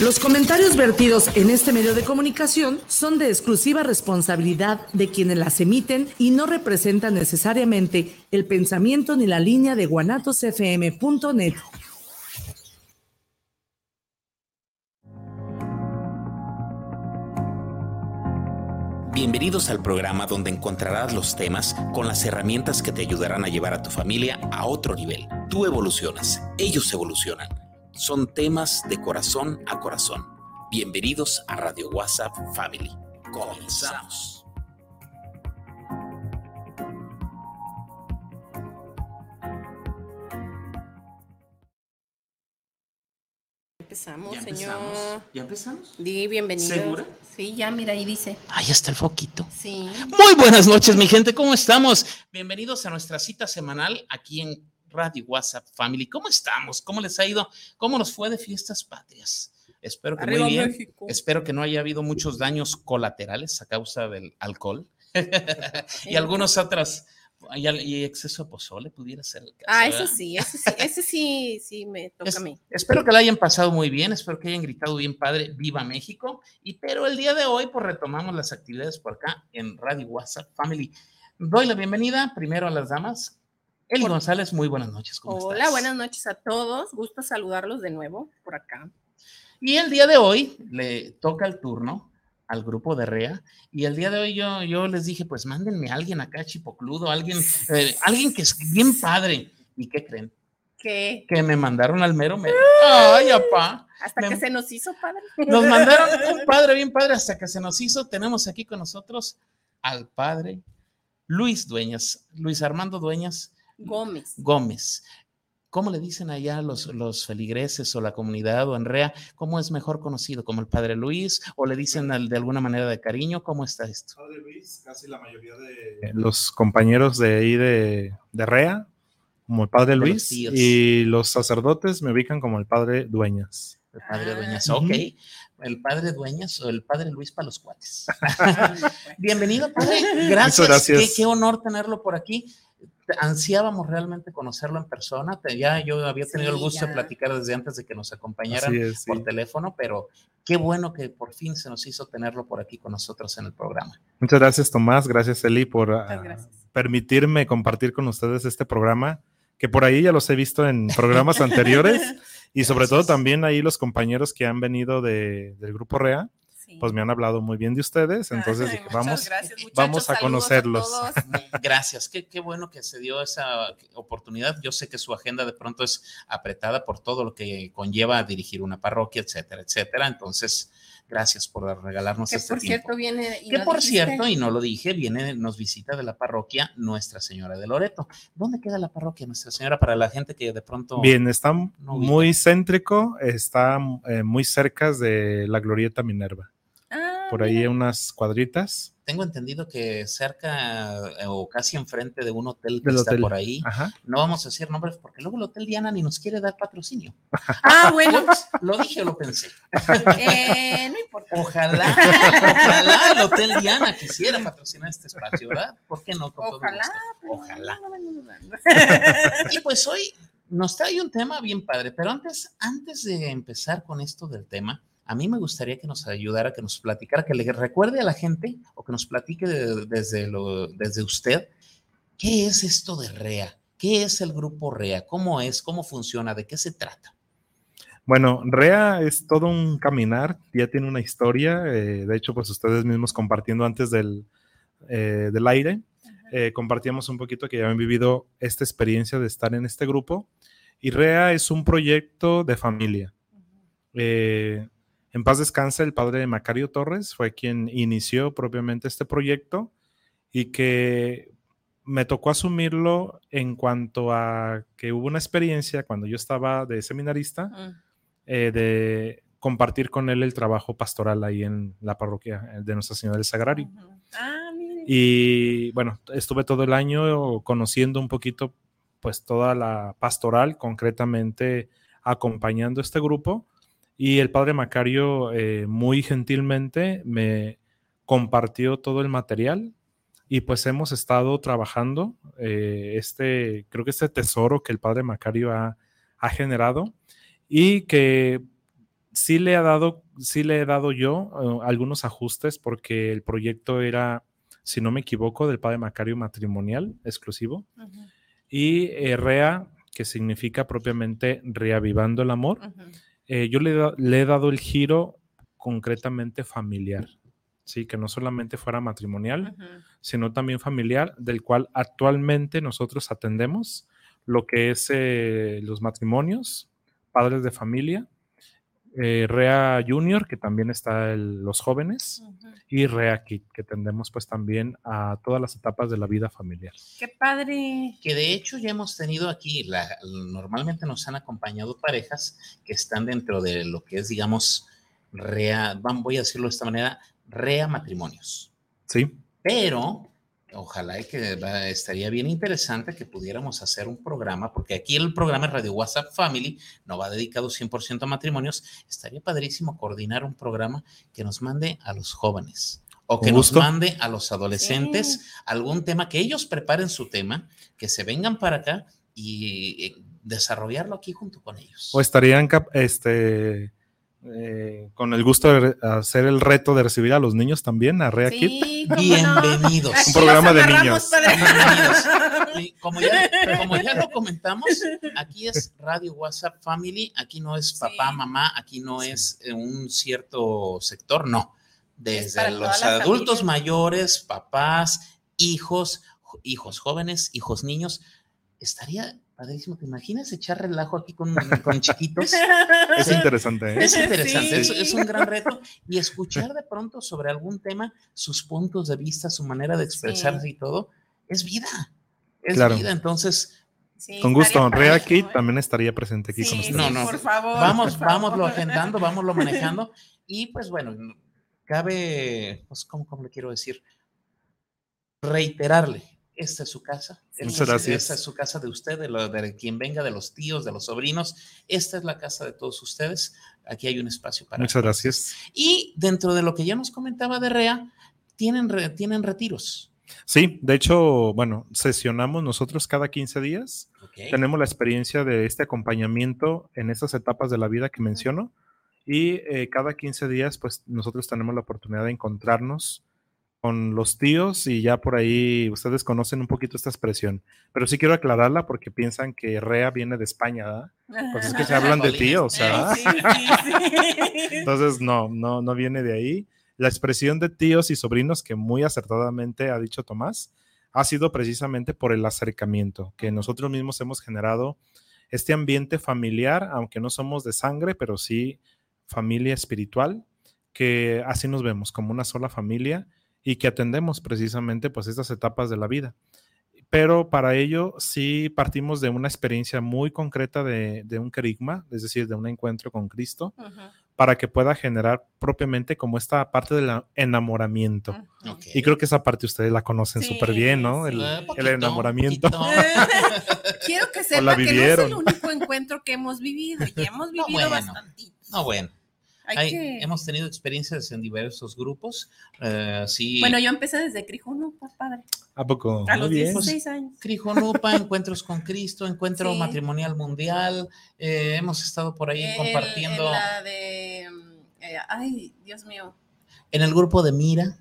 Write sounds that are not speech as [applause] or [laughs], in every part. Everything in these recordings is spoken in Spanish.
Los comentarios vertidos en este medio de comunicación son de exclusiva responsabilidad de quienes las emiten y no representan necesariamente el pensamiento ni la línea de guanatosfm.net. Bienvenidos al programa donde encontrarás los temas con las herramientas que te ayudarán a llevar a tu familia a otro nivel. Tú evolucionas, ellos evolucionan son temas de corazón a corazón. Bienvenidos a Radio WhatsApp Family. Comenzamos. Empezamos, señor. ¿Ya empezamos? Di, bienvenido. ¿Segura? Sí, ya, mira, ahí dice. Ahí está el foquito. Sí. Muy buenas noches, mi gente, ¿cómo estamos? Bienvenidos a nuestra cita semanal aquí en Radio WhatsApp Family. ¿Cómo estamos? ¿Cómo les ha ido? ¿Cómo nos fue de fiestas patrias? Espero que muy bien. Espero que no haya habido muchos daños colaterales a causa del alcohol [laughs] y algunas otras y, exceso de pozole pudiera ser el caso. Ah, eso sí, eso sí, ese sí, sí me [laughs] toca a mí. Espero que la hayan pasado muy bien, espero que hayan gritado bien padre, viva México. Y pero el día de hoy, pues retomamos las actividades por acá en Radio WhatsApp Family. Doy la bienvenida primero a las damas. Eli González, muy buenas noches. Hola, buenas noches a todos. Gusto saludarlos de nuevo por acá. Y el día de hoy le toca el turno al grupo de REA. Y el día de hoy yo, yo les dije, pues mándenme a alguien acá chipocludo, alguien, [laughs] eh, alguien que es bien padre. ¿Y qué creen? ¿Qué? Que me mandaron al mero mero. ¡Ay, apá! Hasta que se nos hizo padre. Nos mandaron [laughs] un padre bien padre hasta que se nos hizo. Tenemos aquí con nosotros al padre Luis Dueñas, Luis Armando Dueñas Gómez. Gómez. ¿Cómo le dicen allá los, los feligreses o la comunidad o en REA? ¿Cómo es mejor conocido? ¿Como el Padre Luis? ¿O le dicen de alguna manera de cariño? ¿Cómo está esto? Padre Luis, casi la mayoría de los compañeros de ahí de, de REA, como el Padre Luis, y los sacerdotes me ubican como el Padre Dueñas. El Padre Dueñas, ok. El Padre Dueñas o el Padre Luis para los cuates. [laughs] Bienvenido, Padre. Gracias. gracias. qué honor tenerlo por aquí ansiábamos realmente conocerlo en persona. Ya yo había tenido el gusto de platicar desde antes de que nos acompañaran por teléfono, pero qué bueno que por fin se nos hizo tenerlo por aquí con nosotros en el programa. Muchas gracias, Tomás. Gracias, Eli, por ah, permitirme compartir con ustedes este programa, que por ahí ya los he visto en programas anteriores [laughs] y sobre todo también ahí los compañeros que han venido del Grupo REA pues me han hablado muy bien de ustedes, entonces dije, vamos, vamos a conocerlos. [laughs] gracias, qué, qué, bueno que se dio esa oportunidad. Yo sé que su agenda de pronto es apretada por todo lo que conlleva dirigir una parroquia, etcétera, etcétera. Entonces, gracias por regalarnos que este por cierto viene que por cierto y no lo dije viene nos visita de la parroquia Nuestra Señora de Loreto. Dónde queda la parroquia Nuestra Señora para la gente que de pronto bien está muy céntrico está eh, muy cerca de la glorieta Minerva por ahí unas cuadritas. Tengo entendido que cerca eh, o casi enfrente de un hotel que está por ahí. No vamos a decir nombres porque luego el Hotel Diana ni nos quiere dar patrocinio. [laughs] Ah, bueno. ¿Lo dije o lo pensé? Eh, no importa. Ojalá, ojalá el Hotel Diana quisiera patrocinar este espacio, ¿verdad? ¿Por qué no? ojalá. Ojalá. y pues hoy nos trae un tema bien padre, pero antes, antes de empezar con esto del tema, a mí me gustaría que nos ayudara, que nos platicara, que le recuerde a la gente o que nos platique desde, lo, desde usted, ¿qué es esto de REA? ¿Qué es el grupo REA? ¿Cómo es? ¿Cómo funciona? ¿De qué se trata? Bueno, REA es todo un caminar, ya tiene una historia, eh, de hecho, pues ustedes mismos compartiendo antes del, eh, del aire, eh, compartíamos un poquito que ya han vivido esta experiencia de estar en este grupo y REA es un proyecto de familia. En paz descanse el padre de Macario Torres, fue quien inició propiamente este proyecto y que me tocó asumirlo en cuanto a que hubo una experiencia cuando yo estaba de seminarista mm. eh, de compartir con él el trabajo pastoral ahí en la parroquia eh, de Nuestra Señora del Sagrario. Ah, y bueno, estuve todo el año conociendo un poquito pues toda la pastoral, concretamente acompañando este grupo y el padre Macario eh, muy gentilmente me compartió todo el material y pues hemos estado trabajando eh, este, creo que este tesoro que el padre Macario ha, generado y que sí le, ha dado, sí le he dado yo uh, algunos ajustes porque el proyecto era, si no me equivoco, del padre Macario matrimonial exclusivo. Y eh, REA, que significa propiamente reavivando el amor, eh, yo le, le, he dado el giro concretamente familiar. Sí, que no solamente fuera matrimonial, sino también familiar, del cual actualmente nosotros atendemos lo que es eh, los matrimonios, padres de familia, eh, REA Junior, que también está los jóvenes, y REA Kit, que tendemos pues también a todas las etapas de la vida familiar. ¡Qué padre! Que de hecho ya hemos tenido aquí, la, normalmente nos han acompañado parejas que están dentro de lo que es, digamos, REA, voy a decirlo de esta manera, REA matrimonios. Sí. Pero ojalá que estaría bien interesante que pudiéramos hacer un programa, porque aquí el programa Radio WhatsApp Family no va dedicado 100% a matrimonios. Estaría padrísimo coordinar un programa que nos mande a los jóvenes o que nos mande a los adolescentes algún tema, que ellos preparen su tema, que se vengan para acá y eh, desarrollarlo aquí junto con ellos. O estarían este, eh, con el gusto de hacer el reto de recibir a los niños también a Rea Bienvenidos. Un programa de niños. como, ya, lo comentamos, aquí es Radio WhatsApp Family, aquí no es papá, mamá, aquí no es eh, un cierto sector, no. Desde los adultos mayores, papás, hijos, hijos jóvenes, hijos niños, estaría Padrísimo, ¿te imaginas echar relajo aquí con, con chiquitos? [laughs] Es interesante. ¿eh? Es interesante, es, un gran reto. Y escuchar de pronto sobre algún tema, sus puntos de vista, su manera de expresarse y todo, es vida. Es vida. Entonces, con gusto, Rea Kit también estaría presente aquí con nosotros. No, no, por favor. Vamos, vámoslo agendando, vámoslo manejando. [laughs] Y pues bueno, cabe, pues, ¿cómo, cómo le quiero decir? Reiterarle esta es su casa. Esta, Esta es su casa de usted, de, quien venga, de los tíos, de los sobrinos. Esta es la casa de todos ustedes. Aquí hay un espacio para. Muchas gracias. Y dentro de lo que ya nos comentaba de REA, tienen, tienen retiros. Sí, de hecho, bueno, sesionamos nosotros cada 15 días. Tenemos la experiencia de este acompañamiento en estas etapas de la vida que menciono. Y eh, cada 15 días, pues nosotros tenemos la oportunidad de encontrarnos con los tíos y ya por ahí ustedes conocen un poquito esta expresión, pero sí quiero aclararla porque piensan que rea viene de España, ¿verdad? Pues es que se [laughs] hablan de tíos, ¿verdad? [laughs] Entonces, no, no, no viene de ahí. La expresión de tíos y sobrinos que muy acertadamente ha dicho Tomás ha sido precisamente por el acercamiento que nosotros mismos hemos generado este ambiente familiar, aunque no somos de sangre, pero sí familia espiritual, que así nos vemos como una sola familia y que atendemos precisamente pues estas etapas de la vida. Pero para ello sí partimos de una experiencia muy concreta de, un querigma, es decir, de un encuentro con Cristo, para que pueda generar propiamente como esta parte del enamoramiento. Y creo que esa parte ustedes la conocen súper bien, ¿no? El, enamoramiento. [laughs] Quiero que [laughs] sepa que no es el único encuentro que hemos vivido y hemos [laughs] vivido bastante. No, bueno. Hemos tenido experiencias en diversos grupos. Eh, sí. Bueno, yo empecé desde Crijonupa, padre. ¿A poco? A los 16 años. Crijonupa, [laughs] Encuentros con Cristo, Encuentro Matrimonial Mundial. Eh, hemos estado por ahí compartiendo. la de. Eh, ay, Dios mío. En el grupo de Mira.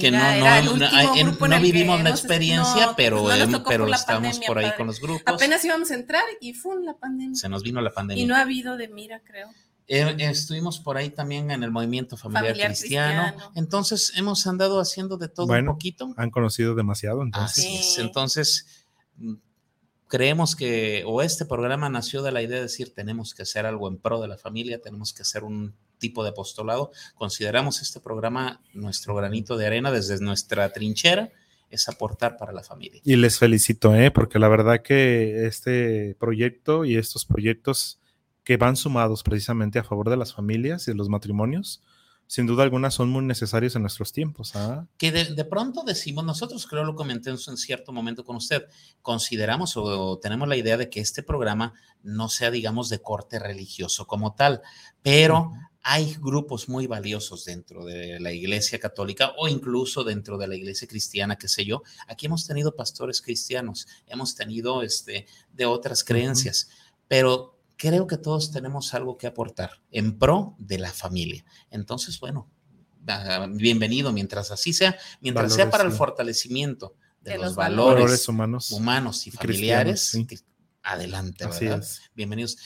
que no, no, vivimos la experiencia, pero, pero estamos por ahí con los grupos. Apenas íbamos a entrar y fue la pandemia. Se nos vino la pandemia. Y no ha habido de mira, creo. Eh, estuvimos por ahí también en el movimiento familiar, cristiano. Entonces hemos andado haciendo de todo un poquito. Han conocido demasiado. Entonces. Entonces, mm, creemos que, o este programa nació de la idea de decir, tenemos que hacer algo en pro de la familia, tenemos que hacer un tipo de apostolado. Consideramos este programa nuestro granito de arena desde nuestra trinchera es aportar para la familia. Y les felicito, ¿eh? porque la verdad que este proyecto y estos proyectos que van sumados precisamente a favor de las familias y de los matrimonios, sin duda alguna son muy necesarios en nuestros tiempos. ¿ah? Que de, pronto decimos, nosotros creo lo comenté en cierto momento con usted, consideramos o, tenemos la idea de que este programa no sea, digamos, de corte religioso como tal, pero hay grupos muy valiosos dentro de la iglesia católica o incluso dentro de la iglesia cristiana, qué sé yo. Aquí hemos tenido pastores cristianos, hemos tenido este, de otras creencias, pero creo que todos tenemos algo que aportar en pro de la familia. Entonces, bueno, bienvenido mientras así sea, mientras sea para el fortalecimiento de, los, valores, humanos, humanos y familiares. Adelante, ¿verdad? Bienvenidos.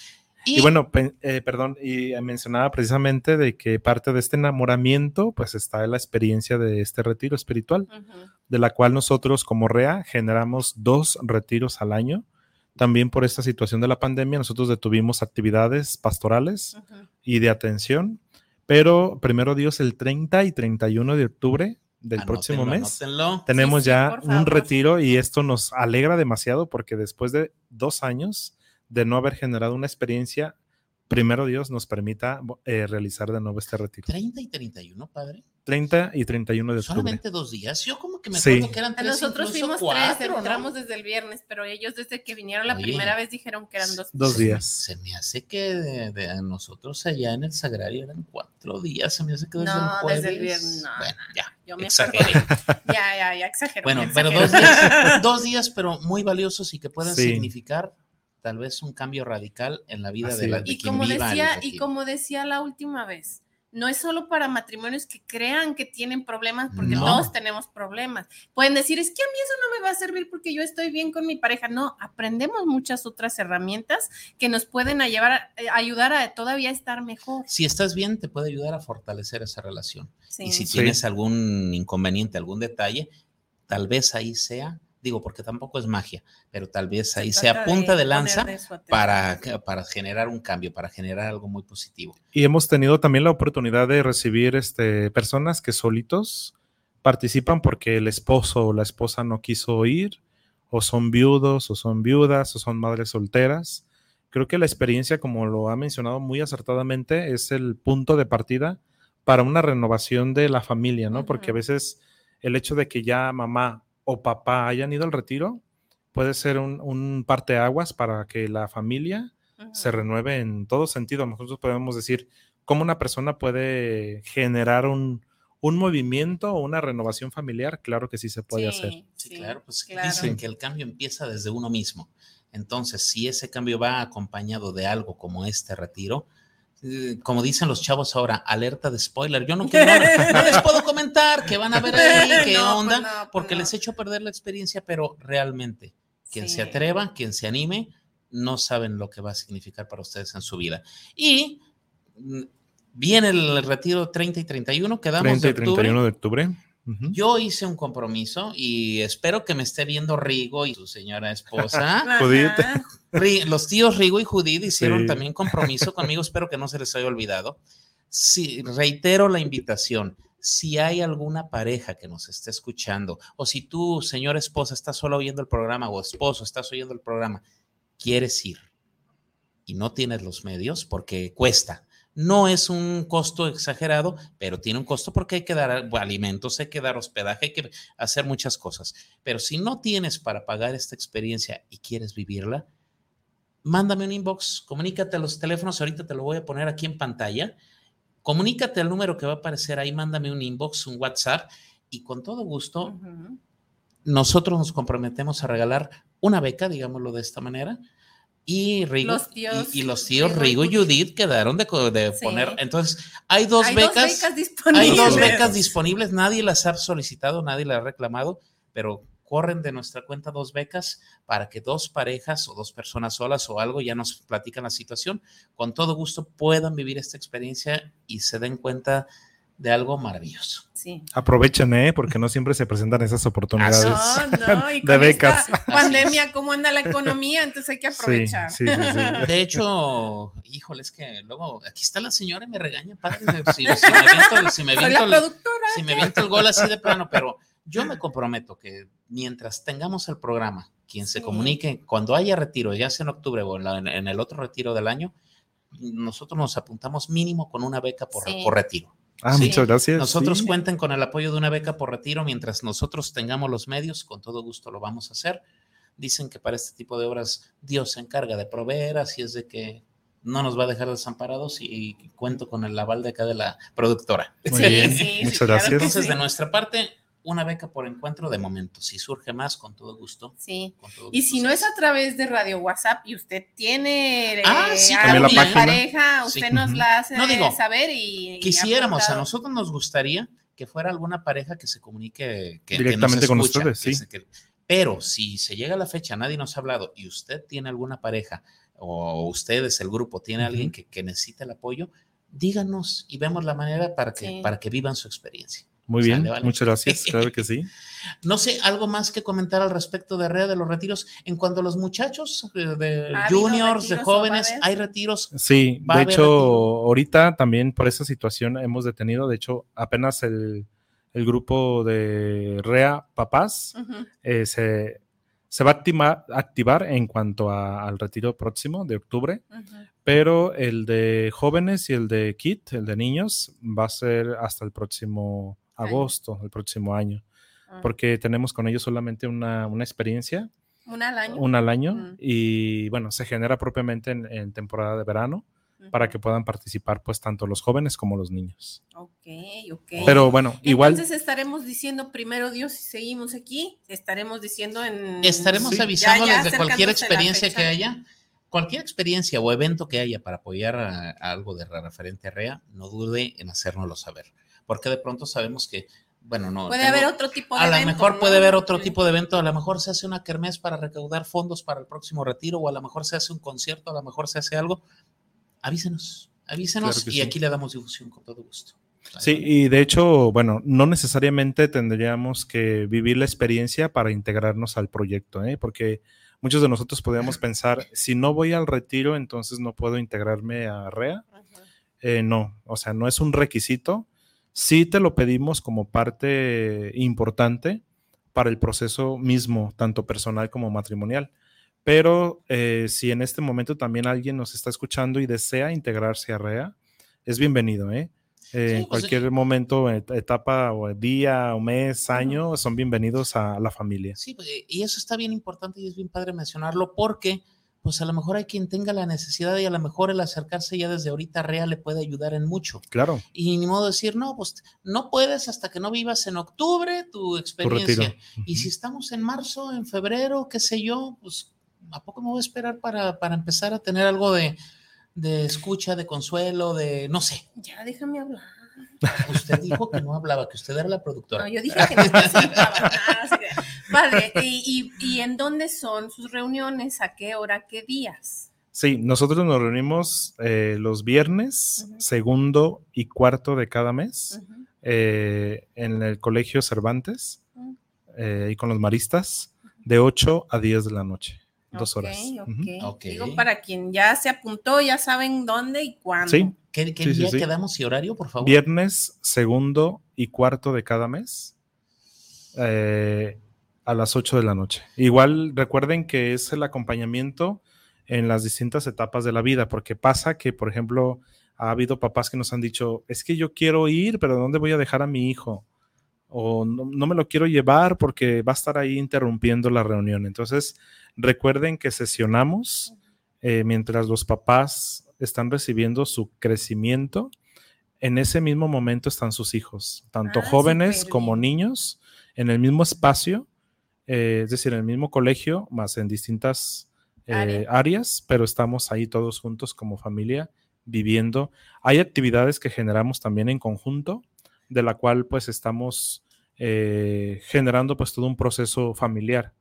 Y, bueno, eh, perdón, y mencionaba precisamente de que parte de este enamoramiento, pues está la experiencia de este retiro espiritual, de la cual nosotros como REA generamos dos retiros al año. También por esta situación de la pandemia, nosotros detuvimos actividades pastorales y de atención, pero primero Dios, el 30 y 31 de octubre del próximo mes, tenemos ya un retiro y esto nos alegra demasiado porque después de dos años, de no haber generado una experiencia, primero Dios nos permita eh, realizar de nuevo este retiro. 30 y 31, padre. 30 y 31 de octubre. Solamente dos días. Yo como que me acuerdo que eran tres. Nosotros fuimos tres, entramos desde el viernes, pero ellos desde que vinieron la primera vez dijeron que eran dos, dos días. Se me hace que de, nosotros allá en el Sagrario eran cuatro días. Se me hace que desde el jueves. desde el viernes. No, bueno, ya. Yo me exageré. ya, ya, ya exageré. Bueno, pero dos días, dos días, pero muy valiosos y que pueden significar tal vez un cambio radical en la vida de, la, de y como decía Y como decía la última vez, no es solo para matrimonios que crean que tienen problemas, porque todos tenemos problemas. Pueden decir, es que a mí eso no me va a servir porque yo estoy bien con mi pareja. No, aprendemos muchas otras herramientas que nos pueden ayudar, eh, ayudar a todavía estar mejor. Si estás bien, te puede ayudar a fortalecer esa relación. Y si tienes algún inconveniente, algún detalle, tal vez ahí sea digo, porque tampoco es magia, pero tal vez ahí sea punta de, lanza para, para generar un cambio, para generar algo muy positivo. Y hemos tenido también la oportunidad de recibir este, personas que solitos participan porque el esposo o la esposa no quiso ir, o son viudos, o son viudas, o son madres solteras. Creo que la experiencia, como lo ha mencionado muy acertadamente, es el punto de partida para una renovación de la familia, ¿no? Porque a veces el hecho de que ya mamá o papá hayan ido al retiro, puede ser un, un parteaguas para que la familia se renueve en todo sentido. Nosotros podemos decir cómo una persona puede generar un, movimiento o una renovación familiar. Claro que sí se puede hacer. Sí, claro, pues dicen que el cambio empieza desde uno mismo. Entonces, si ese cambio va acompañado de algo como este retiro, como dicen los chavos ahora, alerta de spoiler. Yo no, quiero, no les puedo comentar qué van a ver ahí, [laughs] qué pues onda, pues porque les echo a perder la experiencia, pero realmente, quien se atreva, quien se anime, no saben lo que va a significar para ustedes en su vida. Y mm, viene el retiro 30 y 31, quedamos 30 y 31 de octubre. Yo hice un compromiso y espero que me esté viendo Rigo y su señora esposa. [laughs] Los tíos Rigo y Judith hicieron también compromiso conmigo, espero que no se les haya olvidado. Sí, reitero la invitación. Si hay alguna pareja que nos esté escuchando, o si tú, señora esposa, estás solo oyendo el programa, o esposo, estás oyendo el programa, quieres ir y no tienes los medios, porque cuesta, no es un costo exagerado, pero tiene un costo porque hay que dar alimentos, hay que dar hospedaje, hay que hacer muchas cosas. Pero si no tienes para pagar esta experiencia y quieres vivirla, mándame un inbox, comunícate a los teléfonos, ahorita te lo voy a poner aquí en pantalla. Comunícate al número que va a aparecer ahí, mándame un inbox, un WhatsApp y con todo gusto nosotros nos comprometemos a regalar una beca, digámoslo de esta manera, y Rigo los tíos, y, los tíos Rigo y Judith quedaron de, poner. Entonces, hay dos becas. hay dos becas disponibles. Nadie las ha solicitado, nadie las ha reclamado, pero corren de nuestra cuenta dos becas para que dos parejas o dos personas solas o algo ya nos platican la situación. Con todo gusto puedan vivir esta experiencia y se den cuenta de algo maravilloso. Sí. Aprovechen, ¿eh? Porque no siempre se presentan esas oportunidades no, no, y [laughs] de becas. pandemia, ¿cómo anda la economía? Entonces hay que aprovechar. Sí, sí, de hecho, híjole, es que luego aquí está la señora y me regaña, padre, si, me viento, si me viento, el, si me viento el gol así de plano, pero yo me comprometo que mientras tengamos el programa, quien se comunique, cuando haya retiro, ya sea en octubre o en, el otro retiro del año, nosotros nos apuntamos mínimo con una beca por, por retiro. Ah, muchas gracias. Nosotros cuenten con el apoyo de una beca por retiro mientras nosotros tengamos los medios, con todo gusto lo vamos a hacer. Dicen que para este tipo de obras Dios se encarga de proveer, así es de que no nos va a dejar desamparados y, cuento con el aval de acá de la productora. Muy bien, muchas gracias. Entonces, de nuestra parte, una beca por encuentro de momento. Si surge más, con todo gusto. Sí. con todo Y si no es a través de Radio WhatsApp y usted tiene Ah, eh, sí, a también la pareja, usted Sí. nos la hace No, digo, saber y. y Quisiéramos, a nosotros nos gustaría que fuera alguna pareja que se comunique que, que Directamente con ustedes, sí. que- pero si se llega a la fecha, nadie nos ha hablado y usted tiene alguna pareja o ustedes, el grupo, tiene alguien que, que necesita el apoyo, díganos y vemos la manera para que, Sí. para que vivan su experiencia. Muy bien, vale. muchas gracias, claro que sí. [laughs] No sé, algo más que comentar al respecto de REA de los retiros. En cuanto a los muchachos eh, de ¿Ha habido juniors, de jóvenes, hay retiros. Sí, de hecho, retiro. ahorita también por esa situación hemos detenido, de hecho, apenas el, el grupo de REA Papás eh, se, se va a actima- activar en cuanto a- al retiro próximo de octubre, pero el de jóvenes y el de KIT, el de niños, va a ser hasta el próximo. Agosto, el próximo año, Ah. porque tenemos con ellos solamente una, una experiencia, Una al año. una al año, Mm. y bueno, se genera propiamente en, en temporada de verano para que puedan participar pues tanto los jóvenes como los niños. Ok, ok. Pero bueno, igual Entonces estaremos diciendo primero Dios si seguimos aquí, estaremos diciendo en... Estaremos Sí. avisándoles Ya- ya de cualquier experiencia que haya, cualquier experiencia o evento que haya para apoyar a, a algo de referente a REA, no dude en hacérnoslo saber, porque de pronto sabemos que, bueno, no. Puede tengo- haber otro tipo de a lo evento, mejor ¿no? puede haber otro Sí. tipo de evento, a lo mejor se hace una kermés para recaudar fondos para el próximo retiro, o a lo mejor se hace un concierto, a lo mejor se hace algo. Avísenos, avísenos Claro y sí. aquí le damos difusión con todo gusto. Sí, y de hecho, bueno, no necesariamente tendríamos que vivir la experiencia para integrarnos al proyecto, ¿eh? porque muchos de nosotros podríamos pensar, si no voy al retiro, entonces no puedo integrarme a REA. Eh, no, o sea, no es un requisito. Sí te lo pedimos como parte importante para el proceso mismo, tanto personal como matrimonial. Pero eh, si en este momento también alguien nos está escuchando y desea integrarse a REA, es bienvenido, ¿eh? Eh, en pues, cualquier momento, et- etapa o día o mes, año, son bienvenidos a la familia. Sí, pues, y eso está bien importante y es bien padre mencionarlo porque, pues a lo mejor hay quien tenga la necesidad y a lo mejor el acercarse ya desde ahorita real le puede ayudar en mucho. Claro, Y ni modo de decir, no, pues no puedes hasta que no vivas en octubre tu tu experiencia. Y si estamos en marzo, en febrero, qué sé yo, pues ¿a poco me voy a esperar para, para empezar a tener algo de, de escucha, de consuelo, de, no sé? Ya, déjame hablar. Usted dijo que no hablaba, que usted era la productora. No, yo dije que no Padre, ¿y, y, y en dónde son sus reuniones? ¿A qué hora? ¿Qué días? Sí, nosotros nos reunimos eh, los viernes, Ujú. segundo y cuarto de cada mes, Ujú. eh, en el Colegio Cervantes Mm. eh, y con los maristas, de 8 a 10 de la noche, dos Ok, horas. ok. Ujú. Ok. Digo, para quien ya se apuntó, ya saben dónde y cuándo. Sí, ¿Qué, qué Sí, sí, día sí. quedamos y horario, por favor? viernes, segundo y cuarto de cada mes, eh, a las 8 de la noche. Igual recuerden que es el acompañamiento en las distintas etapas de la vida, porque pasa que, por ejemplo, ha habido papás que nos han dicho, es que yo quiero ir, pero ¿dónde voy a dejar a mi hijo? O no, no me lo quiero llevar porque va a estar ahí interrumpiendo la reunión. Entonces, recuerden que sesionamos eh, mientras los papás están recibiendo su crecimiento. En ese mismo momento están sus hijos, tanto Ah, jóvenes como niños, en el mismo espacio, eh, es decir, en el mismo colegio, más en distintas eh, Área. áreas, pero estamos ahí todos juntos como familia viviendo. Hay actividades que generamos también en conjunto, de la cual pues estamos eh, generando pues todo un proceso familiar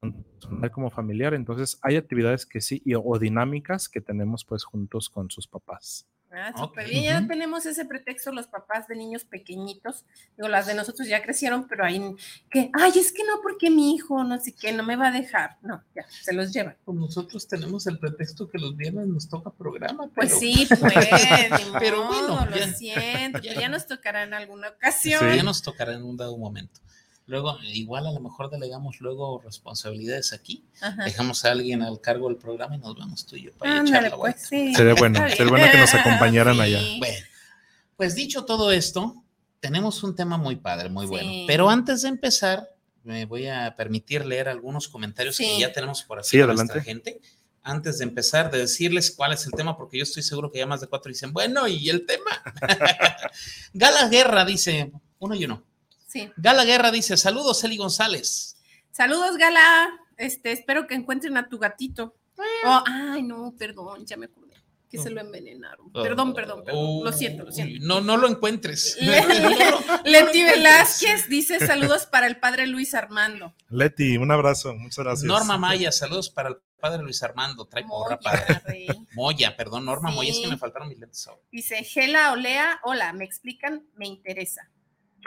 tanto personal como familiar. Entonces hay actividades que sí y- o dinámicas que tenemos pues juntos con sus papás. Súper bien. Ya tenemos ese pretexto los papás de niños pequeñitos. Digo, las de nosotros ya crecieron, pero ahí que, ay, es que no, porque mi hijo no sé qué, no me va a dejar. No, ya, se los llevan. Pues nosotros tenemos el pretexto que los viernes nos toca programa. Pues pero sí, [laughs] pues, Pero modo, bueno, lo ya. siento, Ya. ya. ya nos tocará en alguna ocasión. Sí. Ya nos tocará en un dado momento. Luego, igual a lo mejor delegamos luego responsabilidades aquí. Ajá. Dejamos a alguien al cargo del programa y nos vamos tú y yo para echar la pues vuelta. sí. Sería bueno, sería bueno que nos acompañaran Sí. allá. Bueno, pues dicho todo esto, tenemos un tema muy padre, muy bueno. Pero antes de empezar, me voy a permitir leer algunos comentarios que ya tenemos por aquí Sí, de nuestra adelante. gente. Antes de empezar, de decirles cuál es el tema, porque yo estoy seguro que ya más de cuatro dicen, bueno, ¿y el tema? [laughs] Gala Guerra dice, uno y uno. Sí. Gala Guerra dice, saludos, Eli González. Saludos, Gala. Este, espero que encuentren a tu gatito. Oh, ay, no, perdón, ya me acordé que se lo envenenaron. Perdón, perdón, perdón. Lo siento, lo siento. No, no lo encuentres. Le- [laughs] No, no, no, no lo Leti encuentres. Velázquez dice saludos para el padre Luis Armando. Leti, un abrazo, muchas gracias. Norma Maya, saludos para el padre Luis Armando. Trae porra, Moya, padre. rey. Moya, perdón, Norma Sí. Moya, es que me faltaron mis lentes ahora. Dice Gela Olea, hola, me explican, me interesa.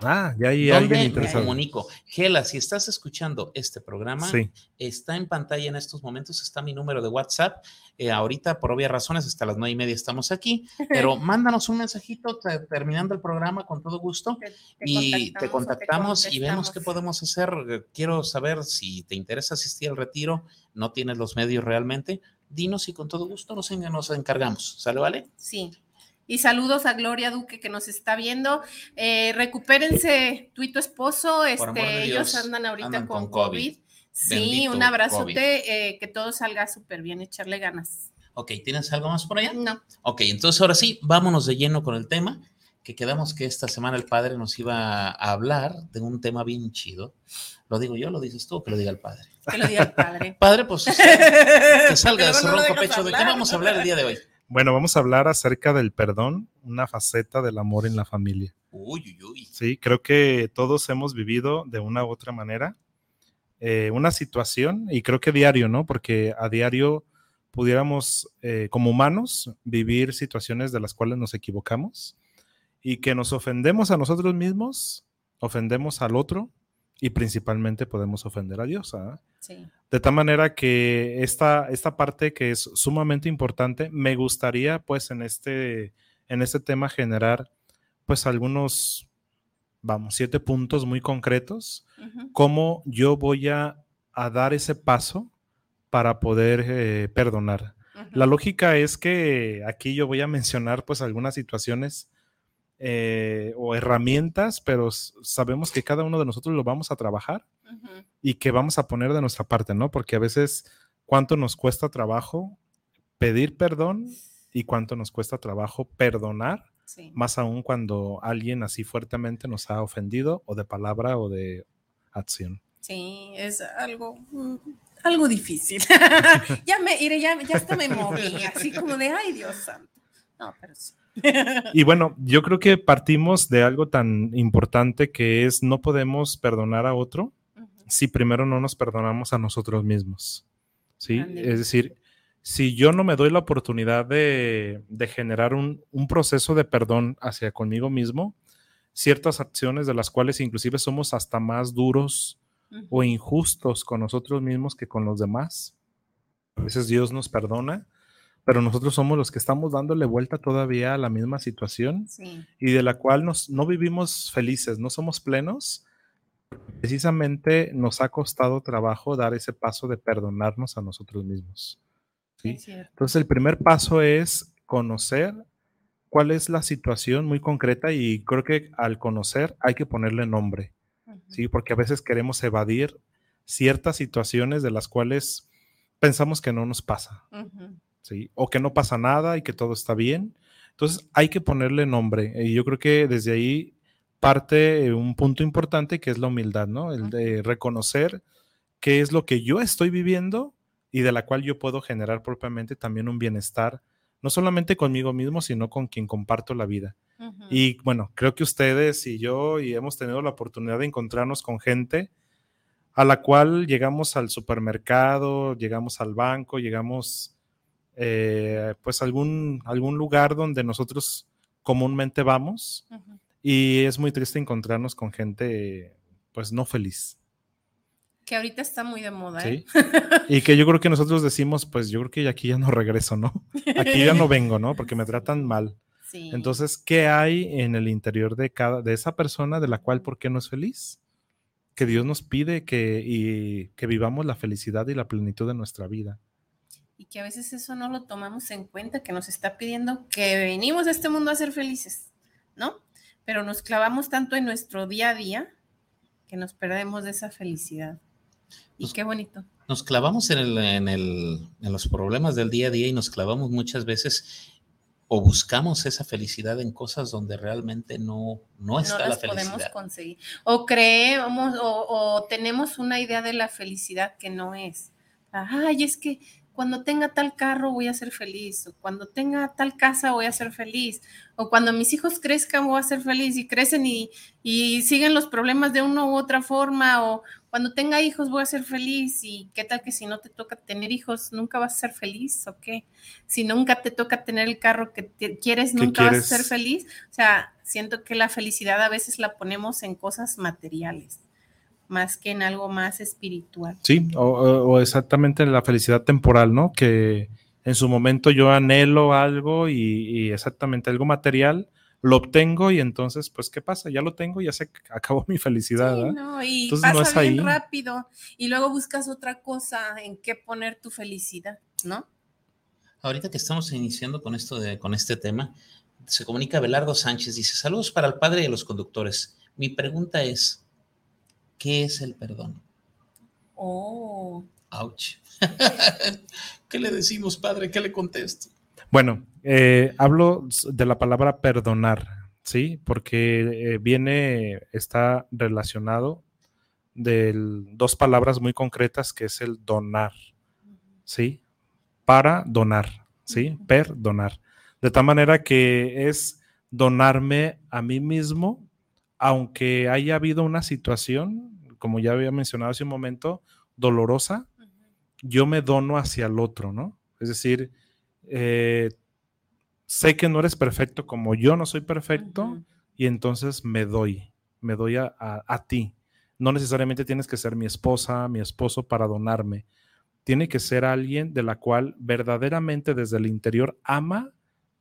Ah, ya hay ¿Dónde alguien me interesado. comunico? Gela, si estás escuchando este programa, Sí, está en pantalla en estos momentos, está mi número de WhatsApp. Eh, ahorita, por obvias razones, hasta las nueve y media estamos aquí, [laughs] pero mándanos un mensajito te- terminando el programa con todo gusto Te- te y te contactamos y vemos qué podemos hacer. Quiero saber si te interesa asistir al retiro, no tienes los medios realmente, dinos y con todo gusto nos, nos encargamos. ¿Sale, vale? Sí. Y saludos a Gloria Duque que nos está viendo. Eh, recupérense tú y tu esposo. Este, ellos Dios, andan ahorita andan con, con COVID. COVID. Sí, un abrazote, eh, que todo salga súper bien, echarle ganas. Ok, ¿tienes algo más por allá? No, Ok, entonces ahora sí, vámonos de lleno con el tema, que quedamos que esta semana el padre nos iba a hablar de un tema bien chido. ¿Lo digo yo, lo dices tú o que lo diga el padre? que lo diga el padre. [laughs] Padre, pues [laughs] que salga de Pero su no lo ronco pecho. ¿De qué vamos a hablar el día de hoy? Bueno, vamos a hablar acerca del perdón, una faceta del amor en la familia. Uy, uy, uy. Sí, creo que todos hemos vivido de una u otra manera eh, una situación y creo que diario, ¿no? Porque a diario pudiéramos, eh, como humanos, vivir situaciones de las cuales nos equivocamos y que nos ofendemos a nosotros mismos, ofendemos al otro y principalmente podemos ofender a Dios. ¿ah? Sí. De tal manera que esta, esta parte que es sumamente importante, me gustaría pues en este, en este tema generar pues algunos, vamos, siete puntos muy concretos, Ujú. cómo yo voy a, a dar ese paso para poder eh, perdonar. La lógica es que aquí yo voy a mencionar pues algunas situaciones eh, o herramientas, pero sabemos que cada uno de nosotros lo vamos a trabajar y que vamos a poner de nuestra parte, ¿no? Porque a veces cuánto nos cuesta trabajo pedir perdón y cuánto nos cuesta trabajo perdonar, Sí. más aún cuando alguien así fuertemente nos ha ofendido o de palabra o de acción. Sí, es algo, mm, algo difícil. [laughs] [laughs] ya me iré, ya, ya hasta me moví, así como de ay Dios santo. No, pero sí. [laughs] Y bueno, yo creo que partimos de algo tan importante que es no podemos perdonar a otro si primero no nos perdonamos a nosotros mismos. ¿Sí? Es decir, si yo no me doy la oportunidad de, de generar un, un proceso de perdón hacia conmigo mismo, ciertas acciones de las cuales inclusive somos hasta más duros o injustos con nosotros mismos que con los demás. A veces Dios nos perdona, pero nosotros somos los que estamos dándole vuelta todavía a la misma situación Sí. y de la cual nos, no vivimos felices, no somos plenos. Precisamente nos ha costado trabajo dar ese paso de perdonarnos a nosotros mismos. ¿sí? Entonces el primer paso es conocer cuál es la situación muy concreta y creo que al conocer hay que ponerle nombre. ¿sí? Porque a veces queremos evadir ciertas situaciones de las cuales pensamos que no nos pasa. ¿Sí? O que no pasa nada y que todo está bien. Entonces hay que ponerle nombre y yo creo que desde ahí parte eh, un punto importante que es la humildad, ¿no? El de reconocer qué es lo que yo estoy viviendo y de la cual yo puedo generar propiamente también un bienestar, no solamente conmigo mismo, sino con quien comparto la vida. Y bueno, creo que ustedes y yo y hemos tenido la oportunidad de encontrarnos con gente a la cual llegamos al supermercado, llegamos al banco, llegamos eh, pues algún, algún lugar donde nosotros comúnmente vamos y es muy triste encontrarnos con gente pues no feliz. Que ahorita está muy de moda, ¿eh? ¿sí? Y que yo creo que nosotros decimos, pues yo creo que aquí ya no regreso, ¿no? Aquí ya no vengo, ¿no? Porque me [laughs] tratan mal. Sí. Entonces, ¿qué hay en el interior de cada de esa persona de la cual por qué no es feliz? Que Dios nos pide que y que vivamos la felicidad y la plenitud de nuestra vida. Y que a veces eso no lo tomamos en cuenta, que nos está pidiendo que venimos a este mundo a ser felices, ¿no? Pero nos clavamos tanto en nuestro día a día que nos perdemos de esa felicidad. Y Pues- qué bonito. Nos clavamos en, el, en, el, en los problemas del día a día y nos clavamos muchas veces o buscamos esa felicidad en cosas donde realmente no, no está no la felicidad. podemos conseguir. O creemos o, o, tenemos una idea de la felicidad que no es. Ay, es que cuando tenga tal carro voy a ser feliz, o cuando tenga tal casa voy a ser feliz, o cuando mis hijos crezcan voy a ser feliz y crecen y, y siguen los problemas de una u otra forma, o cuando tenga hijos voy a ser feliz y qué tal que si no te toca tener hijos nunca vas a ser feliz o qué, si nunca te toca tener el carro que quieres nunca vas a ser feliz, o sea, siento que la felicidad a veces la ponemos en cosas materiales más que en algo más espiritual. Sí, o, o, exactamente la felicidad temporal, ¿no? Que en su momento yo anhelo algo y, y, exactamente algo material, lo obtengo y entonces, pues, ¿qué pasa? Ya lo tengo, ya se acabó [laughs] mi felicidad. Sí, no, y entonces, pasa no es bien ahí. rápido y luego buscas otra cosa en qué poner tu felicidad, ¿no? Ahorita que estamos iniciando con esto de, con este tema, se comunica Belardo Sánchez, dice, saludos para el padre y los conductores. Mi pregunta es, ¿Qué es el perdón? Oh. Ouch. [laughs] ¿Qué le decimos, padre? ¿Qué le contesto? Bueno, eh, hablo de la palabra perdonar, ¿sí? Porque eh, viene, está relacionado de dos palabras muy concretas que es el donar, ¿sí? Para donar, ¿sí? Perdonar. De tal manera que es donarme a mí mismo aunque haya habido una situación, como ya había mencionado hace un momento, dolorosa, yo me dono hacia el otro, ¿no? Es decir, eh, sé que no eres perfecto como yo no soy perfecto y entonces me doy, me doy a, a, ti. No necesariamente tienes que ser mi esposa, mi esposo para donarme. Tiene que ser alguien de la cual verdaderamente desde el interior ama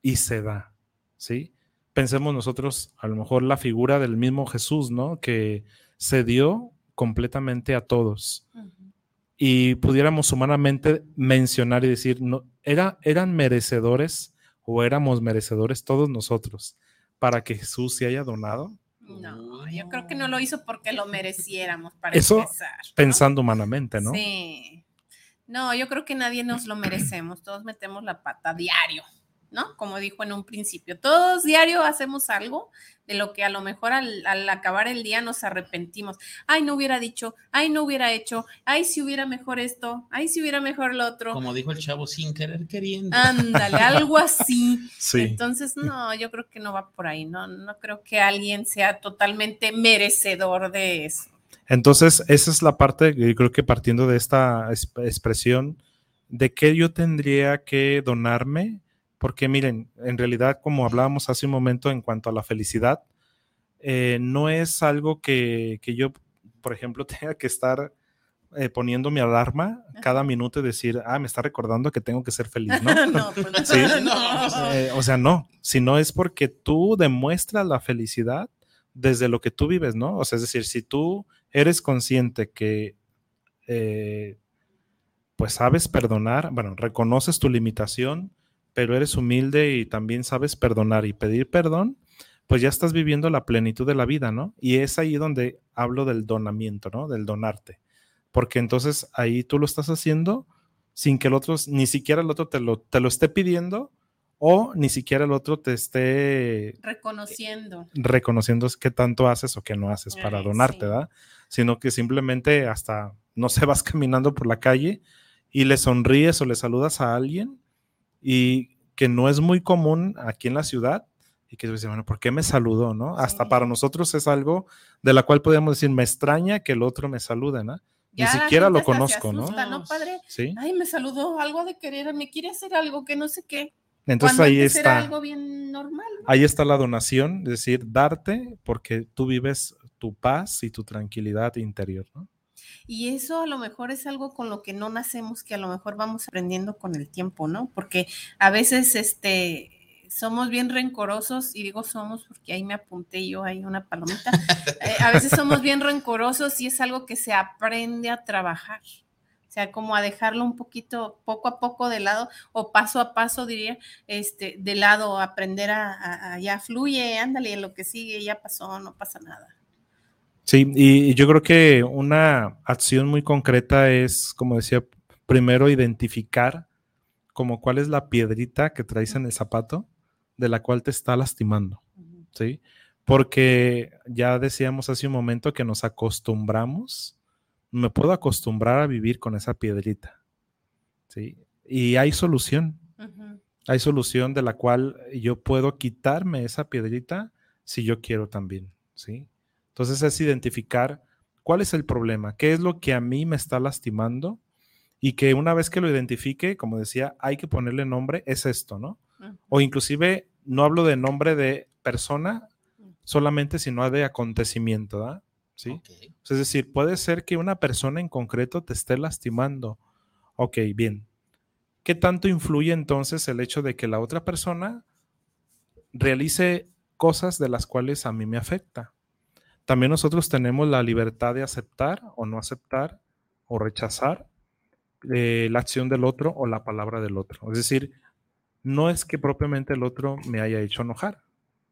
y se da, ¿sí? pensemos nosotros a lo mejor la figura del mismo Jesús, ¿no? Que se dio completamente a todos. Uh -huh. Y pudiéramos humanamente mencionar y decir, no, era, eran merecedores o éramos merecedores todos nosotros para que Jesús se haya donado. No, yo creo que no lo hizo porque lo mereciéramos para Eso empezar, ¿no? pensando humanamente, ¿no? Sí. No, yo creo que nadie nos lo merecemos, todos metemos la pata diario. ¿No? Como dijo en un principio, todos diario hacemos algo de lo que a lo mejor al, al, acabar el día nos arrepentimos. Ay, no hubiera dicho, ay, no hubiera hecho, ay, si hubiera mejor esto, ay, si hubiera mejor lo otro. Como dijo el chavo, sin querer queriendo. Ándale, algo así. [laughs] Sí. Entonces, no, yo creo que no va por ahí, no, no creo que alguien sea totalmente merecedor de eso. Entonces, esa es la parte, yo creo que partiendo de esta expresión, de que yo tendría que donarme, porque miren, en realidad, como hablábamos hace un momento en cuanto a la felicidad, eh, no es algo que, que, yo, por ejemplo, [laughs] tenga que estar eh, poniendo mi alarma cada minuto y decir, ah, me está recordando que tengo que ser feliz, ¿no? [laughs] no, pues, [laughs] ¿Sí? no. Eh, o sea, no, sino es porque tú demuestras la felicidad desde lo que tú vives, ¿no? O sea, es decir, si tú eres consciente que pues sabes perdonar, bueno, reconoces tu limitación, pero eres humilde y también sabes perdonar y pedir perdón, pues ya estás viviendo la plenitud de la vida, ¿no? Y es ahí donde hablo del donamiento, ¿no? Del donarte. Porque entonces ahí tú lo estás haciendo sin que el otro, ni siquiera el otro te lo, te lo esté pidiendo o ni siquiera el otro te esté reconociendo. Reconociendo qué tanto haces o qué no haces para donarte, sí. ¿verdad? Sino que simplemente hasta, no sé, vas caminando por la calle y le sonríes o le saludas a alguien y que no es muy común aquí en la ciudad y que dice, bueno, ¿por qué me saludó? ¿no? Sí. Hasta para nosotros es algo de la cual podemos decir, me extraña que el otro me salude, ¿no? Ni Ya siquiera lo conozco, ¿no? asusta, ¿no, padre? Sí. Ay, me saludó algo de querer, me quiere hacer algo que no sé qué. Entonces ahí está, algo bien normal. ¿no? ahí está la donación, es decir, darte porque tú vives tu paz y tu tranquilidad interior, ¿no? Y eso a lo mejor es algo con lo que no nacemos, que a lo mejor vamos aprendiendo con el tiempo, ¿no? Porque a veces este somos bien rencorosos, y digo somos porque ahí me apunté yo, ahí una palomita. [laughs] Eh, a veces somos bien rencorosos y es algo que se aprende a trabajar. O sea, como a dejarlo un poquito, poco a poco de lado, o paso a paso, diría, este, de lado, aprender a, a, a ya fluye, ándale, lo que sigue, ya pasó, no pasa nada. Sí, y yo creo que una acción muy concreta es, como decía, primero identificar como cuál es la piedrita que traes en el zapato, de la cual te está lastimando, ¿sí? Porque ya decíamos hace un momento que nos acostumbramos, me puedo acostumbrar a vivir con esa piedrita, ¿sí? Y hay solución, hay solución de la cual yo puedo quitarme esa piedrita si yo quiero también, ¿sí? Entonces es identificar cuál es el problema, qué es lo que a mí me está lastimando y que una vez que lo identifique, como decía, hay que ponerle nombre, es esto, ¿no? O inclusive no hablo de nombre de persona solamente, sino de acontecimiento, ¿verdad? ¿Sí? Es decir, puede ser que una persona en concreto te esté lastimando. Ok, bien. ¿Qué tanto influye entonces el hecho de que la otra persona realice cosas de las cuales a mí me afecta? También nosotros tenemos la libertad de aceptar o no aceptar o rechazar eh, la acción del otro o la palabra del otro. Es decir, no es que propiamente el otro me haya hecho enojar,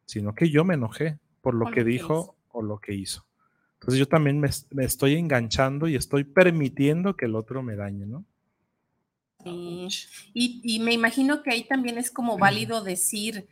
sino que yo me enojé por lo, que, dijo o lo que hizo. Entonces yo también me, estoy enganchando y estoy permitiendo que el otro me dañe, ¿no? Sí. Y, me imagino que ahí también es como válido decir,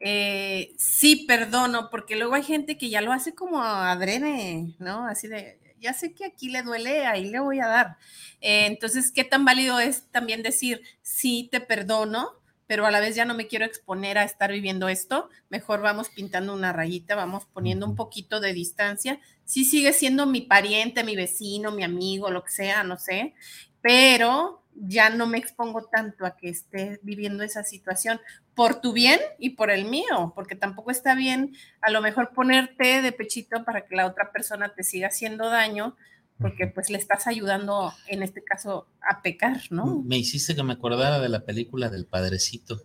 eh, sí, perdono, porque luego hay gente que ya lo hace como adrede, ¿no? Así de, ya sé que aquí le duele, ahí le voy a dar. Eh, entonces, ¿qué tan válido es también decir, sí, te perdono, pero a la vez ya no me quiero exponer a estar viviendo esto? Mejor vamos pintando una rayita, vamos poniendo un poquito de distancia. Sí sigue siendo mi pariente, mi vecino, mi amigo, lo que sea, no sé, pero ya no me expongo tanto a que esté viviendo esa situación por tu bien y por el mío, porque tampoco está bien a lo mejor ponerte de pechito para que la otra persona te siga haciendo daño, porque pues le estás ayudando en este caso a pecar, ¿no? Me hiciste que me acordara de la película del padrecito,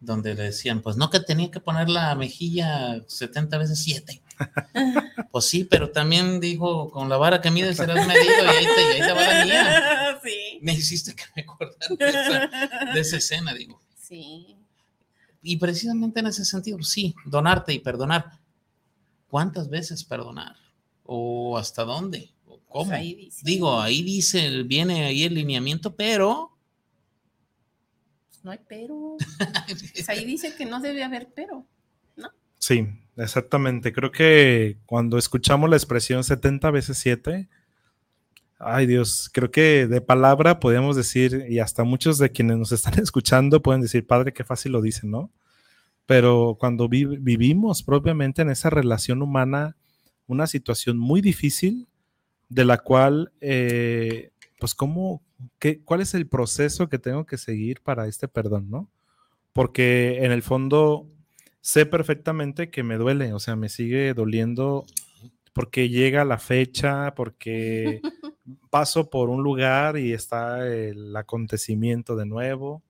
donde le decían, pues no que tenía que poner la mejilla 70 veces 7. [laughs] pues sí, pero también dijo, con la vara que mides serás medido y ahí te, y ahí te va la mía. Sí. Me hiciste que me acordara de esa, de esa escena, digo. Sí y precisamente en ese sentido, sí, donarte y perdonar. ¿Cuántas veces perdonar? ¿O hasta dónde? ¿O cómo? Pues Digo, ahí dice, viene ahí el lineamiento, pero... Pues no hay pero. [laughs] pues ahí dice que no debe haber pero, ¿no? Sí, exactamente. Creo que cuando escuchamos la expresión 70 veces 7, ay Dios, creo que de palabra podemos decir, y hasta muchos de quienes nos están [laughs] escuchando pueden decir, Padre, qué fácil lo dicen, ¿no? Pero cuando vivimos propiamente en esa relación humana, una situación muy difícil, de la cual, eh, pues, ¿cómo, qué, cuál es el proceso que tengo que seguir para este perdón, ¿no? Porque en el fondo sé perfectamente que me duele, o sea, me sigue doliendo porque llega la fecha, porque [laughs] paso por un lugar y está el acontecimiento de nuevo.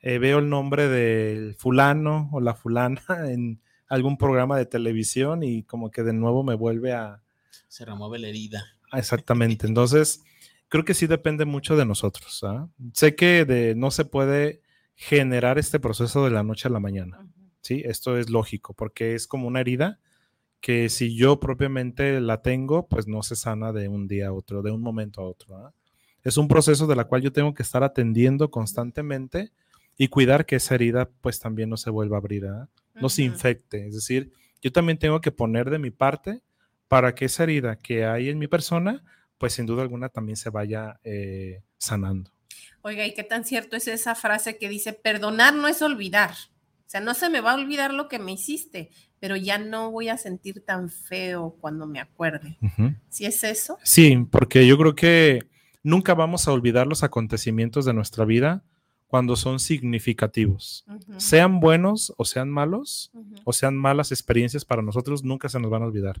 Eh, veo el nombre del fulano o la fulana [laughs] en algún programa de televisión y como que de nuevo me vuelve a... Se remueve la herida. Exactamente. Entonces, creo que sí depende mucho de nosotros. ¿ah? Sé que de, no se puede generar este proceso de la noche a la mañana. Sí, esto es lógico porque es como una herida que si yo propiamente la tengo, pues no se sana de un día a otro, de un momento a otro. ¿ah? Es un proceso de la cual yo tengo que estar atendiendo constantemente y cuidar que esa herida pues también no se vuelva a abrir, ¿ah? no se infecte. Es decir, yo también tengo que poner de mi parte para que esa herida que hay en mi persona, pues sin duda alguna también se vaya eh, sanando. Oiga, ¿y qué tan cierto es esa frase que dice, perdonar no es olvidar? O sea, no se me va a olvidar lo que me hiciste, pero ya no voy a sentir tan feo cuando me acuerde. ¿Sí es eso? Sí, porque yo creo que nunca vamos a olvidar los acontecimientos de nuestra vida cuando son significativos. Sean buenos o sean malos, o sean malas experiencias para nosotros, nunca se nos van a olvidar.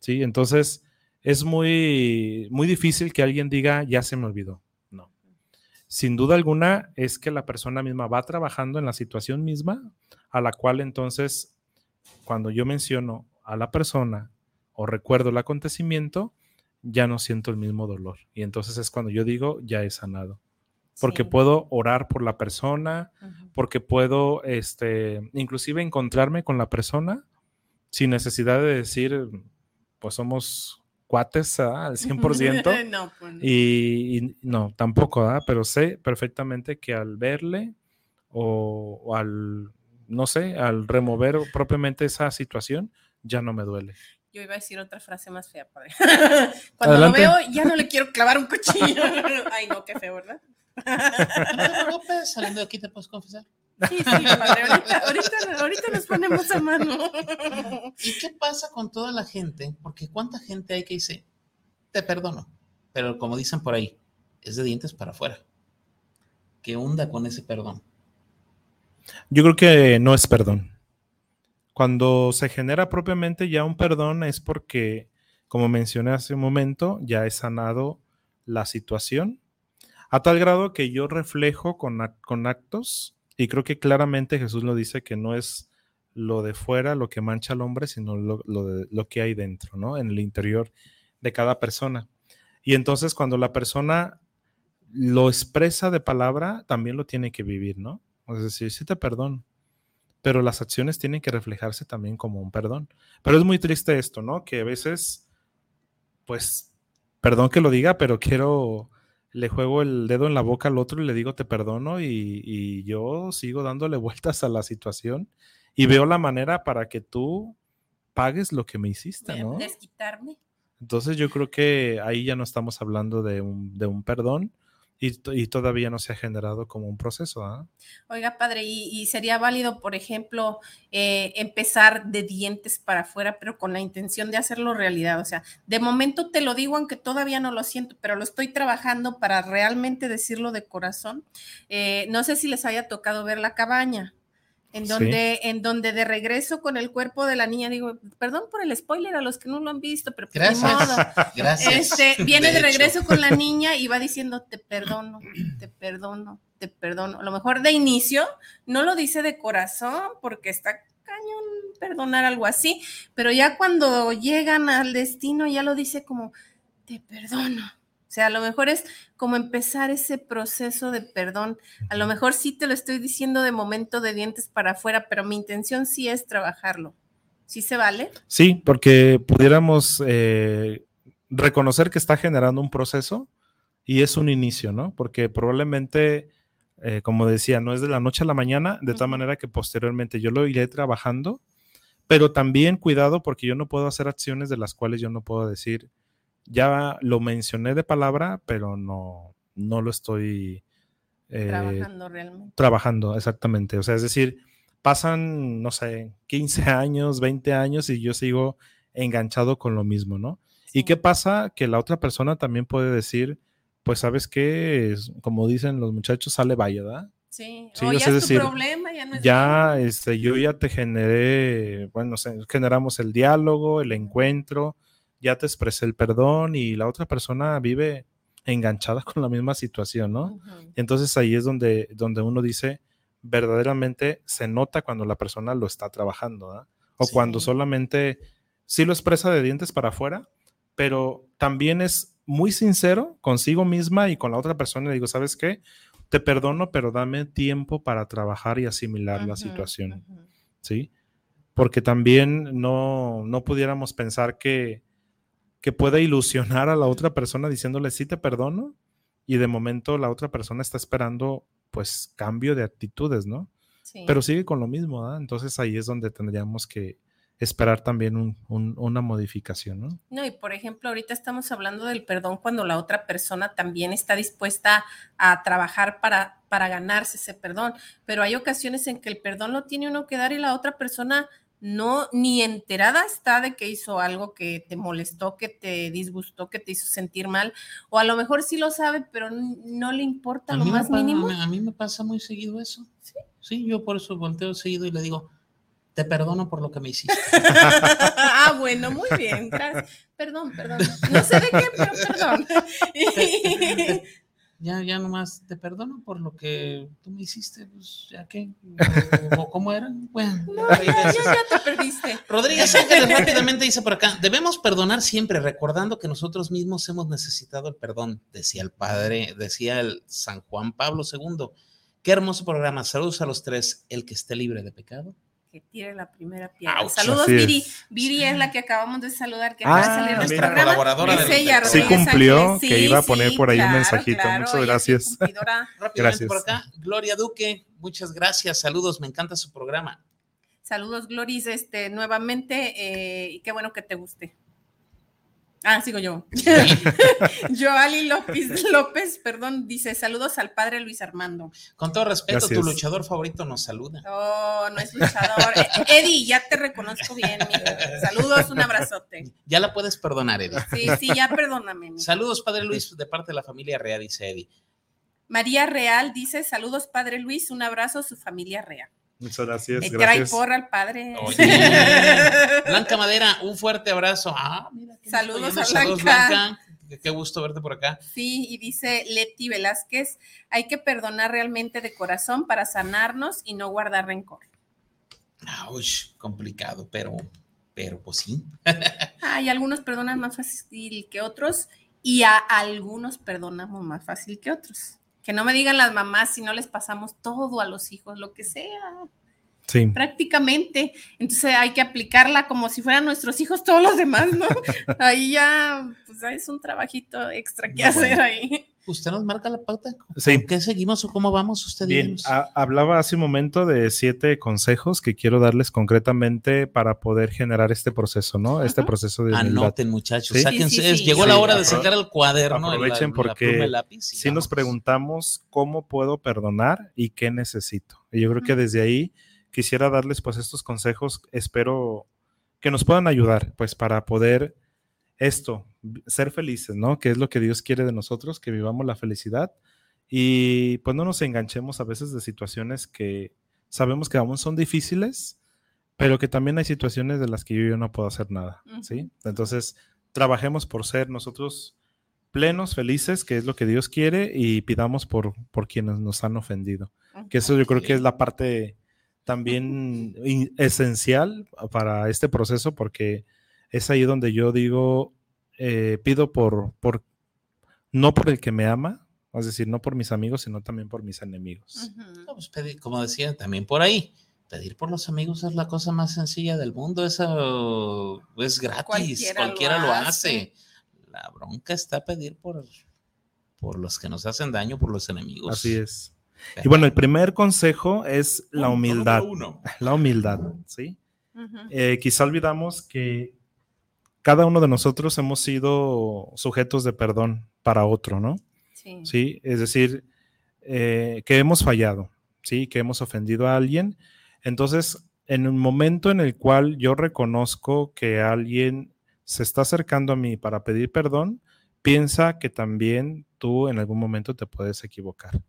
¿Sí? Entonces, es muy, muy difícil que alguien diga, ya se me olvidó. No. Sin duda alguna, es que la persona misma va trabajando en la situación misma, a la cual entonces cuando yo menciono a la persona o recuerdo el acontecimiento, ya no siento el mismo dolor. Y entonces es cuando yo digo, ya he sanado. Porque puedo orar por la persona, porque puedo, este, inclusive encontrarme con la persona sin necesidad de decir, pues somos cuates al 100%. [laughs] no, pues y, no, tampoco, pero sé perfectamente que al verle o, al no sé, al remover propiamente esa situación, ya no me duele. Yo iba a decir otra frase más fea, padre. [laughs] Cuando lo veo, ya no le quiero clavar un cuchillo. [laughs] Ay, no, qué feo, ¿verdad? No te saliendo de aquí te puedes confesar. Sí, sí, padre, ahorita, ahorita, ahorita nos ponemos a mano. ¿Y qué pasa con toda la gente? Porque cuánta gente hay que dice, te perdono, pero como dicen por ahí, es de dientes para afuera. ¿Qué onda con ese perdón? Yo creo que no es perdón. Cuando se genera propiamente ya un perdón es porque, como mencioné hace un momento, ya he sanado la situación a tal grado que yo reflejo con, con actos y creo que claramente Jesús lo dice que no es lo de fuera lo que mancha al hombre, sino lo, de, lo que hay dentro, ¿no? En el interior de cada persona. Y entonces cuando la persona lo expresa de palabra, también lo tiene que vivir, ¿no? Es decir, sí te perdono, pero las acciones tienen que reflejarse también como un perdón. Pero es muy triste esto, ¿no? Que a veces, pues, perdón que lo diga, pero quiero le juego el dedo en la boca al otro y le digo te perdono y, yo sigo dándole [laughs] vueltas a la situación y veo la manera para que tú pagues lo que me hiciste, ¿no? Desquitarme. Entonces yo creo que ahí ya no estamos hablando de un, de un perdón, y, todavía no se ha generado como un proceso. ¿ah? Oiga, padre, y, sería válido, por ejemplo, eh, empezar de dientes para afuera, pero con la intención de hacerlo realidad. O sea, de momento te lo digo, aunque todavía no lo siento, pero lo estoy trabajando para realmente decirlo de corazón. Eh, no sé si les haya tocado ver la cabaña en donde, en donde de regreso con el cuerpo de la niña, digo, perdón por el spoiler a los que no lo han visto, pero pues, Gracias. [laughs] Gracias. Este, viene de, regreso con la [laughs] niña y va diciendo, te perdono, te perdono, te perdono. A lo mejor de inicio no lo dice de corazón porque está cañón perdonar algo así, pero ya cuando llegan al destino ya lo dice como, te perdono sea, a lo mejor es como empezar ese proceso de perdón. A lo mejor sí te lo estoy diciendo de momento de dientes para afuera, pero mi intención sí es trabajarlo. ¿Sí se vale? Sí, porque pudiéramos eh, reconocer que está generando un proceso y es un inicio, ¿no? Porque probablemente, eh, como decía, no es de la noche a la mañana, de tal manera que posteriormente yo lo iré trabajando, pero también cuidado porque yo no puedo hacer acciones de las cuales yo no puedo decir, ya lo mencioné de palabra, pero no, no lo estoy eh, trabajando realmente. Trabajando, exactamente. O sea, es decir, pasan, no sé, 15 [laughs] años, 20 años y yo sigo enganchado con lo mismo, ¿no? ¿Y qué pasa? Que la otra persona también puede decir, pues sabes qué, como dicen los muchachos, sale vaya, ¿verdad? Sí, o ya es, tu problema, ya no es Ya, este, yo ya te generé, bueno, generamos el diálogo, el encuentro, ya te expresé el perdón y la otra persona vive enganchada [laughs] con la misma situación, ¿no? Entonces ahí es donde, donde uno dice, verdaderamente se nota cuando la persona lo está trabajando, ¿no? O cuando solamente sí lo expresa de dientes para afuera, pero también es muy sincero consigo misma y con la otra persona. Le digo, ¿sabes qué? Te perdono, pero dame tiempo para trabajar y asimilar la situación, ¿sí? Porque también no, no pudiéramos pensar que, que puede ilusionar a la otra persona diciéndole sí te perdono y de momento la otra persona está esperando pues cambio de actitudes, ¿no? Sí. Pero sigue con lo mismo, ¿ah? Entonces ahí es donde tendríamos que esperar también una modificación, ¿no? No, y por ejemplo, ahorita estamos hablando del perdón cuando la otra persona también está dispuesta a trabajar para, para ganarse ese perdón, pero hay ocasiones en que el perdón lo tiene uno que dar y la otra persona no ni enterada está de que hizo algo que te molestó, que te disgustó, que te hizo sentir mal, o a lo mejor sí lo sabe, pero no le importa lo más mínimo. A mí me pasa muy seguido eso. Sí. Sí, yo por eso volteo seguido y le digo, te perdono por lo que me hiciste. [laughs] ah, bueno, muy bien, gracias. Perdón, perdón. No sé de qué, pero perdón. [laughs] [laughs] ya, ya nomás te perdono por lo que tú me hiciste, pues ya que, o, cómo eran, bueno. [laughs] ya, ya, te perdiste. [laughs] Rodríguez Ángeles rápidamente dice por acá, debemos perdonar siempre, recordando que nosotros mismos hemos necesitado el perdón, decía el padre, decía el San Juan Pablo II. Qué hermoso programa, saludos a los tres, el que esté libre de pecado. Que tire la primera piedra. Saludos, Viri. Viri es la que acabamos de saludar, que acaba de salir nuestro programa. colaboradora es ella, Sí cumplió, Sí, que iba a poner sí, por ahí un mensajito. claro, Muchas gracias. [laughs] Gracias. por acá, Gloria Duque, muchas gracias, saludos, me encanta su programa. Saludos, Gloris, este, nuevamente, eh, y qué bueno que te guste. Ah, sigo yo. [laughs] [laughs] Joali López, López, perdón, dice saludos al padre Luis Armando. Con todo respeto, Gracias. tu luchador favorito nos saluda. Oh, no es luchador. [laughs] Eh, Eddie, ya te reconozco bien. Saludos, un abrazote. Ya la puedes perdonar, Eddie. Sí, sí, ya perdóname. Saludos, Padre Luis, de parte de la familia Real, dice Eddie. María Real dice saludos, padre Luis, un abrazo a su familia real. Muchas gracias. Me trae gracias. porra al padre. Oye. [laughs] Blanca Madera, un fuerte abrazo. Ah, mira, Saludos a Saludos, Blanca. Blanca. Qué- gusto verte por acá. Sí, y dice Leti Velázquez, hay que perdonar realmente de corazón para sanarnos y no guardar rencor. Ouch, complicado, pero, pero pues sí. [laughs] Ay, algunos perdonan más fácil que otros y a algunos perdonamos más fácil que otros. Que no me digan las mamás si no les pasamos todo a los hijos, lo que sea, Sí. prácticamente. Entonces hay que aplicarla como si fueran nuestros hijos todos los demás, ¿no? [laughs] Ahí ya, pues es un trabajito extra que hacer ahí. ¿Usted nos marca la pauta? Sí. ¿Con qué seguimos o cómo vamos? Usted Bien, hablaba hace un momento de siete consejos que quiero darles concretamente para poder generar este proceso, ¿no? Este proceso de humildad. Anoten, muchachos. Sí. Sáquense. Sí, sí, es- sí. Llegó Sí, la hora de sacar el cuaderno. aprovechen la- porque lápiz, Si nos preguntamos cómo puedo perdonar y qué necesito. Y yo creo que desde ahí quisiera darles pues estos consejos, espero que nos puedan ayudar pues para poder esto, ser felices, ¿no? Que es lo que Dios quiere de nosotros, que vivamos la felicidad y pues no nos enganchemos a veces de situaciones que sabemos que aún son difíciles, pero que también hay situaciones de las que yo, yo no puedo hacer nada, ¿sí? Entonces, trabajemos por ser nosotros plenos, felices, que es lo que Dios quiere, y pidamos por, por quienes nos han ofendido. Que eso yo creo que es la parte también in- esencial para este proceso, porque es ahí donde yo digo, eh, pido por, por, no por el que me ama, es decir, no por mis amigos, sino también por mis enemigos. No, pues, pedir, como decía, también por ahí. Pedir por los amigos es la cosa más sencilla del mundo. Eso es gratis. Cualquiera Cualquiera, lo lo, hace. hace. La bronca está pedir por, por los que nos hacen daño, por los enemigos. Así es. Y bueno, el primer consejo es la humildad. uno. [laughs] La humildad, ¿sí? Eh, quizá olvidamos que cada uno de nosotros hemos sido sujetos de perdón para otro, ¿no? Sí. Sí, es decir, eh, que hemos fallado, sí, que hemos ofendido a alguien. Entonces, en un momento en el cual yo reconozco que alguien se está acercando a mí para pedir perdón, piensa que también tú en algún momento te puedes equivocar.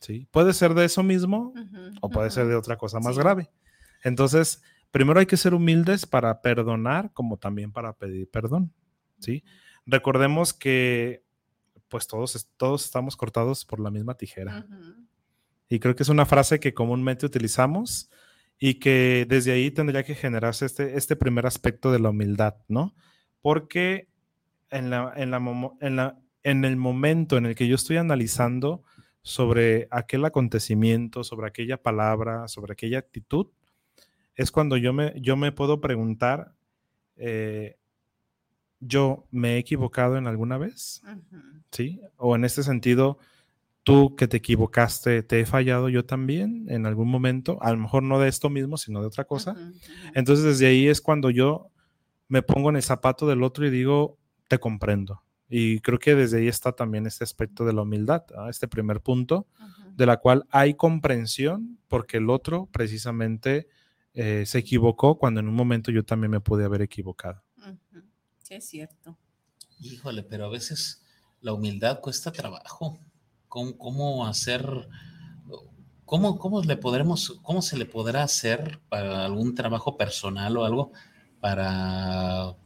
¿sí? Puede ser de eso mismo Ujú, o puede ser ujú. de otra cosa más Sí. grave. Entonces, primero hay que ser humildes para perdonar como también para pedir perdón, ¿sí? Recordemos que pues todos, todos estamos cortados por la misma tijera. Y creo que es una frase que comúnmente utilizamos y que desde ahí tendría que generarse este, este primer aspecto de la humildad, ¿no? Porque en, la, en, la en, la- en el momento en el que yo estoy analizando sobre aquel acontecimiento, sobre aquella palabra, sobre aquella actitud, es cuando yo me, yo me puedo preguntar, eh, ¿yo me he equivocado en alguna vez? ¿sí? O en este sentido, tú que te equivocaste, te he fallado yo también en algún momento, a lo mejor no de esto mismo, sino de otra cosa. Entonces desde ahí es cuando yo me pongo en el zapato del otro y digo, te comprendo. Y creo que desde ahí está también este aspecto de la humildad, ¿ah? este primer punto, de la cual hay comprensión porque el otro precisamente eh, se equivocó cuando en un momento yo también me pude haber equivocado. Sí, es cierto. Híjole, pero a veces la humildad cuesta trabajo. ¿Cómo, cómo hacer, cómo, cómo le podremos, cómo se le podrá hacer para algún trabajo personal o algo para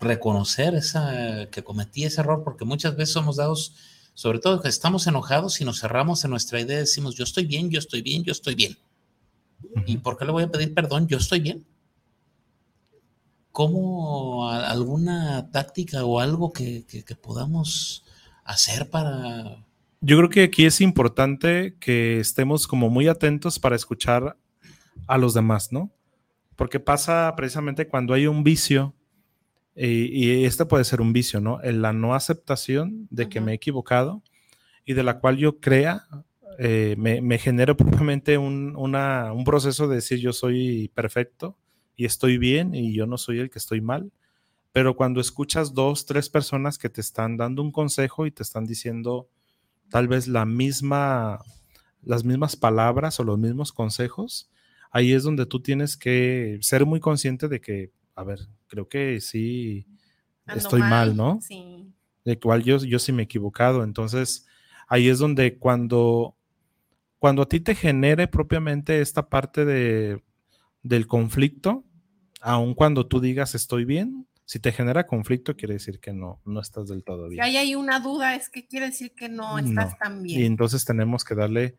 reconocer esa, que cometí ese error? Porque muchas veces somos dados, sobre todo que estamos enojados y nos cerramos en nuestra idea, decimos, yo estoy bien, yo estoy bien, yo estoy bien. ¿Y por qué le voy a pedir perdón? Yo estoy bien. ¿Cómo alguna táctica o algo que, que- que podamos hacer para... Yo creo que aquí es importante que estemos como muy atentos para escuchar a los demás, ¿no? Porque pasa precisamente cuando hay un vicio, y, este puede ser un vicio, ¿no? En la no aceptación de que me he equivocado y de la cual yo crea, eh, me, me genera propiamente un, un proceso de decir yo soy perfecto y estoy bien y yo no soy el que estoy mal. Pero cuando escuchas dos, tres personas que te están dando un consejo y te están diciendo tal vez la misma, las mismas palabras o los mismos consejos, ahí es donde tú tienes que ser muy consciente de que, a ver, creo que sí estoy mal, ¿no? Sí. De cual yo, yo sí me he equivocado. Entonces, ahí es donde cuando, cuando a ti te genere propiamente esta parte de, del conflicto, aun cuando tú digas estoy bien, si te genera conflicto, quiere decir que no, no estás del todo bien. Si hay una duda, es que quiere decir que no estás tan bien. Y entonces tenemos que darle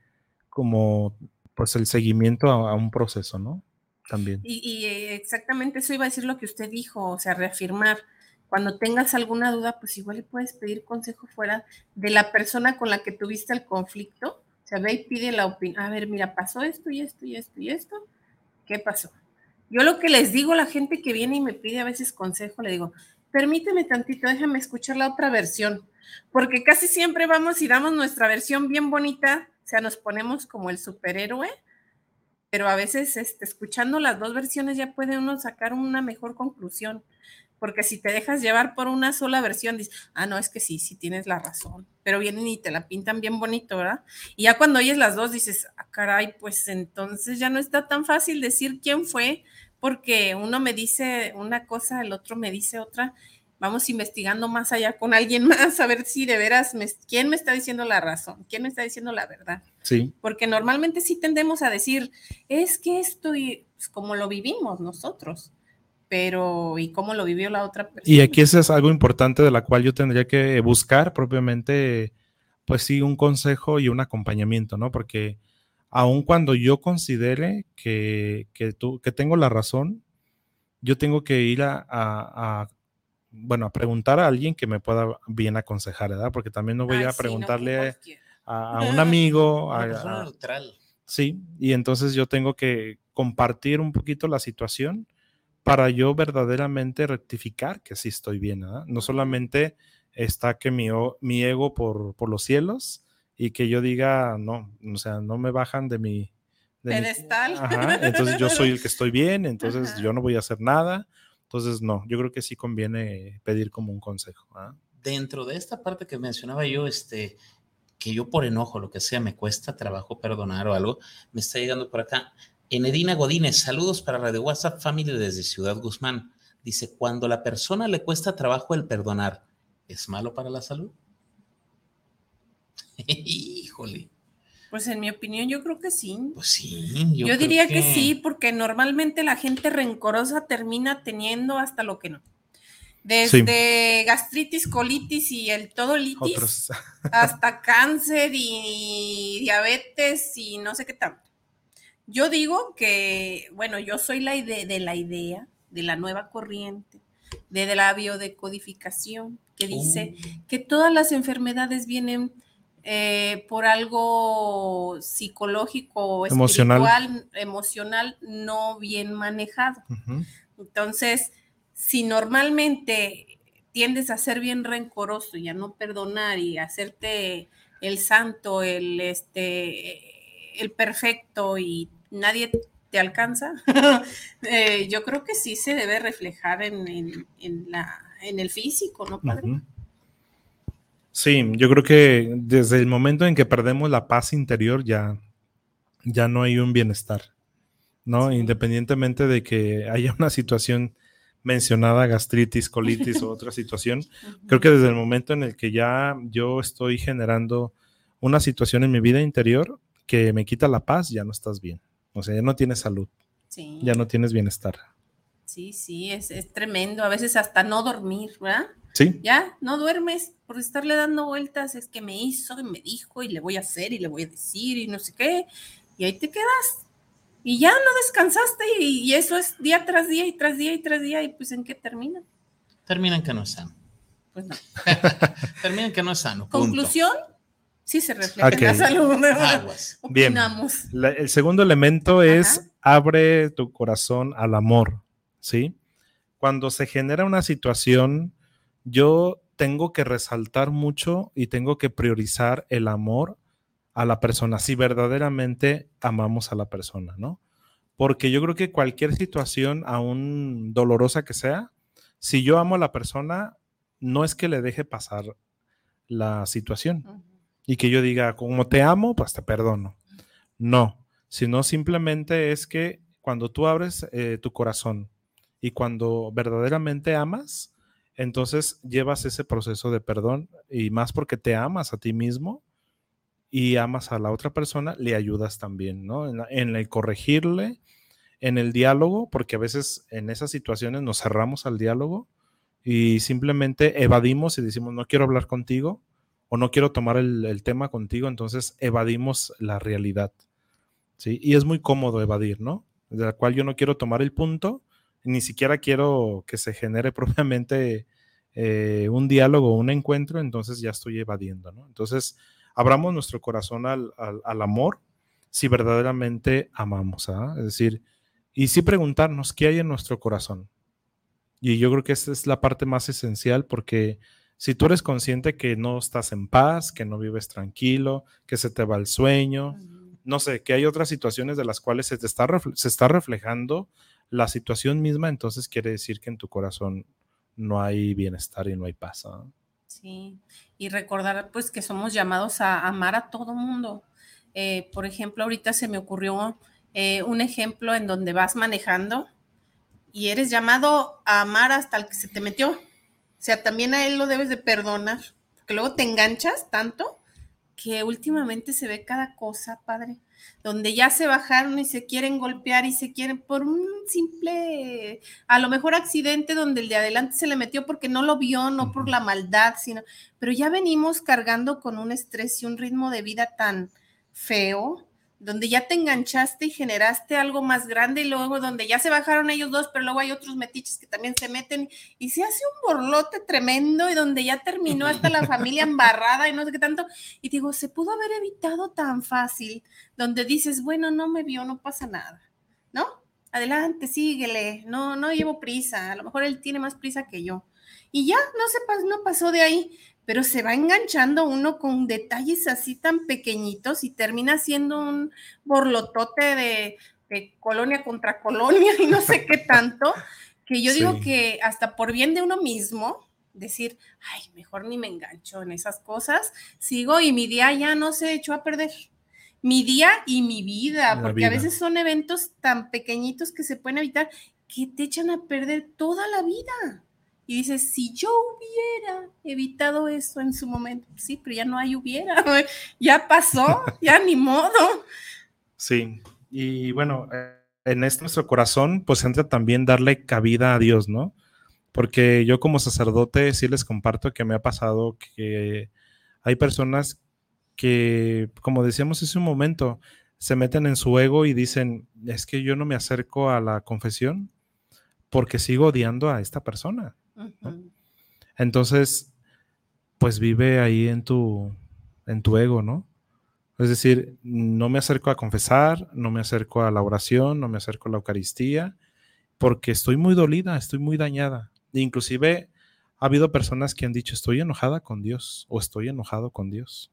como pues el seguimiento a, un proceso, ¿no? También. Y, y, eh, exactamente eso iba a decir lo que usted dijo, o sea, reafirmar. Cuando tengas alguna duda, pues igual le puedes pedir consejo fuera de la persona con la que tuviste el conflicto. O sea, ve y pide la opinión. A ver, mira, pasó esto y esto y esto y esto. ¿Qué pasó? Yo lo que les digo a la gente que viene y me pide a veces consejo, le digo, permíteme tantito, déjame escuchar la otra versión, porque casi siempre vamos y damos nuestra versión bien bonita, o sea, nos ponemos como el superhéroe, pero a veces este, escuchando las dos versiones ya puede uno sacar una mejor conclusión, porque si te dejas llevar por una sola versión, dices, ah, no, es que sí, sí tienes la razón, pero vienen y te la pintan bien bonito, ¿verdad? Y ya cuando oyes las dos dices, ah, caray, pues entonces ya no está tan fácil decir quién fue, porque uno me dice una cosa, el otro me dice otra. Vamos investigando más allá con alguien [laughs] más a ver si de veras, me, quién me está diciendo la razón, quién me está diciendo la verdad. Sí. Porque normalmente sí tendemos a decir, es que esto y pues, como lo vivimos nosotros, pero ¿y cómo lo vivió la otra persona? Y aquí eso es algo importante de la cual yo tendría que buscar propiamente, pues sí, un consejo y un acompañamiento, ¿no? Porque aun cuando yo considere que, que, tú, que tengo la razón, yo tengo que ir a, bueno, a preguntar a alguien que me pueda bien aconsejar, ¿verdad? Porque también no voy a preguntarle a, un amigo. a, persona neutral. Sí, y entonces yo tengo que compartir un poquito la situación para yo verdaderamente rectificar que sí estoy bien, ¿verdad? No solamente está que mi, mi ego por, por los cielos, y que yo diga, no, o sea, no me bajan de mi... Pedestal. [laughs] entonces yo soy el que estoy bien, entonces yo no voy a hacer nada. Entonces, no, yo creo que sí conviene pedir como un consejo. ¿ah? Dentro de esta parte que mencionaba yo, este, que yo por enojo, lo que sea, me cuesta trabajo perdonar o algo, me está llegando por acá. Enedina Godínez, saludos para Radio WhatsApp Family desde Ciudad Guzmán. Dice, cuando la persona le cuesta trabajo el perdonar, ¿es malo para la salud? [laughs] Híjole. Pues en mi opinión yo creo que sí. Pues sí. Yo, diría que... sí, porque normalmente la gente rencorosa termina teniendo hasta lo que no. Desde gastritis, colitis y el todo litis, [laughs] hasta cáncer y diabetes y no sé qué tanto. Yo digo que, bueno, yo soy la idea de la idea de la nueva corriente, de, la biodecodificación, que dice uh. que todas las enfermedades vienen eh, por algo psicológico, espiritual, emocional, no bien manejado. Entonces, si normalmente tiendes a ser bien rencoroso y a no perdonar y a hacerte el santo, el este, el perfecto y nadie te alcanza, [laughs] eh, yo creo que sí se debe reflejar en, la, en el físico, ¿no, padre? Sí, yo creo que desde el momento en que perdemos la paz interior ya, ya no hay un bienestar, ¿no? Independientemente de que haya una situación mencionada, gastritis, colitis o otra situación, [laughs] creo que desde el momento en el que ya yo estoy generando una situación en mi vida interior que me quita la paz, ya no estás bien. O sea, ya no tienes salud. Ya no tienes bienestar. Sí, sí, es, es tremendo. A veces hasta no dormir, ¿verdad? Sí. Ya, no duermes por estarle dando vueltas, es que me hizo y me dijo y le voy a hacer y le voy a decir y no sé qué, y ahí te quedas. Y ya no descansaste y, eso es día tras día y tras día y tras día y pues ¿en qué termina? Terminan que no es sano. Pues no. [laughs] Terminan que no es sano. Conclusión, sí se refleja en la salud. Bien. el segundo elemento es abre tu corazón al amor, ¿sí? Cuando se genera una situación, yo tengo que resaltar mucho y tengo que priorizar el amor a la persona, si verdaderamente amamos a la persona, ¿no? Porque yo creo que cualquier situación, aún dolorosa que sea, si yo amo a la persona, no es que le deje pasar la situación y que yo diga, como te amo, pues te perdono. No, sino simplemente es que cuando tú abres eh, tu corazón y cuando verdaderamente amas, entonces llevas ese proceso de perdón y más porque te amas a ti mismo y amas a la otra persona, le ayudas también, ¿no? En, el corregirle, en el diálogo, porque a veces en esas situaciones nos cerramos al diálogo y simplemente evadimos y decimos, no quiero hablar contigo o no quiero tomar el, tema contigo, entonces evadimos la realidad, ¿sí? Y es muy cómodo evadir, ¿no? De la cual yo no quiero tomar el punto ni siquiera quiero que se genere [laughs] propiamente eh, un diálogo o un encuentro, entonces ya estoy evadiendo, ¿no? Entonces, abramos nuestro corazón al, amor si verdaderamente amamos, ¿ah? Es decir, y sí preguntarnos qué hay en nuestro corazón. Y yo creo que esa es la parte más esencial porque si tú eres consciente que no estás en paz, que no vives tranquilo, que se te va el sueño, no sé, que hay otras situaciones de las cuales se, te está, se está reflejando la situación misma, entonces quiere decir que en tu corazón no hay bienestar y no hay paz. Sí, y recordar pues que somos llamados a amar a todo mundo. Eh, por ejemplo, ahorita se me ocurrió eh, un ejemplo en donde vas manejando y eres llamado a amar hasta el que se te metió. O sea, también a él lo debes de perdonar, porque luego te enganchas tanto que últimamente se ve cada cosa, padre donde ya se bajaron y se quieren golpear y se quieren por un simple, a lo mejor accidente donde el de adelante se le metió porque no lo vio, no por la maldad, sino, pero ya venimos cargando con un estrés y un ritmo de vida tan feo donde ya te enganchaste y generaste algo más grande y luego donde ya se bajaron ellos dos, pero luego hay otros metiches que también se meten y se hace un borlote tremendo y donde ya terminó hasta la familia [laughs] embarrada y no sé qué tanto. Y digo, se pudo haber evitado tan fácil, donde dices, bueno, no me vio, no pasa nada, ¿no? Adelante, síguele, no, no llevo prisa, a lo mejor él tiene más prisa que yo. Y ya, no se no pasó de ahí pero se va enganchando uno con detalles así tan pequeñitos y termina siendo un borlotote de, colonia contra colonia y no sé qué tanto, que yo digo que hasta por bien de uno mismo, decir, ay, mejor ni me engancho en esas cosas, sigo y mi día ya no se echó a perder. Mi día y mi vida, porque a veces son eventos tan pequeñitos que se pueden evitar que te echan a perder toda la vida. Y dices, si yo hubiera evitado eso en su momento, sí, pero ya no hay hubiera, [laughs] ya pasó, [laughs] ya ni modo. Sí, y bueno, eh, en este nuestro corazón, pues entra también darle cabida a Dios, ¿no? Porque yo como sacerdote sí les comparto que me ha pasado que hay personas que, como decíamos hace un momento, se meten en su ego y dicen, es que yo no me acerco a la confesión porque sigo odiando a esta persona. Entonces, pues vive ahí en tu, en tu ego, ¿no? Es decir, no me acerco a confesar, no me acerco a la oración, no me acerco a la Eucaristía, porque estoy muy dolida, estoy muy dañada. inclusive ha habido personas que han dicho, estoy enojada con Dios o estoy enojado con Dios.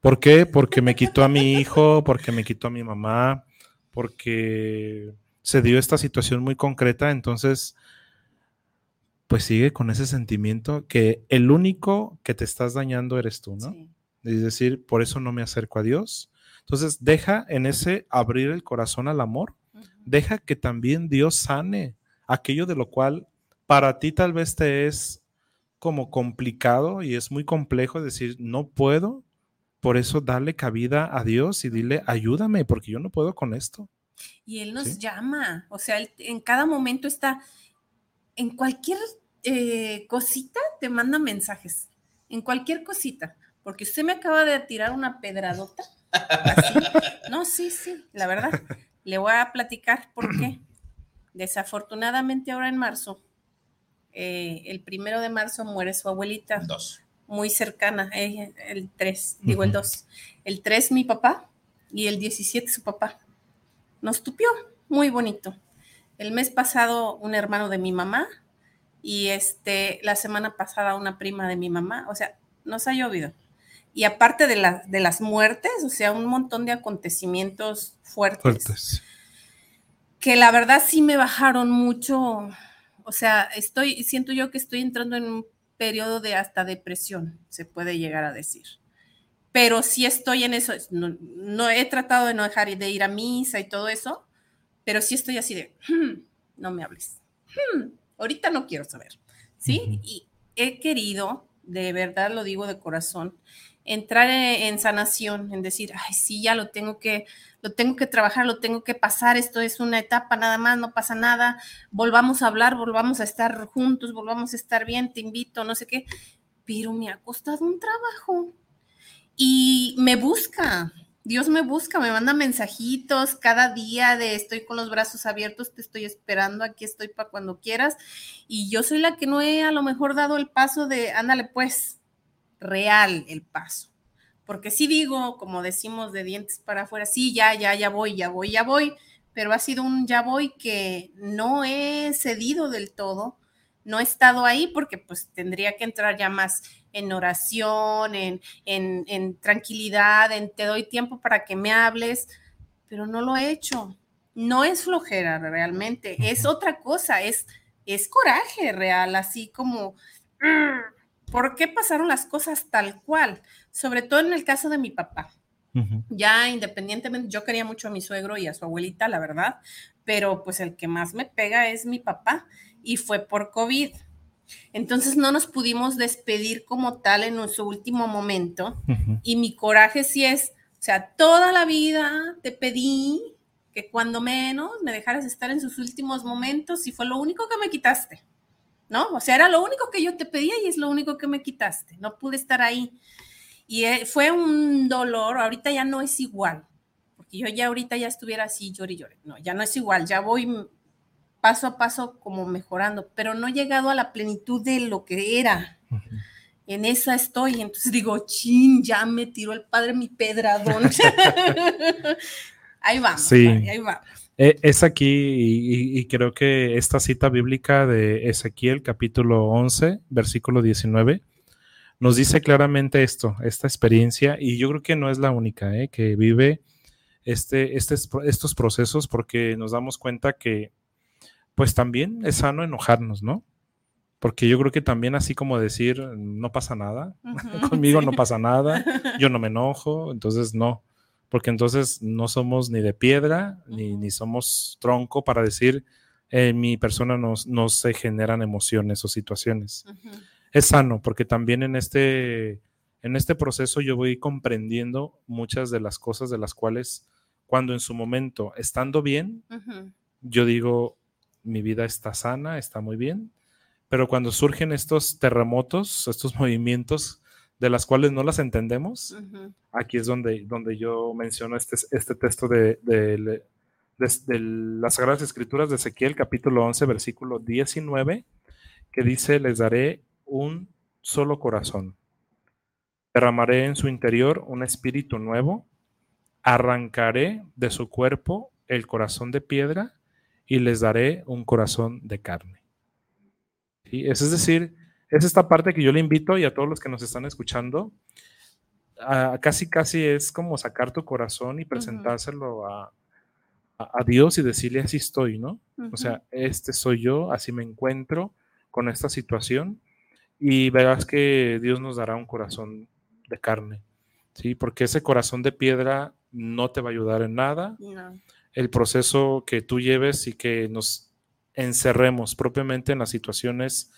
¿Por qué? Porque me quitó a mi hijo, porque me quitó a mi mamá, porque se dio esta situación muy concreta, entonces pues sigue con ese sentimiento que el único que te estás dañando eres tú, ¿no? Es decir, por eso no me acerco a Dios. Entonces, deja en ese abrir el corazón al amor, deja que también Dios sane aquello de lo cual para ti tal vez te es como complicado y es muy complejo decir, no puedo, por eso dale cabida a Dios y dile, ayúdame, porque yo no puedo con esto. Y Él nos llama, o sea, en cada momento está en cualquier eh, cosita te manda mensajes, en cualquier cosita, porque usted me acaba de tirar una pedradota. [laughs] No, sí, sí, la verdad. Le voy a platicar por qué. Desafortunadamente ahora en marzo, eh, el primero de marzo muere su abuelita. Dos. Muy cercana, eh, el 3, digo el 2. El 3 mi papá y el 17 su papá. nos tupió, muy bonito. El mes pasado un hermano de mi mamá y este, la semana pasada una prima de mi mamá, o sea, nos ha llovido. Y aparte de, de las muertes, o sea, un montón de acontecimientos fuertes, fuertes, que la verdad sí me bajaron mucho, o sea, estoy, siento yo que estoy entrando en un periodo de hasta depresión, se puede llegar a decir. Pero sí estoy en eso, no, he tratado de no dejar de ir a misa y todo eso, pero sí estoy así de, hmm, no me hables, hmm, ahorita no quiero saber, ¿sí? Y he querido, de verdad lo digo de corazón, entrar en, sanación, en decir, ay, sí, ya lo tengo que, lo tengo que trabajar, lo tengo que pasar, esto es una etapa nada más, no pasa nada, volvamos a hablar, volvamos a estar juntos, volvamos a estar bien, te invito, no sé qué, pero me ha costado un trabajo. Y me busca, Dios me busca, me manda mensajitos cada día de estoy con los brazos abiertos, te estoy esperando, aquí estoy para cuando quieras. Y yo soy la que no he a lo mejor dado el paso de, ándale pues, real el paso. Porque sí digo, como decimos de dientes para afuera, sí, ya, ya, ya voy, ya voy, ya voy, pero ha sido un ya voy que no he cedido del todo, no he estado ahí porque pues tendría que entrar ya más en oración, en, en, tranquilidad, en te doy tiempo para que me hables, pero no lo he hecho. No es flojera realmente, es otra cosa, es, es coraje real, así como, mm, ¿por qué pasaron las cosas tal cual? Sobre todo en el caso de mi papá. Ya independientemente, yo quería mucho a mi suegro y a su abuelita, la verdad, pero pues el que más me pega es mi papá y fue por COVID. Entonces no nos pudimos despedir como tal en nuestro último momento. Y mi coraje sí es, o sea, toda la vida te pedí que cuando menos me dejaras estar en sus últimos momentos y fue lo único que me quitaste, ¿no? O sea, era lo único que yo te pedía y es lo único que me quitaste. No pude estar ahí. Y eh, fue un dolor, ahorita ya no es igual, porque yo ya ahorita ya estuviera así, llori, llori. No, ya no es igual, ya voy paso a paso como mejorando, pero no he llegado a la plenitud de lo que era. En esa estoy, entonces digo, chin, ya me tiró el padre mi pedradón. [laughs] ahí vamos, sí. ahí, va. E, es aquí y, y, creo que esta cita bíblica de Ezequiel capítulo 11, versículo 19, nos dice claramente esto, esta experiencia, y yo creo que no es la única ¿eh? que vive este, este, estos procesos porque nos damos cuenta que pues también es sano enojarnos, ¿no? Porque yo creo que también así como decir, no pasa nada, [laughs] conmigo no pasa nada, yo no me enojo, entonces no, porque entonces no somos ni de piedra, ni, ni, somos tronco para decir, en mi persona no, no, se generan emociones o situaciones. Es sano, porque también en este, en este proceso yo voy comprendiendo muchas de las cosas de las cuales cuando en su momento, estando bien, yo digo, mi vida está sana, está muy bien, pero cuando surgen estos terremotos, estos [laughs] movimientos de las cuales no las entendemos, aquí es donde, donde yo menciono este, este texto de, de, las Sagradas Escrituras de Ezequiel, capítulo 11, versículo 19, que dice, les daré un solo corazón, derramaré en su interior un espíritu nuevo, arrancaré de su cuerpo el corazón de piedra y les daré un corazón de carne. ¿Sí? Es, decir, es esta parte que yo le invito y a todos los que nos están escuchando, casi casi es como sacar tu corazón y presentárselo a, Dios y decirle así estoy, ¿no? O sea, este soy yo, así me encuentro con esta situación y verás que Dios nos dará un corazón de carne, ¿sí? Porque ese corazón de piedra no te va a ayudar en nada. No el proceso que tú lleves y que nos encerremos propiamente en las situaciones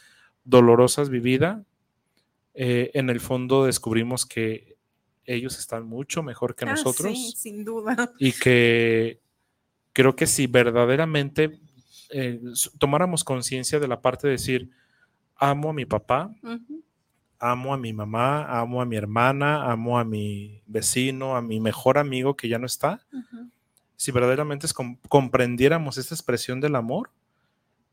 dolorosas vividas, eh, en el fondo descubrimos que ellos están mucho mejor que ah, nosotros. Sí, sin duda. Y que creo que si verdaderamente eh, tomáramos conciencia de la parte de decir, amo a mi papá, amo a mi mamá, amo a mi hermana, amo a mi vecino, a mi mejor amigo que ya no está, si verdaderamente comprendiéramos esta expresión del amor,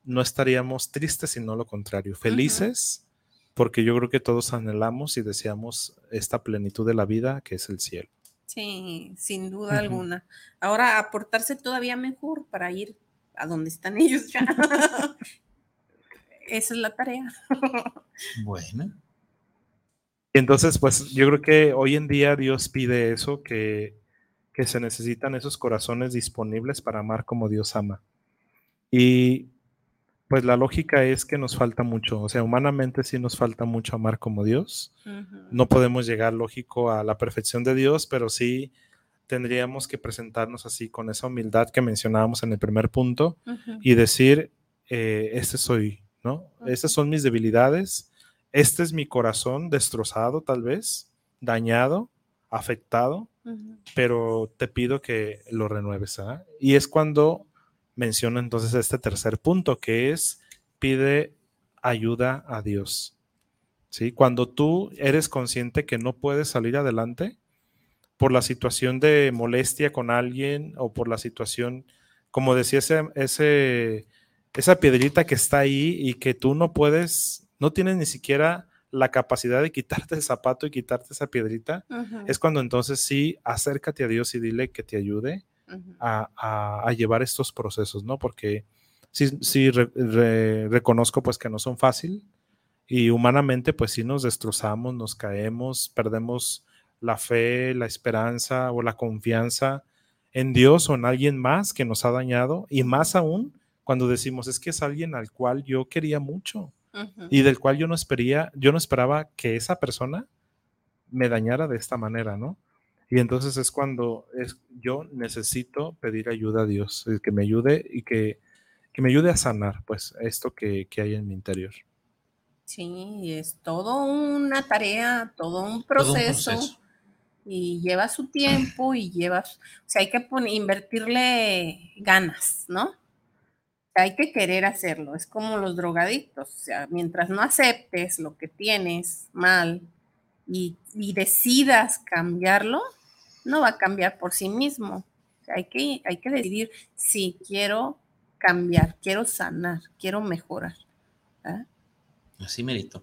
no estaríamos tristes, sino lo contrario, felices, porque yo creo que todos anhelamos y deseamos esta plenitud de la vida que es el cielo. Sí, sin duda alguna. Ahora aportarse todavía mejor para ir a donde están [laughs] ellos ya. Esa es la tarea. Bueno. Entonces, pues yo creo que hoy en día Dios pide eso, que, que se necesitan esos corazones disponibles para amar como Dios ama. Y pues la lógica es que nos falta mucho, o sea, humanamente sí nos falta mucho amar como Dios. No podemos llegar, lógico, a la perfección de Dios, pero sí tendríamos que presentarnos así con esa humildad que mencionábamos en el primer punto y decir, eh, este soy, ¿no? Estas son mis debilidades, este es mi corazón destrozado tal vez, dañado, afectado, pero te pido que lo renueves. ¿ah? Y es cuando menciona entonces este tercer punto, que es pide ayuda a Dios. ¿Sí? Cuando tú eres consciente que no puedes salir adelante por la situación de molestia con alguien o por la situación, como decía ese, esa piedrita que está ahí y que tú no puedes, no tienes ni siquiera la capacidad de quitarte el zapato y quitarte esa piedrita, es cuando entonces sí, acércate a Dios y dile que te ayude a, llevar estos procesos, ¿no? Porque sí, sí reconozco pues que no son fácil y humanamente pues sí nos destrozamos, nos caemos, perdemos la fe, la esperanza o la confianza en Dios o en alguien más que nos ha dañado y más aún cuando decimos es que es alguien al cual yo quería mucho y del cual yo no espería, yo no esperaba que esa persona me dañara de esta manera, ¿no? Y entonces es cuando es, yo necesito pedir ayuda a Dios, que me ayude y que, me ayude a sanar, pues, esto que, hay en mi interior. Sí, es todo una tarea, todo un proceso, y lleva su tiempo y lleva, o sea, hay que poner, invertirle ganas, ¿no? Hay que querer hacerlo, es como los drogadictos, o sea, mientras no aceptes lo que tienes mal y, y decidas cambiarlo, no va a cambiar por sí mismo. Hay que, hay que decidir si quiero cambiar, quiero sanar, quiero mejorar. Así merito.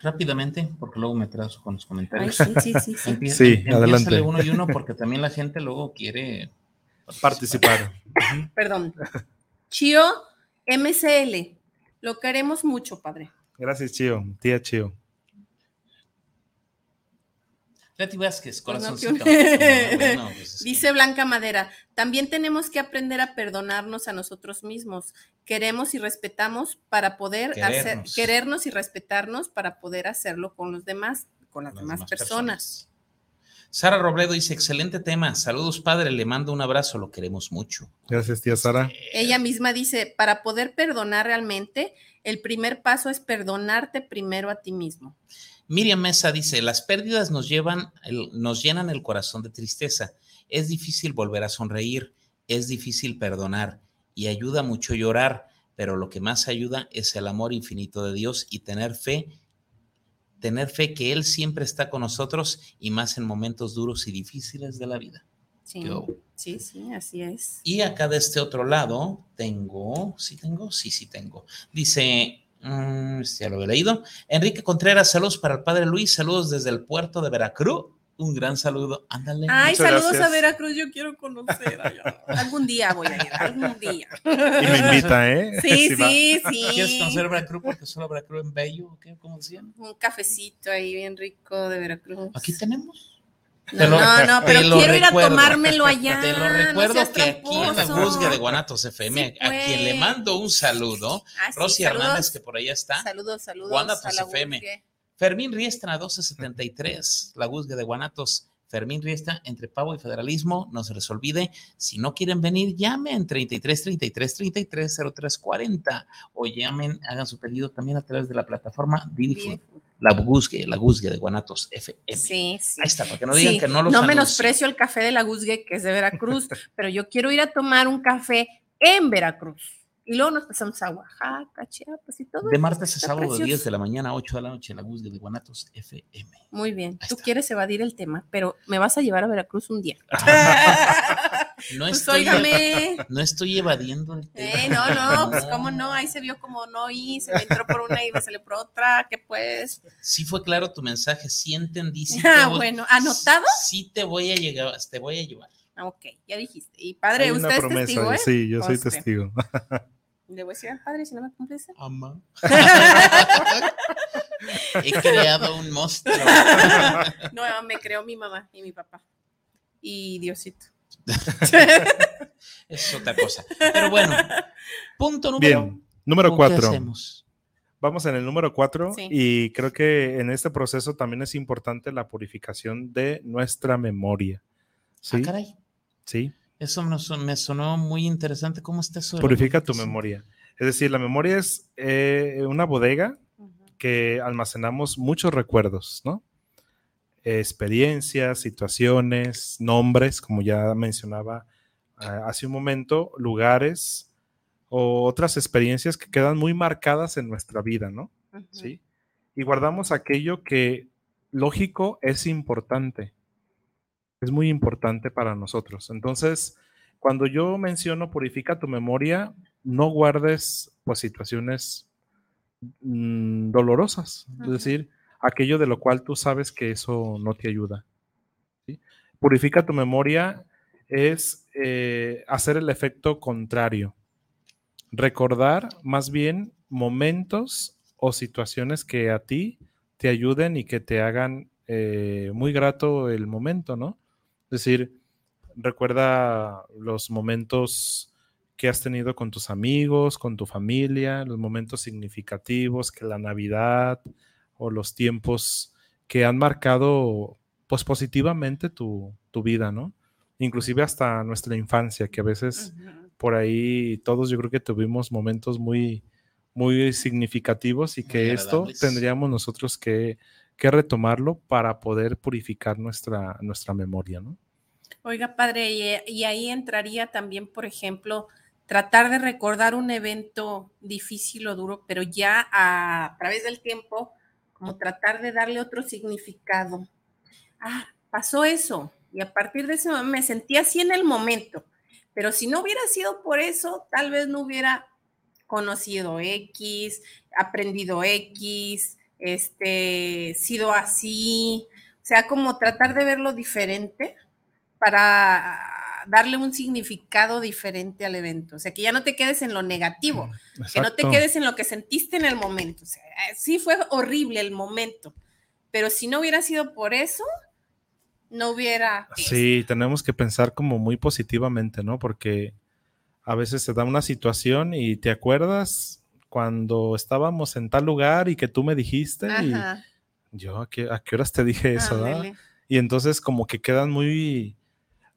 Rápidamente, porque luego me trazo con los comentarios. sí, sí, sí. [laughs] sí, adelante. uno y uno porque también la gente luego quiere participar. Perdón. [laughs] Chio MCL, lo queremos mucho, padre. Gracias, Chio, tía Chio. Vázquez, pues pues Dice Blanca Madera, también tenemos que aprender a perdonarnos a nosotros mismos. Queremos y respetamos para poder hacer, querernos y respetarnos para poder hacerlo con los demás, con las, demás, personas. Sara Robledo dice, excelente tema. Saludos, padre. Le mando un abrazo. Lo queremos mucho. Gracias, tía Sara. Ella misma dice, para poder perdonar realmente, el primer paso es perdonarte primero a ti mismo. Miriam Mesa dice, las pérdidas nos, llevan, nos llenan el corazón de tristeza. Es difícil volver a sonreír, es difícil perdonar y ayuda mucho llorar, pero lo que más ayuda es el amor infinito de Dios y tener fe, tener fe que Él siempre está con nosotros y más en momentos duros y difíciles de la vida. Sí, sí, sí, así es. Y acá de este otro lado tengo, sí tengo, sí, sí tengo. Dice, Mm, ya lo he leído. Enrique Contreras, saludos para el padre Luis, saludos desde el puerto de Veracruz. Un gran saludo. Ándale. Ay, saludos a Veracruz, yo quiero conocer. [laughs] algún día voy a ir, algún día. Y me invita, ¿eh? Sí, sí, sí. ¿Quieres conocer Veracruz? Porque solo Veracruz en Bello, ¿qué? ¿cómo decían? Un cafecito ahí bien rico de Veracruz. Aquí tenemos. No, no, pero quiero ir a tomármelo allá. Te lo recuerdo que aquí en la Juzgue de Guanatos FM, a quien le mando un saludo, ah, Rosy Hernández, que por allá está. Saludos, saludos. Guanatos FM. Fermín Riestra, 1273, la Juzgue de Guanatos. Fermín Riestra, entre Pavo y Federalismo, no se les olvide, si no quieren venir, llamen 33 33 33 03 40 o llamen, hagan su pedido también a través de la plataforma Didi la Guzgue, la Guzgue de Guanatos FM. Sí, sí. Ahí está, para que no digan que no los No menosprecio el café de la Guzgue, que es de Veracruz, [laughs] pero yo quiero ir a tomar un café en Veracruz. Y luego nos pasamos a Oaxaca, Chiapas y todo. De martes a sábado, de 10 de la mañana a 8 de la noche, la Guzgue de Guanatos FM. Muy bien. Tú quieres evadir el tema, pero me vas a llevar a Veracruz un día. [laughs] No Pues estoy, óigame. [laughs] no estoy evadiendo el tema. Eh, no, no, [laughs] pues cómo no, ahí se vio como no y se le entró por una y me salió por otra, que pues. Sí fue claro tu mensaje, sí entendí. Sí Ah, voy- bueno, ¿anotado? Sí te voy a llegar, te voy a llevar. Ah, Ok, ya dijiste. Y padre, Hay una usted es promesa, testigo, ¿eh? Sí, yo soy testigo. [laughs] Le voy a decir al padre si no me cumple ese. Ama. [laughs] He creado un monstruo. [laughs] No, me creó mi mamá y mi papá. Y Diosito. Es otra cosa. Pero bueno, punto número. Bien, número ¿con qué cuatro. hacemos? Vamos en el número cuatro Sí. y creo que en este proceso también es importante la purificación de nuestra memoria. Ah, ¿Sí? caray. Sí. Eso me sonó, me sonó muy interesante. ¿Cómo está eso? Purifica tu memoria. Es decir, la memoria es eh, una bodega que almacenamos muchos recuerdos, ¿no? Experiencias, situaciones, nombres, como ya mencionaba ah, hace un momento, lugares o otras experiencias que quedan muy marcadas en nuestra vida, ¿no? ¿Sí? Y guardamos aquello que lógico es importante. Es muy importante para nosotros. Entonces, cuando yo menciono purifica tu memoria, no guardes pues situaciones mm, dolorosas, es decir, aquello de lo cual tú sabes que eso no te ayuda. ¿sí? Purifica tu memoria es eh, hacer el efecto contrario, recordar más bien momentos o situaciones que a ti te ayuden y que te hagan eh, muy grato el momento, ¿no? Es decir, recuerda los momentos que has tenido con tus amigos, con tu familia, los momentos significativos, que la Navidad o los tiempos que han marcado pues positivamente tu, tu vida, ¿no? Inclusive hasta nuestra infancia, que a veces por ahí todos yo creo que tuvimos momentos muy, muy significativos y Muy que esto agradables. tendríamos nosotros que, que retomarlo para poder purificar nuestra, nuestra memoria, ¿no? Oiga, padre, y, y ahí entraría también, por ejemplo, tratar de recordar un evento difícil o duro, pero ya a, a través del tiempo, como tratar de darle otro significado. Ah, pasó eso, y a partir de eso me sentí así en el momento, pero si no hubiera sido por eso, tal vez no hubiera conocido X, aprendido X, este, sido así, o sea, como tratar de verlo diferente para darle un significado diferente al evento. O sea, que ya no te quedes en lo negativo, que no te Exacto. quedes en lo que sentiste en el momento. O sea, sí fue horrible el momento, pero si no hubiera sido por eso, no hubiera... Sí, tenemos que pensar como muy positivamente, ¿no? Porque a veces se da una situación y te acuerdas cuando estábamos en tal lugar y que tú me dijiste Ajá, y yo a qué, a qué horas te dije eso, ¿verdad? ándale, Y entonces como que quedan muy,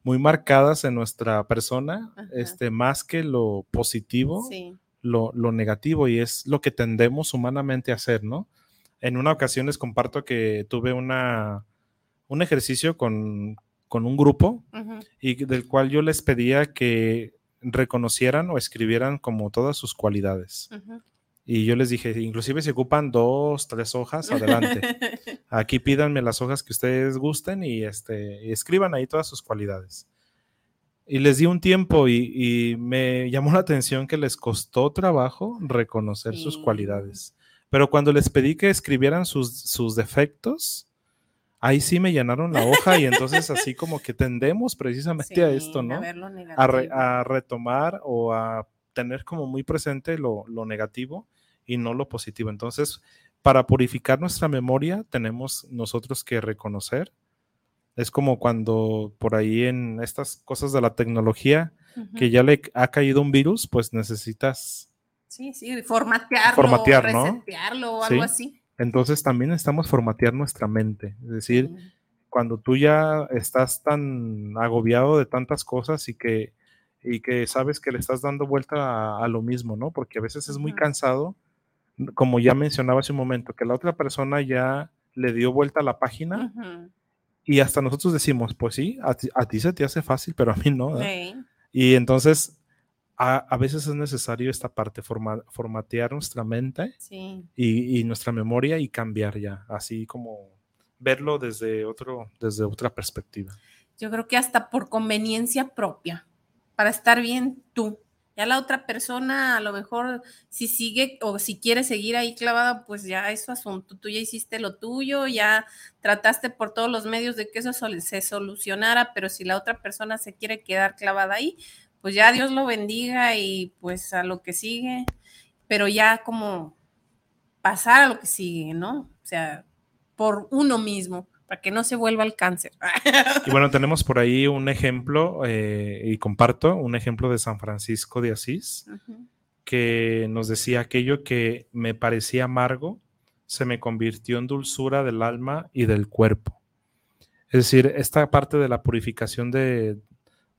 muy marcadas en nuestra persona, Ajá. este, más que lo positivo, Sí. lo, lo negativo, y es lo que tendemos humanamente a hacer, ¿no? En una ocasión les comparto que tuve una, un ejercicio con, con un grupo y del cual yo les pedía que reconocieran o escribieran como todas sus cualidades. Y yo les dije, inclusive si ocupan dos, tres hojas, adelante. [laughs] Aquí pídanme las hojas que ustedes gusten y, este, escriban ahí todas sus cualidades. Y les di un tiempo y, y me llamó la atención que les costó trabajo reconocer sus cualidades. Pero cuando les pedí que escribieran sus, sus defectos, ahí sí me llenaron la hoja y entonces [laughs] así como que tendemos precisamente a esto, ¿no? A, re- a retomar o a tener como muy presente lo, lo negativo y no lo positivo. Entonces, para purificar nuestra memoria, tenemos nosotros que reconocer. Es como cuando por ahí en estas cosas de la tecnología que ya le ha caído un virus, pues necesitas. Sí, sí, formatearlo, Formatear, ¿no? resetearlo o Sí. algo así. Entonces también necesitamos formatear nuestra mente. Es decir, Sí. cuando tú ya estás tan agobiado de tantas cosas y que, y que sabes que le estás dando vuelta a, a lo mismo, ¿no? Porque a veces es muy cansado, como ya mencionaba hace un momento, que la otra persona ya le dio vuelta a la página y hasta nosotros decimos, pues sí, a ti, a ti se te hace fácil, pero a mí no. Y entonces a, a veces es necesario esta parte, forma- formatear nuestra mente Sí. y, y nuestra memoria y cambiar ya, así como verlo desde, otro, desde otra perspectiva. Yo creo que hasta por conveniencia propia. para estar bien tú. Ya la otra persona, a lo mejor, si sigue o si quiere seguir ahí clavada, pues ya es su asunto. Tú ya hiciste lo tuyo, ya trataste por todos los medios de que eso se solucionara, pero si la otra persona se quiere quedar clavada ahí, pues ya Dios lo bendiga y pues a lo que sigue, pero ya como pasar a lo que sigue, ¿no? O sea, por uno mismo para que no se vuelva el cáncer. Y bueno, tenemos por ahí un ejemplo, eh, y comparto, un ejemplo de San Francisco de Asís, que nos decía aquello que me parecía amargo, se me convirtió en dulzura del alma y del cuerpo. Es decir, esta parte de la purificación de,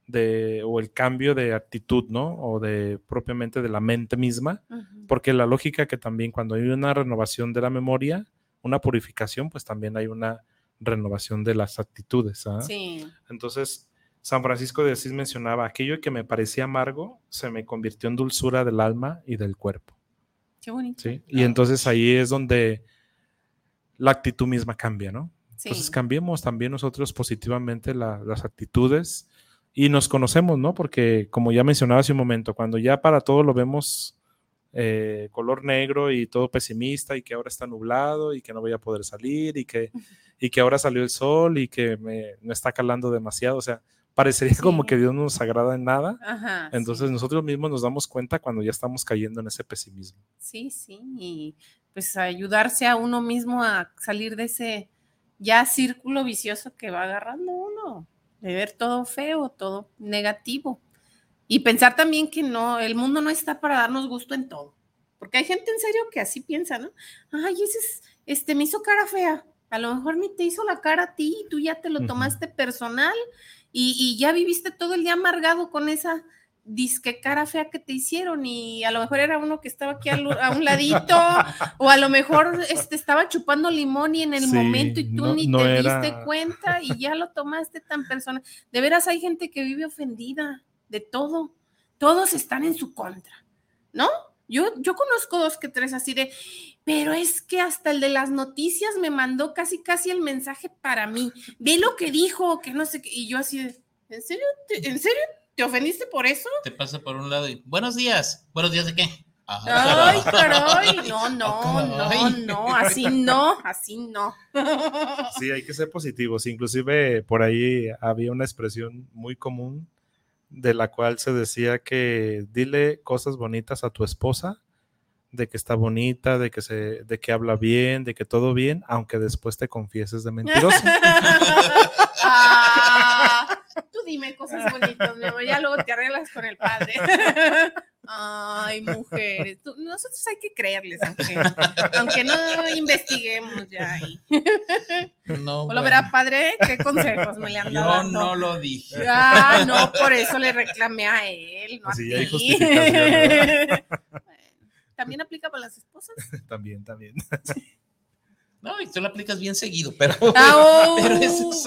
de, o el cambio de actitud, ¿no? O de propiamente de la mente misma, porque la lógica que también cuando hay una renovación de la memoria, una purificación, pues también hay una renovación de las actitudes. ¿ah? Sí. Entonces, San Francisco de Asís mencionaba, aquello que me parecía amargo se me convirtió en dulzura del alma y del cuerpo. Qué bonito. ¿sí? Y entonces ahí es donde la actitud misma cambia, ¿no? Entonces cambiemos también nosotros positivamente las actitudes y nos conocemos, ¿no? Porque como ya mencionaba hace un momento, cuando ya para todo lo vemos eh, color negro y todo pesimista y que ahora está nublado y que no voy a poder salir y que y que ahora salió el sol y que me, está calando demasiado. O sea, parecería como que Dios no nos agrada en nada. Entonces nosotros mismos nos damos cuenta cuando ya estamos cayendo en ese pesimismo. Sí, sí, y pues ayudarse a uno mismo a salir de ese ya círculo vicioso que va agarrando uno, de ver todo feo, todo negativo. Y pensar también que no, el mundo no está para darnos gusto en todo. Porque hay gente en serio que así piensa, ¿no? Ay, ese es, este me hizo cara fea a lo mejor ni te hizo la cara a ti, y tú ya te lo tomaste personal y, ya viviste todo el día amargado con esa disque cara fea que te hicieron y a lo mejor era uno que estaba aquí a, un ladito o a lo mejor este, estaba chupando limón y en el momento y tú ni te diste cuenta y ya lo tomaste tan personal. De veras hay gente que vive ofendida de todo. Todos están en su contra, ¿no? Yo, yo conozco dos que tres así de, pero es que hasta el de las noticias me mandó casi, casi el mensaje para mí. Ve lo que dijo, que no sé qué. Y yo así de, ¿en serio? ¿Te, ¿En serio? ¿Te ofendiste por eso? Te pasa por un lado y, buenos días. ¿Buenos días de qué? Ay, caray, [laughs] no, no, no, no, así no, así no. [laughs] Sí, hay que ser positivos. Inclusive por ahí había una expresión muy común de la cual se decía que dile cosas bonitas a tu esposa de que está bonita, de que se, de que habla bien, de que todo bien, aunque después te confieses de mentiroso. [laughs] Ah, [laughs] tú dime cosas bonitas, mi amor, ya luego te arreglas con el padre. [laughs] Ay, mujeres, nosotros hay que creerles, [laughs] aunque, no investiguemos ya ahí. No, lo verá, padre? ¿Qué consejos me le han dado? Yo no lo dije. Ah, no, por eso le reclamé a él. No Así hay justificación. ¿También aplica para las esposas? también, también. No, y tú lo aplicas bien seguido, pero. Ah, [laughs] oh,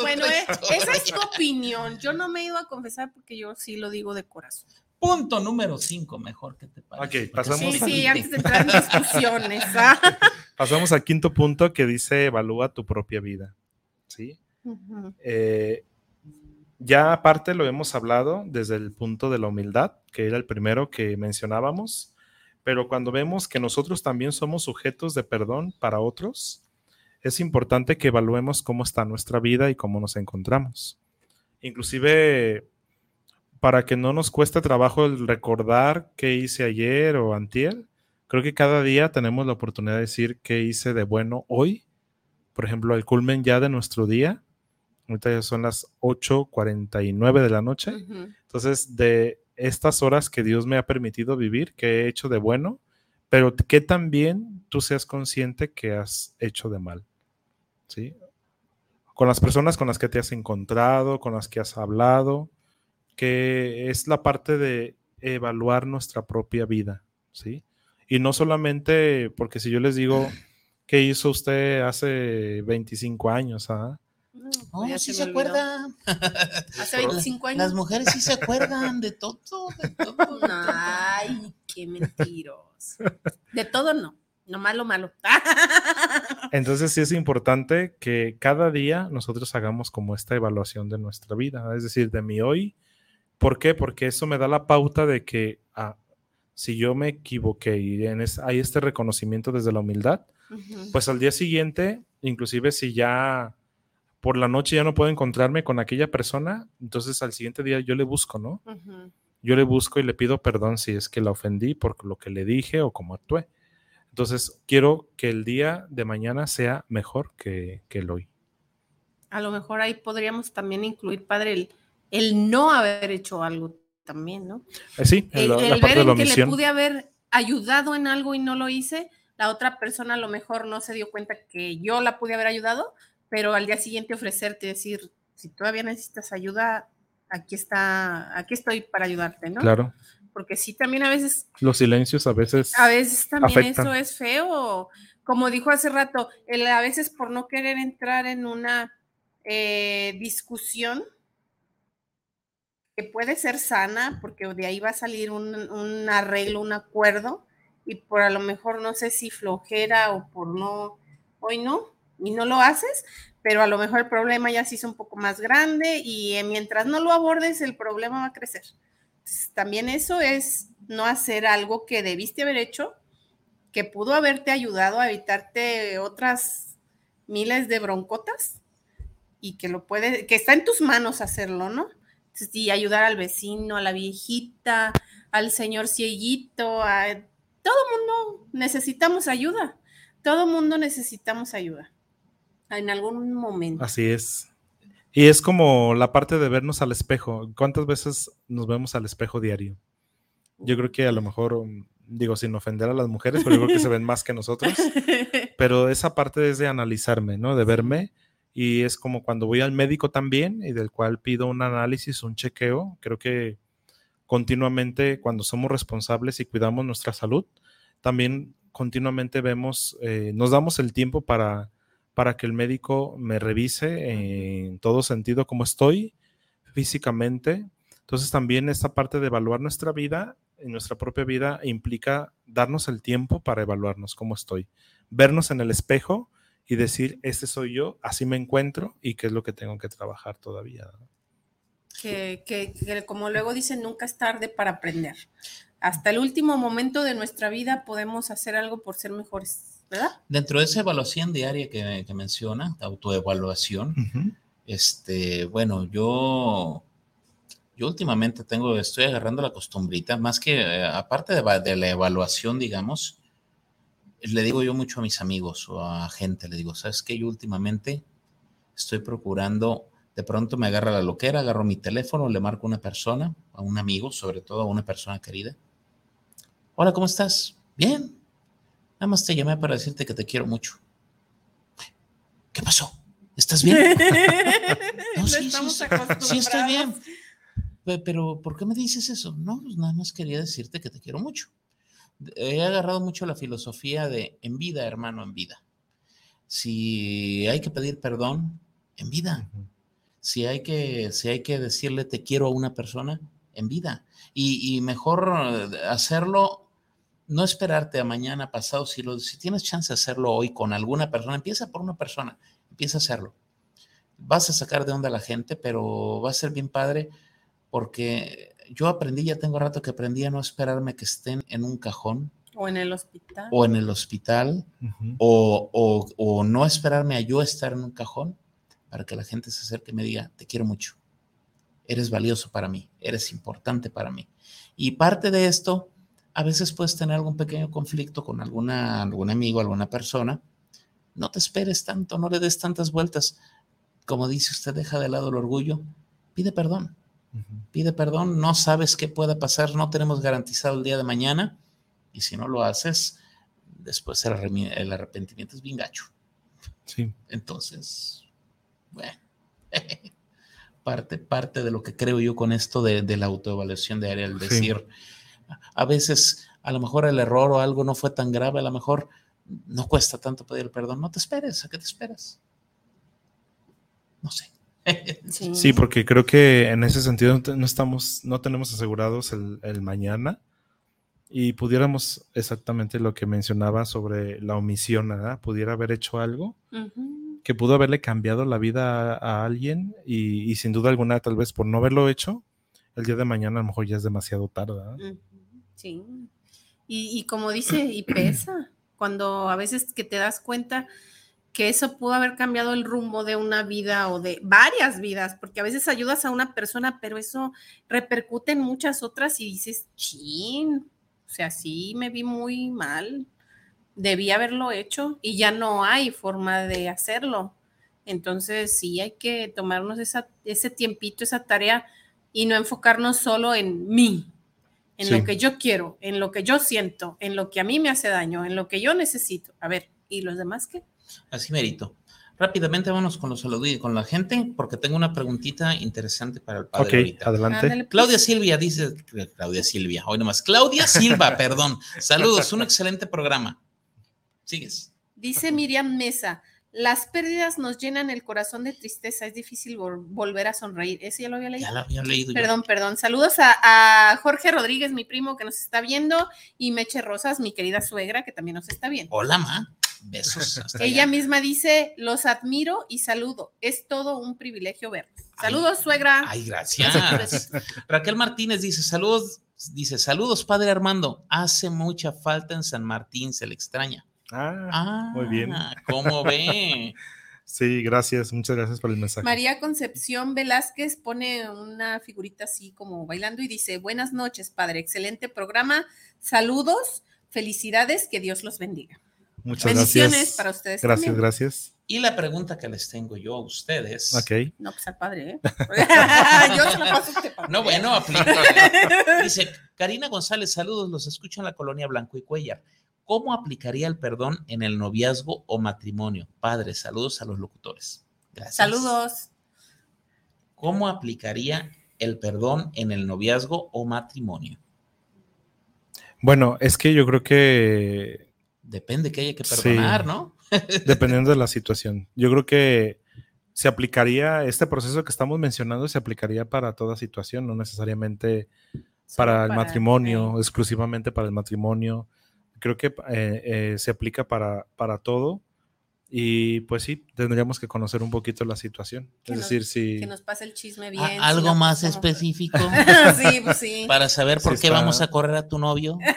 bueno, eh, esa es tu opinión. Yo no me he ido a confesar porque yo sí lo digo de corazón. Punto número 5, mejor que te parece. Ok, pasamos. Sí, sí, antes de entrar en [laughs] discusiones. ¿ah? [laughs] Pasamos al quinto punto que dice: evalúa tu propia vida. ¿Sí? Eh, ya aparte lo hemos hablado desde el punto de la humildad, que era el primero que mencionábamos pero cuando vemos que nosotros también somos sujetos de perdón para otros, es importante que evaluemos cómo está nuestra vida y cómo nos encontramos. Inclusive para que no nos cueste trabajo el recordar qué hice ayer o antier, creo que cada día tenemos la oportunidad de decir qué hice de bueno hoy. Por ejemplo, el culmen ya de nuestro día. Ahorita ya son las 8.49 de la noche. Entonces, de estas horas que Dios me ha permitido vivir, que he hecho de bueno, pero que también tú seas consciente que has hecho de mal. ¿Sí? Con las personas con las que te has encontrado, con las que has hablado, que es la parte de evaluar nuestra propia vida, ¿sí? Y no solamente porque si yo les digo, [clears throat] ¿qué hizo usted hace 25 años? ¿ah? No, sí se, acuerda. [laughs] Hace 25 años. Las mujeres sí se acuerdan de todo, de todo. [laughs] Ay, qué [laughs] De todo no, no malo, malo. [laughs] Entonces sí es importante que cada día nosotros hagamos como esta evaluación de nuestra vida, es decir, de mi hoy, ¿Por qué? Porque eso me da la pauta de que ah, si yo me equivoqué y hay este reconocimiento desde la humildad, pues al día siguiente, inclusive si ya por la noche ya no puedo encontrarme con aquella persona, entonces al siguiente día yo le busco, ¿no? Yo le busco y le pido perdón si es que la ofendí por lo que le dije o cómo actué. Entonces, quiero que el día de mañana sea mejor que, el hoy. A lo mejor ahí podríamos también incluir, padre, el, no haber hecho algo también, ¿no? Eh, sí, el, ver en que le pude haber ayudado en algo y no lo hice, la otra persona a lo mejor no se dio cuenta que yo la pude haber ayudado, pero al día siguiente ofrecerte, decir, si todavía necesitas ayuda, aquí está, aquí estoy para ayudarte, ¿no? Claro porque sí, también a veces... Los silencios a veces... A veces también eso es feo. Como dijo hace rato, a veces por no querer entrar en una eh, discusión que puede ser sana, porque de ahí va a salir un, un, arreglo, un acuerdo, y por a lo mejor no sé si flojera o por no, hoy no, y no lo haces, pero a lo mejor el problema ya se hizo un poco más grande y eh, mientras no lo abordes, el problema va a crecer también eso es no hacer algo que debiste haber hecho, que pudo haberte ayudado a evitarte otras miles de broncotas y que lo puede, que está en tus manos hacerlo, ¿no? Y ayudar al vecino, a la viejita, al señor cieguito, a todo mundo necesitamos ayuda. Todo mundo necesitamos ayuda en algún momento. Así es. Y es como la parte de vernos al espejo. ¿Cuántas veces nos vemos al espejo diario? Yo creo que a lo mejor, um, digo, sin ofender a las mujeres, pero yo creo que se ven más que nosotros. [laughs] Pero esa parte es de analizarme, ¿no? De verme. Y es como cuando voy al médico también y del cual pido un análisis, un chequeo. Creo que continuamente cuando somos responsables y cuidamos nuestra salud, también continuamente vemos, eh, nos damos el tiempo para para que el médico me revise en todo sentido cómo estoy físicamente. Entonces también esta parte de evaluar nuestra vida, en nuestra propia vida, implica darnos el tiempo para evaluarnos cómo estoy, vernos en el espejo y decir, este soy yo, así me encuentro y qué es lo que tengo que trabajar todavía. Que, como luego dicen, nunca es tarde para aprender. Hasta el último momento de nuestra vida podemos hacer algo por ser mejores Dentro de esa evaluación diaria que, que menciona, autoevaluación, este, bueno, yo, yo últimamente tengo, estoy agarrando la costumbrita, más que, eh, aparte de, de, la evaluación, digamos, le digo yo mucho a mis amigos o a gente, le digo, ¿sabes qué? Yo últimamente estoy procurando, de pronto me agarra la loquera, agarro mi teléfono, le marco a una persona, a un amigo, sobre todo a una persona querida. Hola, ¿cómo estás? Bien, Nada más te llamé para decirte que te quiero mucho. ¿Qué pasó? ¿Estás bien? [laughs] no, sí, sí, estoy bien. Pero, ¿por qué me dices eso? No, pues nada más quería decirte que te quiero mucho. He agarrado mucho la filosofía de en vida, hermano, en vida. Si hay que pedir perdón, en vida. Si hay que, si hay que decirle te quiero a una persona, en vida. Y, y mejor hacerlo no esperarte a mañana pasado, si, lo, si tienes chance de hacerlo hoy con alguna persona, empieza por una persona, empieza a hacerlo. Vas a sacar de onda a la gente, pero va a ser bien padre porque yo aprendí, ya tengo rato que aprendí a no esperarme que estén en un cajón. O en el hospital. O en el hospital. o, o, no esperarme a yo estar en un cajón para que la gente se acerque y me diga, te quiero mucho. Eres valioso para mí, eres importante para mí. Y parte de esto a veces puedes tener algún pequeño conflicto con alguna, algún amigo, alguna persona. No te esperes tanto, no le des tantas vueltas. Como dice usted, deja de lado el orgullo, pide perdón. Pide perdón, no sabes qué pueda pasar, no tenemos garantizado el día de mañana. Y si no lo haces, después el, arrepentimiento es bien gacho. Sí. Entonces, bueno, [laughs] parte, parte de lo que creo yo con esto de, la autoevaluación de área, el decir, a veces a lo mejor el error o algo no fue tan grave, a lo mejor no cuesta tanto pedir perdón. No te esperes, ¿a qué te esperas? No sé. Sí. porque creo que en ese sentido no estamos, no tenemos asegurados el, mañana y pudiéramos exactamente lo que mencionaba sobre la omisión, ¿verdad? Pudiera haber hecho algo que pudo haberle cambiado la vida a, alguien y, y, sin duda alguna, tal vez por no haberlo hecho, el día de mañana a lo mejor ya es demasiado tarde. Sí. Y, y como dice, y pesa, cuando a veces que te das cuenta que eso pudo haber cambiado el rumbo de una vida o de varias vidas, porque a veces ayudas a una persona, pero eso repercute en muchas otras y dices, chin, o sea, sí me vi muy mal, debí haberlo hecho y ya no hay forma de hacerlo. Entonces sí hay que tomarnos esa, ese tiempito, esa tarea y no enfocarnos solo en mí, en lo que yo quiero, en lo que yo siento, en lo que a mí me hace daño, en lo que yo necesito. A ver, ¿y los demás qué? Así merito. Rápidamente vamos con los saludos y con la gente, porque tengo una preguntita interesante para el padre. Ok, adelante. Pues. Claudia Silvia dice, Claudia Silvia, hoy nomás. Claudia Silva, [laughs] perdón. Saludos, un excelente programa. Sigues. Dice Miriam Mesa, las pérdidas nos llenan el corazón de tristeza, es difícil volver a sonreír. ¿Ese ya lo había leído? Ya lo había leído. Perdón, perdón. Saludos a, Jorge Rodríguez, mi primo que nos está viendo, y Meche Rosas, mi querida suegra, que también nos está viendo. Hola, ma. Besos. Ella misma dice, los admiro y saludo. Es todo un privilegio verlos. Saludos, suegra. Ay, gracias. Raquel Martínez dice, saludos, dice, saludos, padre Armando. Hace mucha falta en San Martín, se le extraña. Ah, muy bien. Ah, [laughs] ¿Cómo ve? Sí, gracias, muchas gracias por el mensaje. María Concepción Velázquez pone una figurita así como bailando y dice, buenas noches, padre, excelente programa, saludos, felicidades, que Dios los bendiga. Muchas gracias. para ustedes. Gracias, gracias. Y la pregunta que les tengo yo a ustedes. Ok. No, pues al padre, ¿eh? [laughs] yo se la paso a este padre. No, bueno, aplica. Dice, Karina González, saludos, los escucho en la colonia Blanco y Cuellar. ¿Cómo aplicaría el perdón en el noviazgo o matrimonio? Padre, saludos a los locutores. Gracias. Saludos. ¿Cómo aplicaría el perdón en el noviazgo o matrimonio? Bueno, es que yo creo que depende que haya que perdonar, ¿no? [laughs] dependiendo de la situación. Yo creo que se aplicaría, este proceso que estamos mencionando se aplicaría para toda situación, no necesariamente para el matrimonio, exclusivamente para el matrimonio. Creo que eh, eh, se aplica para, para todo. Y pues sí, tendríamos que conocer un poquito la situación. es decir, si. Que nos pase el chisme bien. ¿Algo más específico? [laughs] sí, pues sí. Para saber por qué vamos a correr a tu novio. [laughs]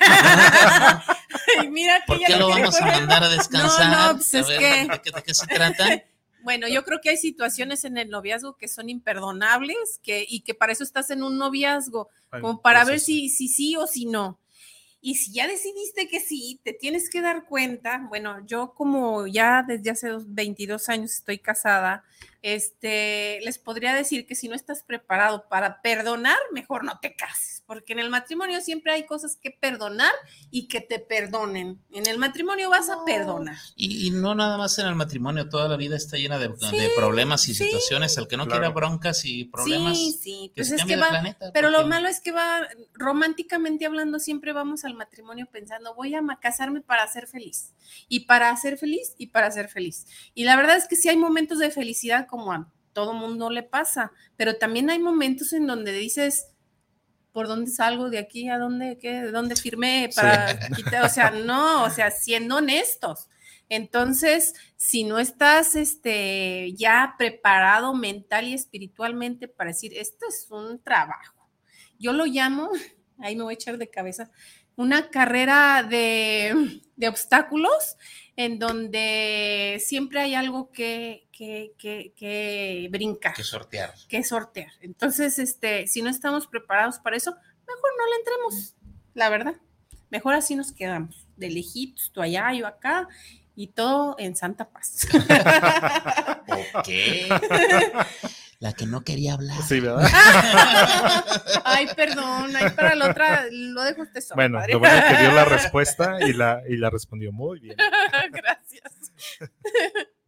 mira ¿Por qué lo vamos a mandar a descansar? No, no, pues es que... ¿De qué se trata? [laughs] Bueno, yo creo que hay situaciones en el noviazgo que son imperdonables que, y que para eso estás en un noviazgo, como para ver si, si sí o si no. Y si ya decidiste que sí, te tienes que dar cuenta, bueno, yo como ya desde hace 22 años estoy casada, este, les podría decir que si no estás preparado para perdonar, mejor no te cases porque en el matrimonio siempre hay cosas que perdonar y que te perdonen. En el matrimonio vas a perdonar. Y, no nada más en el matrimonio, toda la vida está llena de, problemas y situaciones. El que no quiera broncas y problemas. Sí, sí, pues es que va, Pero lo malo es que va, románticamente hablando, siempre vamos al matrimonio pensando, voy a casarme para ser feliz. Y para ser feliz y para ser feliz. Y la verdad es que sí hay momentos de felicidad como a todo mundo le pasa, pero también hay momentos en donde dices, por dónde salgo de aquí, a dónde, qué, de dónde firmé para [laughs] quitar, o sea, no, o sea, siendo honestos. Entonces, si no estás este, ya preparado mental y espiritualmente para decir, esto es un trabajo, yo lo llamo, [laughs] ahí me voy a echar de cabeza, una carrera de, de obstáculos en donde siempre hay algo que, que, que, que, brincar. Que sortear. Que sortear. Entonces, este, si no estamos preparados para eso, mejor no le entremos, la verdad. Mejor así nos quedamos, de lejitos, tú allá, yo acá, y todo en santa paz. [laughs] ok. [laughs] La que no quería hablar. Sí, ¿verdad? [laughs] Ay, perdón, ahí para la otra lo dejo usted solo. Bueno, lo bueno que dio la respuesta y la, y la respondió muy bien. Gracias.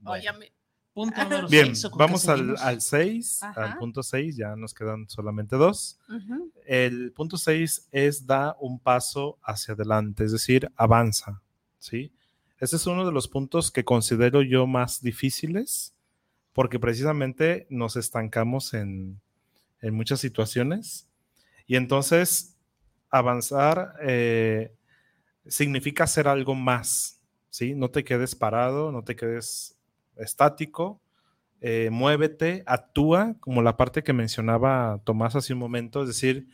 Óyame. Punto número Bien, vamos al 6, al, punto 6, ya nos quedan solamente dos. El punto 6 es da un paso hacia adelante, es decir, avanza, ¿sí? Ese es uno de los puntos que considero yo más difíciles porque precisamente nos estancamos en, muchas situaciones y entonces avanzar eh, significa hacer algo más, ¿sí? No te quedes parado, no te quedes estático, eh, muévete, actúa, como la parte que mencionaba Tomás hace un momento, es decir,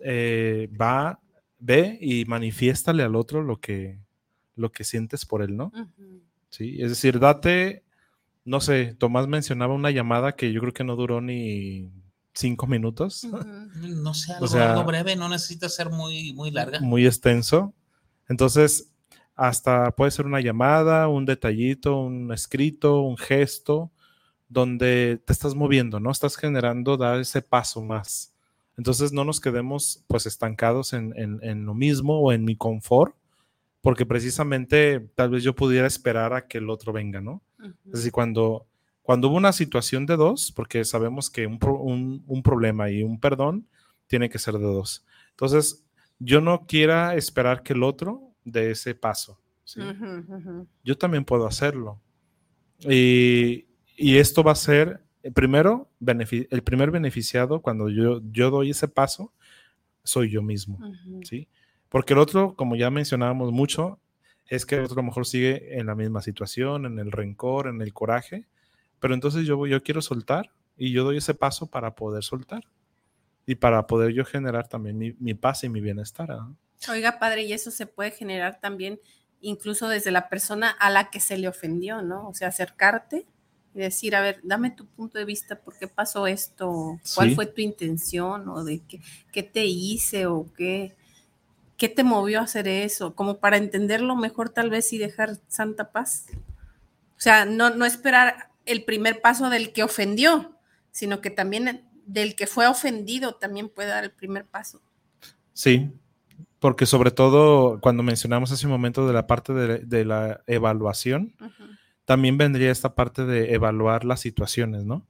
eh, va, ve y manifiéstale al otro lo que, lo que sientes por él, ¿no? Sí, es decir, date, no sé, Tomás mencionaba una llamada que yo creo que no duró ni cinco minutos. No sé, algo, breve, no necesita ser muy, muy larga. Muy extenso. Entonces, hasta puede ser una llamada, un detallito, un escrito, un gesto, donde te estás moviendo, ¿no? Estás generando dar ese paso más. Entonces no nos quedemos pues estancados en, lo mismo o en mi confort, porque precisamente tal vez yo pudiera esperar a que el otro venga, ¿no? Es decir, cuando, cuando hubo una situación de dos, porque sabemos que un, un, problema y un perdón tiene que ser de dos. Entonces, yo no quiera esperar que el otro dé ese paso. Yo también puedo hacerlo. Y, y esto va a ser, eh, primero, el primer beneficiado cuando yo, yo doy ese paso, soy yo mismo, ¿sí? Porque el otro, como ya mencionábamos mucho, es que el otro a lo mejor sigue en la misma situación, en el rencor, en el coraje, pero entonces yo, yo quiero soltar y yo doy ese paso para poder soltar y para poder yo generar también mi, paz y mi bienestar. Oiga, padre, y eso se puede generar también incluso desde la persona a la que se le ofendió, ¿no? O sea, acercarte y decir, a ver, dame tu punto de vista, ¿por qué pasó esto? ¿Cuál fue tu intención? ¿O de qué, qué te hice? ¿O qué, qué te movió a hacer eso? Como para entenderlo mejor tal vez y dejar santa paz. O sea, no, no esperar el primer paso del que ofendió, sino que también del que fue ofendido también puede dar el primer paso. Sí, porque sobre todo cuando mencionamos hace un momento de la parte de, la evaluación, también vendría esta parte de evaluar las situaciones, ¿no?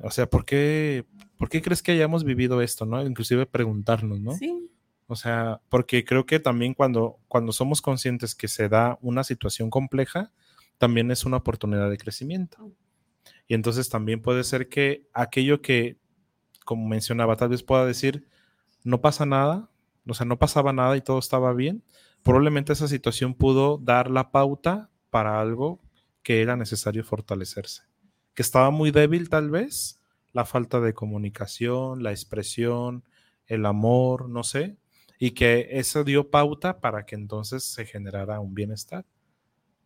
O sea, ¿por qué, ¿por qué crees que hayamos vivido esto, no? Inclusive preguntarnos, ¿no? Sí. O sea, porque creo que también cuando, cuando somos conscientes que se da una situación compleja, también es una oportunidad de crecimiento. Y entonces también puede ser que aquello que, como mencionaba, tal vez pueda decir, no pasa nada, o sea, no pasaba nada y todo estaba bien, probablemente esa situación pudo dar la pauta para algo que era necesario fortalecerse, que estaba muy débil tal vez, la falta de comunicación, la expresión, el amor, no sé, y que eso dio pauta para que entonces se generara un bienestar,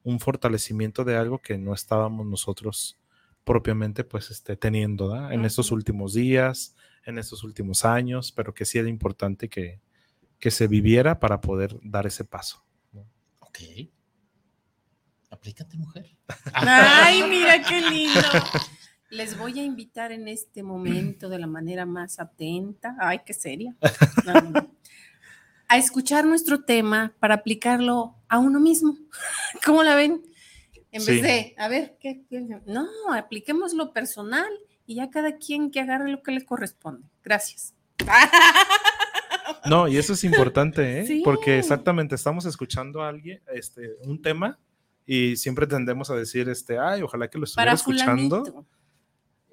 un fortalecimiento de algo que no estábamos nosotros propiamente pues este, teniendo en estos últimos días, en estos últimos años, pero que sí era importante que, que se viviera para poder dar ese paso. Ok. Aplícate, mujer. Ay, [laughs] mira qué lindo. Les voy a invitar en este momento de la manera más atenta, ay, qué seria, [laughs] a escuchar nuestro tema para aplicarlo a uno mismo. [laughs] ¿Cómo la ven? En vez de, a ver, ¿qué, No, apliquemos lo personal y ya cada quien que agarre lo que le corresponde. Gracias. No, y eso es importante, ¿eh? Porque exactamente estamos escuchando a alguien, este, un tema y siempre tendemos a decir, este, ay, ojalá que lo estuviera escuchando.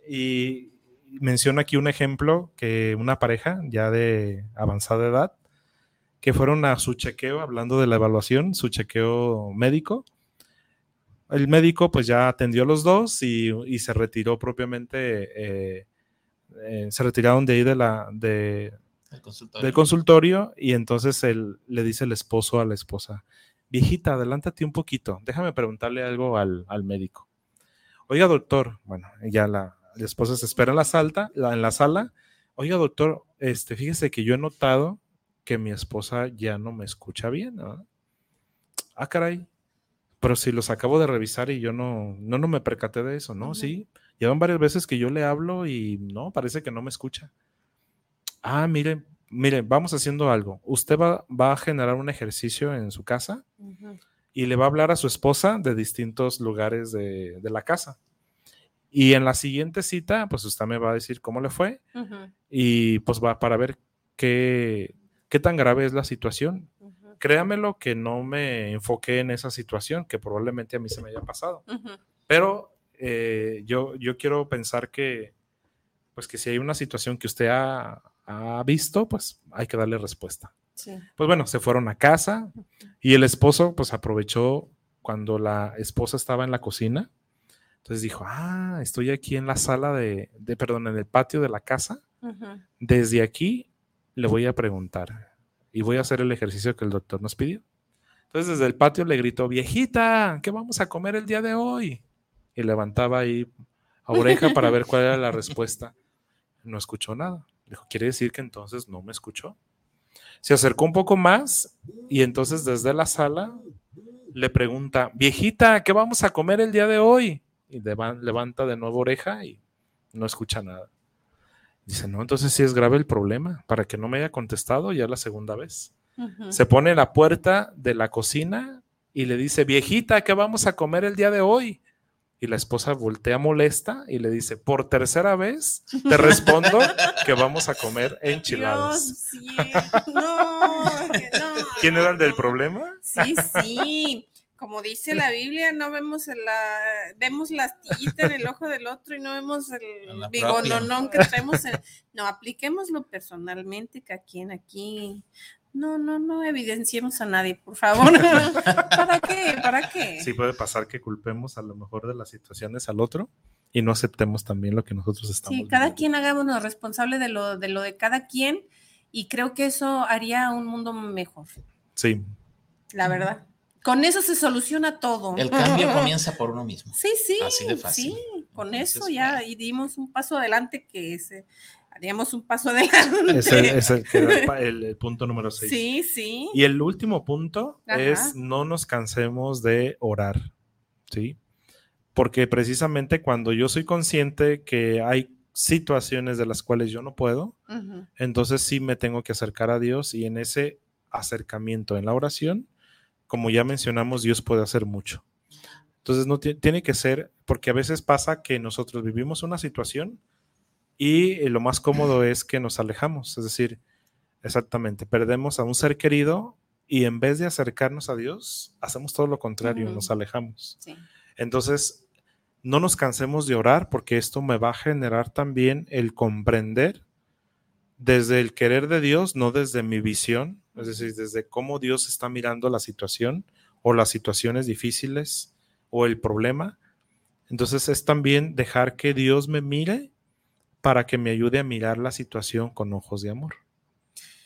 Y menciono aquí un ejemplo que una pareja ya de avanzada edad, que fueron a su chequeo, hablando de la evaluación, su chequeo médico. El médico pues ya atendió a los dos y, se retiró propiamente, eh, eh, se retiraron de ahí de la, de, del consultorio y entonces él, le dice el esposo a la esposa, viejita, adelántate un poquito, déjame preguntarle algo al, médico. Oiga, doctor, bueno, ya la, esposa se espera en la, salta, en la sala. Oiga, doctor, este, fíjese que yo he notado que mi esposa ya no me escucha bien. ¿no? Ah, caray. Pero si los acabo de revisar y yo no, no, no me percaté de eso, ¿no? Sí. Llevan varias veces que yo le hablo y no, parece que no me escucha. Ah, mire, mire, vamos haciendo algo. Usted va, a generar un ejercicio en su casa y le va a hablar a su esposa de distintos lugares de, la casa. Y en la siguiente cita, pues usted me va a decir cómo le fue y pues va para ver qué, qué tan grave es la situación. Créamelo que no me enfoqué en esa situación, que probablemente a mí se me haya pasado. Pero eh, yo, yo quiero pensar que, pues que si hay una situación que usted ha, ha visto, pues hay que darle respuesta. Pues bueno, se fueron a casa y el esposo pues aprovechó cuando la esposa estaba en la cocina. Entonces dijo, ah, estoy aquí en la sala de, de perdón, en el patio de la casa. Desde aquí le voy a preguntar y voy a hacer el ejercicio que el doctor nos pidió. Entonces desde el patio le gritó, viejita, ¿qué vamos a comer el día de hoy? Y levantaba ahí a oreja para ver cuál era la respuesta. No escuchó nada. Dijo, quiere decir que entonces no me escuchó. Se acercó un poco más y entonces desde la sala le pregunta, viejita, ¿qué vamos a comer el día de hoy? Y leva- levanta de nuevo oreja y no escucha nada. Dice, no, entonces sí es grave el problema, para que no me haya contestado ya la segunda vez. Se pone en la puerta de la cocina y le dice, viejita, ¿qué vamos a comer el día de hoy? Y la esposa voltea molesta y le dice, por tercera vez te [laughs] respondo que vamos a comer enchiladas. Dios, sí. No, que no. ¿Quién era el del problema? Sí, sí. Como dice la Biblia, no vemos el- la, vemos la astillita en el ojo del otro y no vemos el bigononón que traemos. en- no, apliquémoslo personalmente, que aquí en aquí. No, no, no evidenciemos a nadie, por favor. [laughs] ¿Para qué? ¿Para qué? Sí puede pasar que culpemos a lo mejor de las situaciones al otro y no aceptemos también lo que nosotros estamos Sí, cada viviendo. quien hagámonos responsable de lo, de lo de cada quien y creo que eso haría un mundo mejor, Sí, la verdad. Con eso se soluciona todo. El cambio [laughs] comienza por uno mismo. Sí, sí. Así de fácil. Sí, con Entonces, eso ya dimos un paso adelante que es, haríamos un paso adelante. ese es el, era [laughs] punto número 6. Sí, sí. Y el último punto Ajá. es no nos cansemos de orar, ¿sí? Porque precisamente cuando yo soy consciente que hay situaciones de las cuales yo no puedo, entonces sí me tengo que acercar a Dios y en ese acercamiento en la oración, como ya mencionamos, Dios puede hacer mucho. Entonces no ti- tiene que ser, porque a veces pasa que nosotros vivimos una situación y eh, lo más cómodo es que nos alejamos, es decir, exactamente, perdemos a un ser querido y en vez de acercarnos a Dios, hacemos todo lo contrario, Ujú. nos alejamos. Sí. Entonces, no nos cansemos de orar porque esto me va a generar también el comprender desde el querer de Dios, no desde mi visión, es decir, desde cómo Dios está mirando la situación o las situaciones difíciles o el problema. Entonces es también dejar que Dios me mire para que me ayude a mirar la situación con ojos de amor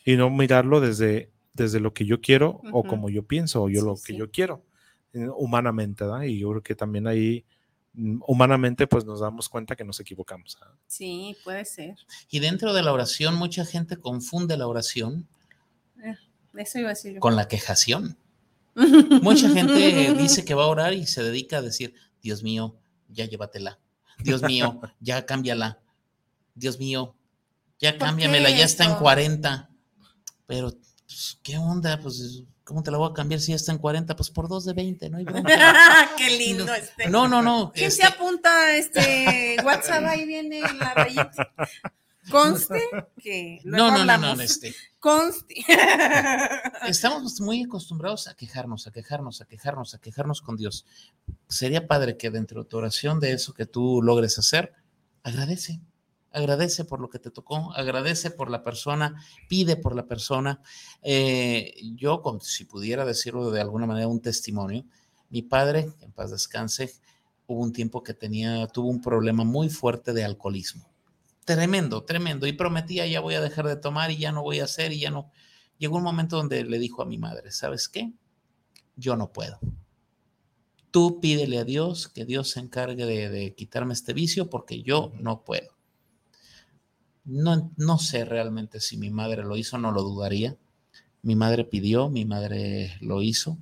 y no mirarlo desde, desde lo que yo quiero o como yo pienso o yo Sí, lo que sí. yo quiero eh, humanamente, ¿verdad? Y yo creo que también ahí mm, humanamente pues nos damos cuenta que nos equivocamos. ¿verdad? Sí, puede ser. Y dentro de la oración, mucha gente confunde la oración Eso iba a decir yo. con la quejación. [laughs] Mucha gente dice que va a orar y se dedica a decir, Dios mío, ya llévatela. Dios mío, ya cámbiala. Dios mío, ya ¿Por cámbiamela, ya está en eso? 40. Pero, pues, ¿qué onda? Pues, ¿cómo te la voy a cambiar si ya está en 40? Pues por dos de 20, no hay. [laughs] Qué lindo este. No, no, no. ¿Quién este, se apunta a este WhatsApp? Ahí viene la rayita. Conste que no, no, no, no, este, Conste. estamos muy acostumbrados a quejarnos, a quejarnos, a quejarnos, a quejarnos con Dios. Sería padre que dentro de tu oración de eso que tú logres hacer, agradece, agradece por lo que te tocó, agradece por la persona, pide por la persona. Eh, yo, si pudiera decirlo de alguna manera, un testimonio, mi padre, en paz descanse, hubo un tiempo que tenía, tuvo un problema muy fuerte de alcoholismo. Tremendo, tremendo. Y prometía, ya voy a dejar de tomar y ya no voy a hacer y ya no. Llegó un momento donde le dijo a mi madre, ¿sabes qué? Yo no puedo. Tú pídele a Dios que Dios se encargue de, de quitarme este vicio porque yo no puedo. No, no sé realmente si mi madre lo hizo, no lo dudaría. Mi madre pidió, mi madre lo hizo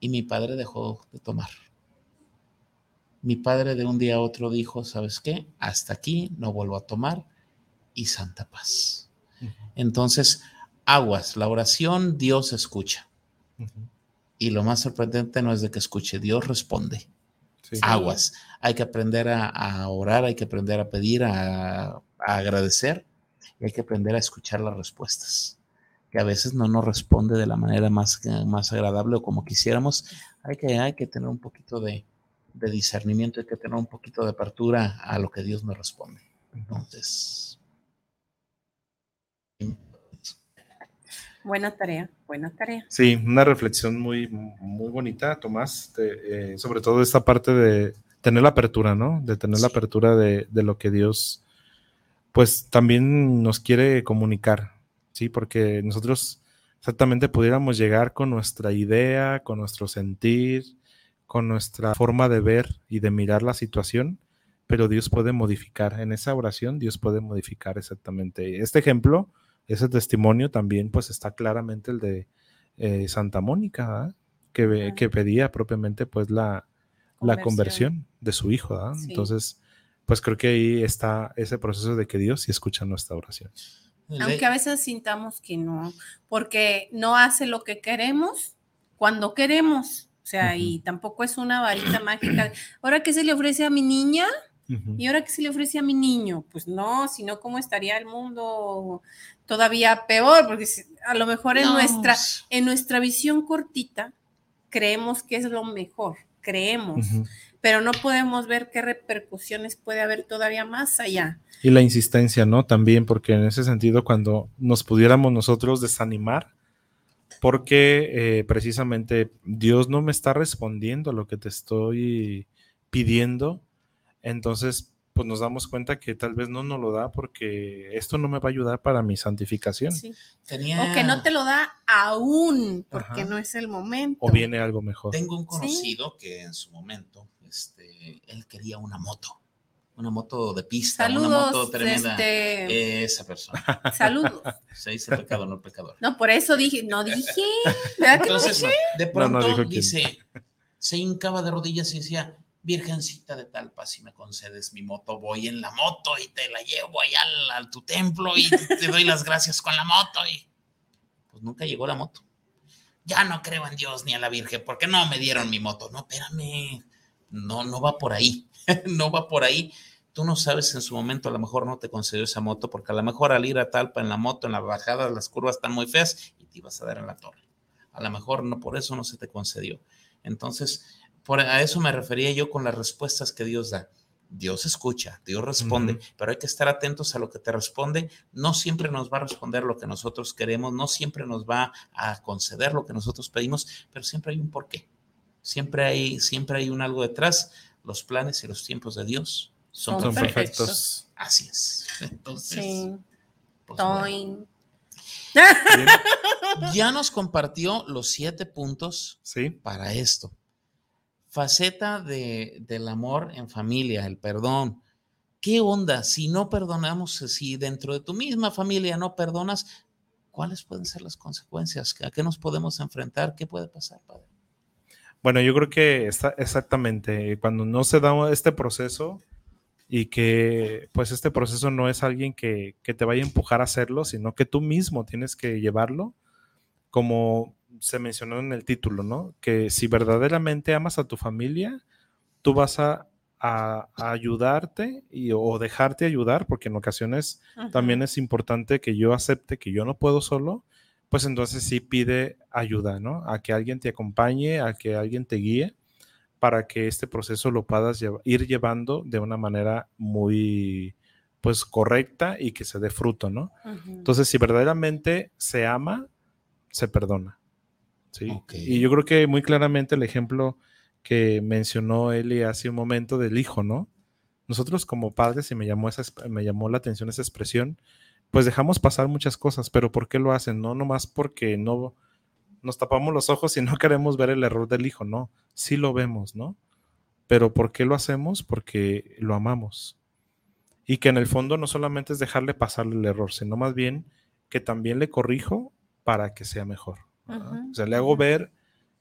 y mi padre dejó de tomar. Mi padre de un día a otro dijo, ¿sabes qué? Hasta aquí no vuelvo a tomar y santa paz. Entonces, aguas, la oración Dios escucha. Y lo más sorprendente no es de que escuche, Dios responde. Sí. Aguas. Hay que aprender a, a orar, hay que aprender a pedir, a, a agradecer y hay que aprender a escuchar las respuestas. Que a veces no nos responde de la manera más, más agradable o como quisiéramos. Hay que, hay que tener un poquito de, de discernimiento, hay que tener un poquito de apertura a lo que Dios nos responde. Entonces, Buena tarea, buena tarea. Sí, una reflexión muy, muy bonita, Tomás, de, eh, sobre todo esta parte de, tener la apertura, ¿no? De tener la apertura de, de, lo que Dios, pues también nos quiere comunicar, ¿sí? Porque nosotros exactamente pudiéramos llegar con nuestra idea, con nuestro sentir, con nuestra forma de ver y de mirar la situación, pero Dios puede modificar. En esa oración Dios puede modificar exactamente. Este ejemplo, ese testimonio también, pues está claramente el de eh, Santa Mónica, que, que, pedía propiamente pues la, conversión. la conversión de su hijo. Entonces, pues creo que ahí está ese proceso de que Dios sí escucha nuestra oración. Aunque a veces sintamos que no, porque no hace lo que queremos cuando queremos. O sea, y tampoco es una varita mágica. Ahora, ¿qué se le ofrece a mi niña? ¿Y ahora qué se le ofrece a mi niño? Pues no, sino cómo estaría el mundo todavía peor, porque a lo mejor en, nuestra, en nuestra visión cortita creemos que es lo mejor, creemos, pero no podemos ver qué repercusiones puede haber todavía más allá. Y la insistencia, ¿no? También, porque en ese sentido, cuando nos pudiéramos nosotros desanimar, porque eh, precisamente Dios no me está respondiendo a lo que te estoy pidiendo, entonces pues nos damos cuenta que tal vez no nos lo da porque esto no me va a ayudar para mi santificación. Sí. O que no te lo da aún porque no es el momento. O viene algo mejor. Tengo un conocido que en su momento, este, él quería una moto una moto de pista, Saludos, una moto tremenda. Este... Esa persona. Saludos. Se dice pecado, no pecador. No, por eso dije, no dije. Entonces, no dije? de pronto no, no dice, se hincaba de rodillas y decía, Virgencita de Talpa, si me concedes mi moto, voy en la moto y te la llevo allá a tu templo y te doy las gracias con la moto. Y pues nunca llegó la moto. Ya no creo en Dios ni a la Virgen, porque no me dieron mi moto. No, espérame, no, no va por ahí. [laughs] no va por ahí. Tú no sabes en su momento, a lo mejor no te concedió esa moto, porque a lo mejor al ir a Talpa en la moto, en la bajada, las curvas están muy feas y te ibas a dar en la torre. A lo mejor no, por eso no se te concedió. Entonces, por, a eso me refería yo con las respuestas que Dios da. Dios escucha, Dios responde, pero hay que estar atentos a lo que te responde. No siempre nos va a responder lo que nosotros queremos, no siempre nos va a conceder lo que nosotros pedimos, pero siempre hay un porqué. Siempre hay, siempre hay un algo detrás los planes y los tiempos de Dios son, perfectos. Así es. Entonces, pues ya nos compartió los siete puntos para esto. Faceta de, del amor en familia, el perdón. ¿Qué onda si no perdonamos, si dentro de tu misma familia no perdonas? ¿Cuáles pueden ser las consecuencias? ¿A qué nos podemos enfrentar? ¿Qué puede pasar, Padre? Bueno, yo creo que está exactamente cuando no se da este proceso y que pues este proceso no es alguien que, que, te vaya a empujar a hacerlo, sino que tú mismo tienes que llevarlo, como se mencionó en el título, ¿no? Que si verdaderamente amas a tu familia, tú vas a, a, ayudarte y, o dejarte ayudar, porque en ocasiones también es importante que yo acepte que yo no puedo solo pues entonces sí pide ayuda, ¿no? A que alguien te acompañe, a que alguien te guíe para que este proceso lo puedas ir llevando de una manera muy, pues, correcta y que se dé fruto, ¿no? Entonces, si verdaderamente se ama, se perdona. ¿Sí? Y yo creo que muy claramente el ejemplo que mencionó Eli hace un momento del hijo, ¿no? Nosotros como padres, y me llamó, esa, me llamó la atención esa expresión, pues dejamos pasar muchas cosas, pero ¿por qué lo hacen? No nomás porque no nos tapamos los ojos y no [laughs] queremos ver el error del hijo, no, sí lo vemos, ¿no? Pero ¿por qué lo hacemos? Porque lo amamos. Y que en el fondo no solamente es dejarle pasar el error, sino más bien que también le corrijo para que sea mejor. O sea, le hago ver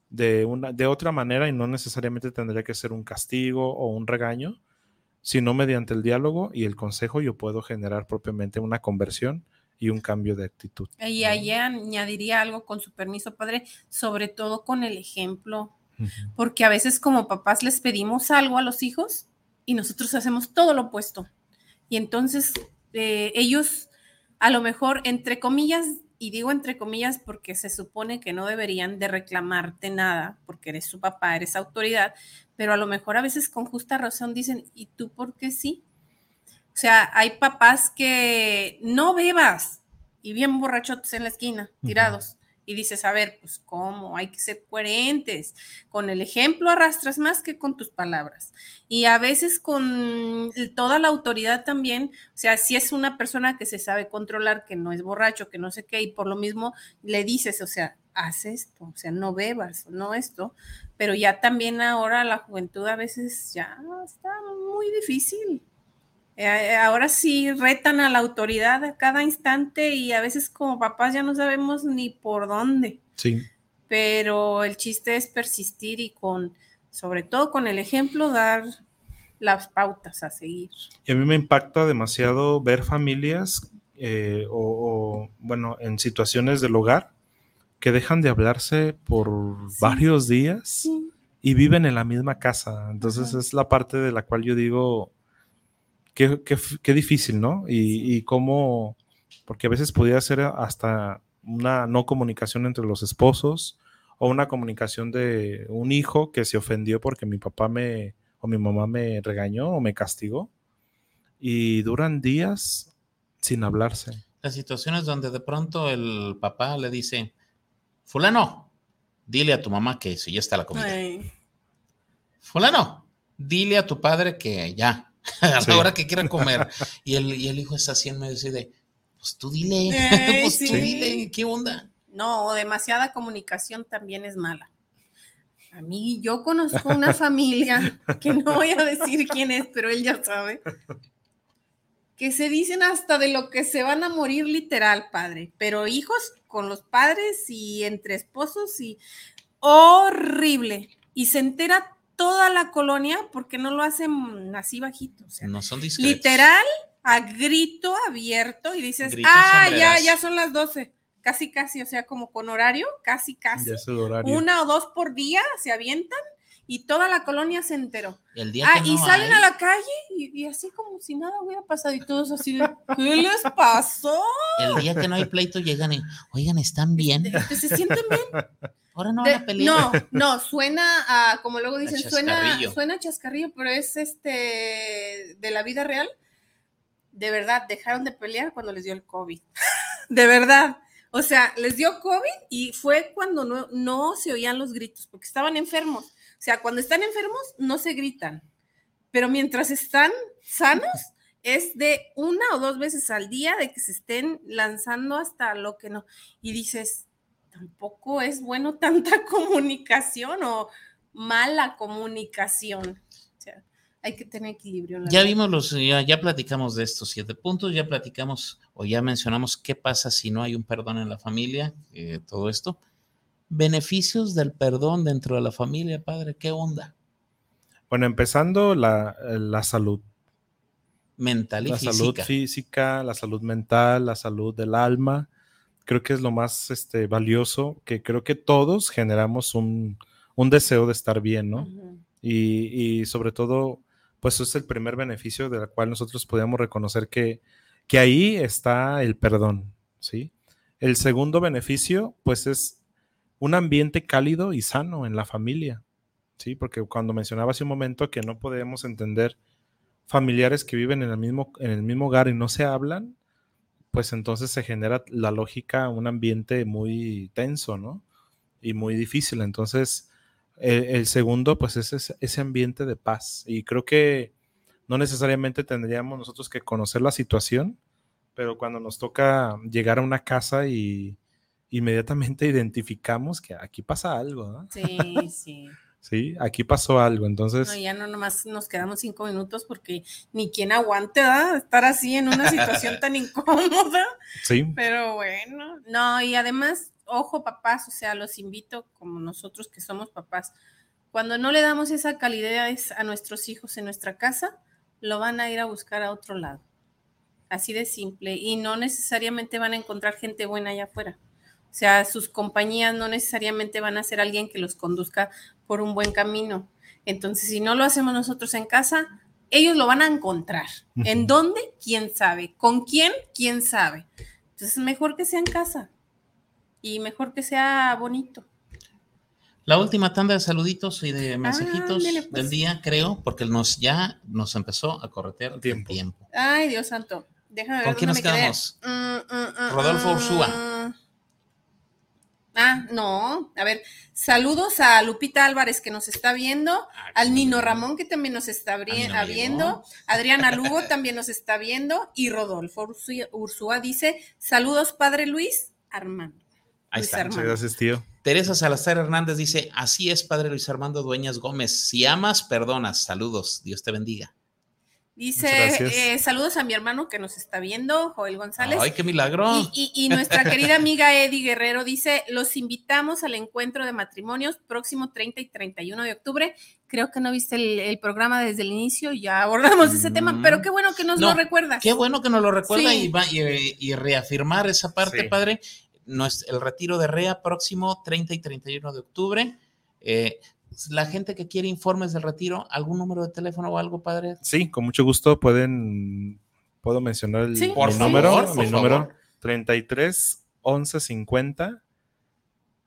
de, una, de otra manera y no necesariamente tendría que ser un castigo o un regaño, sino mediante el diálogo y el consejo yo puedo generar propiamente una conversión y un cambio de actitud. Y ahí añadiría algo con su permiso, padre, sobre todo con el ejemplo, porque a veces como papás les pedimos algo a los hijos y nosotros hacemos todo lo opuesto. Y entonces eh, ellos a lo mejor, entre comillas, y digo entre comillas porque se supone que no deberían de reclamarte nada, porque eres su papá, eres autoridad, pero a lo mejor a veces con justa razón dicen, ¿y tú por qué sí? O sea, hay papás que no bebas y bien borrachotes en la esquina, tirados. Y dices, a ver, pues cómo, hay que ser coherentes. Con el ejemplo arrastras más que con tus palabras. Y a veces con toda la autoridad también, o sea, si es una persona que se sabe controlar, que no es borracho, que no sé qué, y por lo mismo le dices, o sea, haz esto, o sea, no bebas, no esto, pero ya también ahora la juventud a veces ya está muy difícil. Eh, ahora sí retan a la autoridad a cada instante y a veces como papás ya no sabemos ni por dónde. Sí. Pero el chiste es persistir y con, sobre todo con el ejemplo, dar las pautas a seguir. Y a mí me impacta demasiado ver familias eh, o, bueno, en situaciones del hogar que dejan de hablarse por varios días y viven en la misma casa. Entonces es la parte de la cual yo digo, qué, difícil, ¿no? Y, cómo, porque a veces podría ser hasta una no comunicación entre los esposos o una comunicación de un hijo que se ofendió porque mi papá me o mi mamá me regañó o me castigó y duran días sin hablarse. Las situaciones donde de pronto el papá le dice, fulano, dile a tu mamá que si ya está la comida. Fulano, dile a tu padre que ya, [laughs] a la hora que quieran comer. Y el, y el hijo está así en medio de, pues tú dile, [laughs] pues tú dile, ¿qué onda? No, demasiada comunicación también es mala. A mí, yo conozco una [laughs] familia, que no voy a decir quién es, pero él ya sabe, que se dicen hasta de lo que se van a morir literal, padre, pero hijos con los padres y entre esposos y horrible. Y se entera toda la colonia porque no lo hacen así bajito. O sea, no son Literal, a grito abierto y dices, ah, ya, ya son las 12. Casi, casi, o sea, como con horario, casi, casi. Una o dos por día se avientan y toda la colonia se enteró. El día ah, y salen a la calle y, así como si nada hubiera pasado y todos así de, ¿qué les pasó? El día que no hay pleito llegan y, oigan, ¿están bien? ¿Se sienten bien? [laughs] Ahora no van a pelear. No, [laughs] no, suena a, como luego dicen, suena, suena chascarrillo, pero es este de la vida real. De verdad, dejaron de pelear cuando les dio el COVID. [laughs] de verdad. O sea, les dio COVID y fue cuando no, no se oían los gritos, porque estaban enfermos. O sea, cuando están enfermos no se gritan, pero mientras están sanos, es de una o dos veces al día de que se estén lanzando hasta lo que no. Y dices, tampoco es bueno tanta [laughs] comunicación o mala comunicación. O sea, hay que tener equilibrio. ya vimos los, ya, platicamos de estos siete puntos, ya platicamos o ya mencionamos qué pasa si no hay un perdón en la familia, eh, todo esto. Beneficios del perdón dentro de la familia, padre, ¿qué onda? Bueno, empezando la, salud. Mental y la salud física, la salud mental, la salud del alma creo que es lo más este, valioso, que creo que todos generamos un, deseo de estar bien, ¿no? y, sobre todo, pues es el primer beneficio de la cual nosotros podemos reconocer que, que ahí está el perdón, ¿sí? El segundo beneficio, pues es un ambiente cálido y sano en la familia, ¿sí? Porque cuando mencionaba hace un momento que no podemos entender familiares que viven en el mismo, en el mismo hogar y no se hablan, pues entonces se genera la lógica, un ambiente muy tenso, ¿no? Y muy difícil. Entonces, el, segundo, pues es ese, ambiente de paz. Y creo que no necesariamente tendríamos nosotros que conocer la situación, pero cuando nos toca llegar a una casa y inmediatamente [laughs] identificamos que aquí pasa algo, ¿no? Sí, sí. Sí, aquí pasó algo, entonces. No, ya no nomás nos quedamos cinco minutos porque ni quien aguante estar así en una situación tan incómoda. Sí. Pero bueno, no, y además, ojo, papás, o sea, los invito, como nosotros que somos papás, cuando no le damos esa calidez a nuestros hijos en nuestra casa, lo van a ir a buscar a otro lado. Así de simple. Y no necesariamente van a encontrar gente buena allá afuera. O sea, sus compañías no necesariamente van a ser alguien que los conduzca por un buen camino. Entonces, si no lo hacemos nosotros en casa, ellos lo van a encontrar. ¿En dónde? ¿Quién sabe? ¿Con quién? ¿Quién sabe? Entonces, mejor que sea en casa y mejor que sea bonito. La última tanda de saluditos y de mensajitos del pues. día, creo, porque nos ya nos empezó a corretear tiempo. tiempo. Ay, Dios santo. Déjame ver ¿Con quién nos quedamos? Mm, mm, mm, Rodolfo Ursúa. Ah, no. A ver, saludos a Lupita Álvarez que nos está viendo, Ah, al Nino. Ramón que también nos está viendo. Adriana Lugo [laughs] también nos está viendo y Rodolfo Ursúa- Ursúa dice, saludos Padre Luis Armando. Ahí Luis está. Armando. Muchas gracias, tío. Teresa Salazar Hernández dice, así es, padre Luis Armando Dueñas Gómez. Si amas, perdonas. Saludos. Dios te bendiga. Dice, eh, saludos a mi hermano que nos está viendo, Joel González. Ay, qué milagro. Y, y- y nuestra [laughs] querida amiga Eddie Guerrero dice, los invitamos al encuentro de matrimonios próximo 30 y 31 de octubre. Creo que no viste el, el programa desde el inicio, ya abordamos ese tema, Mm. pero qué bueno que nos No, lo recuerdas. Qué bueno que nos lo recuerda Sí. y, va- y- y reafirmar esa parte, Sí. padre. Nues- el retiro de REA próximo 30 y 31 de octubre. Eh, la gente que quiere informes del retiro, ¿algún número de teléfono o algo, padre? Sí, con mucho gusto pueden, puedo mencionar el, Sí. mi favor, número, por mi favor. número 33 11 50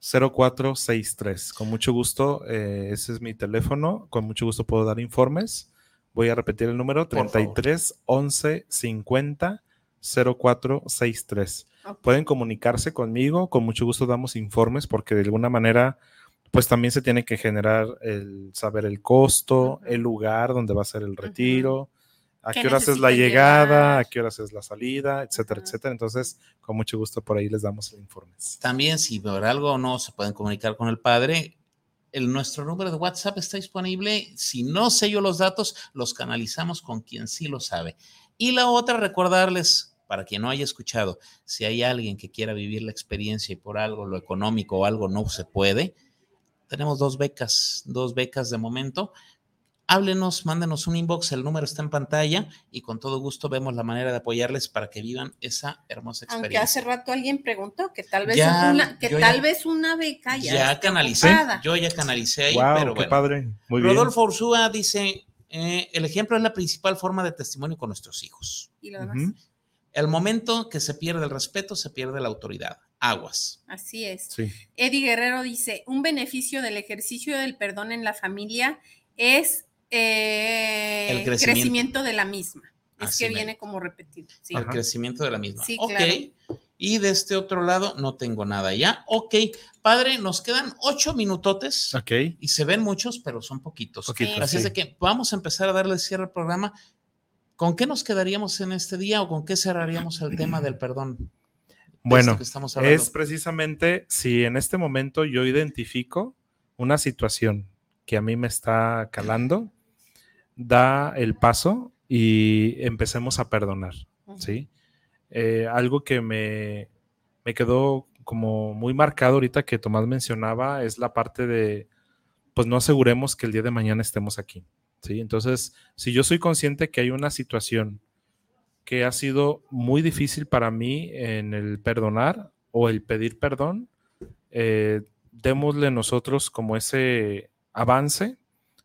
0463. Con mucho gusto, eh, ese es mi teléfono, con mucho gusto puedo dar informes. Voy a repetir el número Por favor. 33 11 50 0463. Ok. Pueden comunicarse conmigo, con mucho gusto damos informes porque de alguna manera pues también se tiene que generar el saber el costo, el lugar donde va a ser el retiro, a ¿Qué qué horas es la llegada, a qué horas es la salida, etcétera, Ujú. etcétera. Entonces, con mucho gusto por ahí les damos informes. También, si por algo no se pueden comunicar con el padre, el, nuestro número de WhatsApp está disponible. Si no sé yo los datos, los canalizamos con quien sí lo sabe. Y la otra, recordarles, para quien no haya escuchado, si hay alguien que quiera vivir la experiencia y por algo, lo económico o algo no se puede, tenemos dos becas, dos becas de momento. Háblenos, mándenos un inbox, el número está en pantalla y con todo gusto vemos la manera de apoyarles para que vivan esa hermosa Aunque experiencia. hace rato alguien preguntó que tal vez Ya, una, que tal ya- vez una beca ya, ya canalicé, ocupada. yo ya canalicé ahí, wow, pero qué bueno. padre. Muy bien. Rodolfo Ursúa dice, eh, el ejemplo es la principal forma de testimonio con nuestros hijos. Y lo demás. El momento que se pierde el respeto, se pierde la autoridad. Aguas. Así es. Sí. Eddie Guerrero dice, un beneficio del ejercicio del perdón en la familia es eh, El crecimiento. crecimiento. de la misma. Es Así que viene como repetido. Sí. El Ajá. crecimiento de la misma. Sí, ok. claro. Y de este otro lado no tengo nada ya. Ok. Padre, nos quedan ocho minutotes. Ok. Y se ven muchos, pero son poquitos. Poquitos, Así es de que vamos a empezar a darle cierre al programa. ¿Con qué nos quedaríamos en este día o con qué cerraríamos el tema del perdón? Bueno, esto que estamos hablando. es precisamente si en este momento yo identifico una situación que a mí me está calando, da el paso y empecemos a perdonar. ¿sí? Eh, algo que me, me quedó como muy marcado ahorita que Tomás mencionaba es la parte de, pues no aseguremos que el día de mañana estemos aquí, ¿sí? Entonces, si yo soy consciente que hay una situación que ha sido muy difícil para mí en el perdonar o el pedir perdón, eh, démosle nosotros como ese avance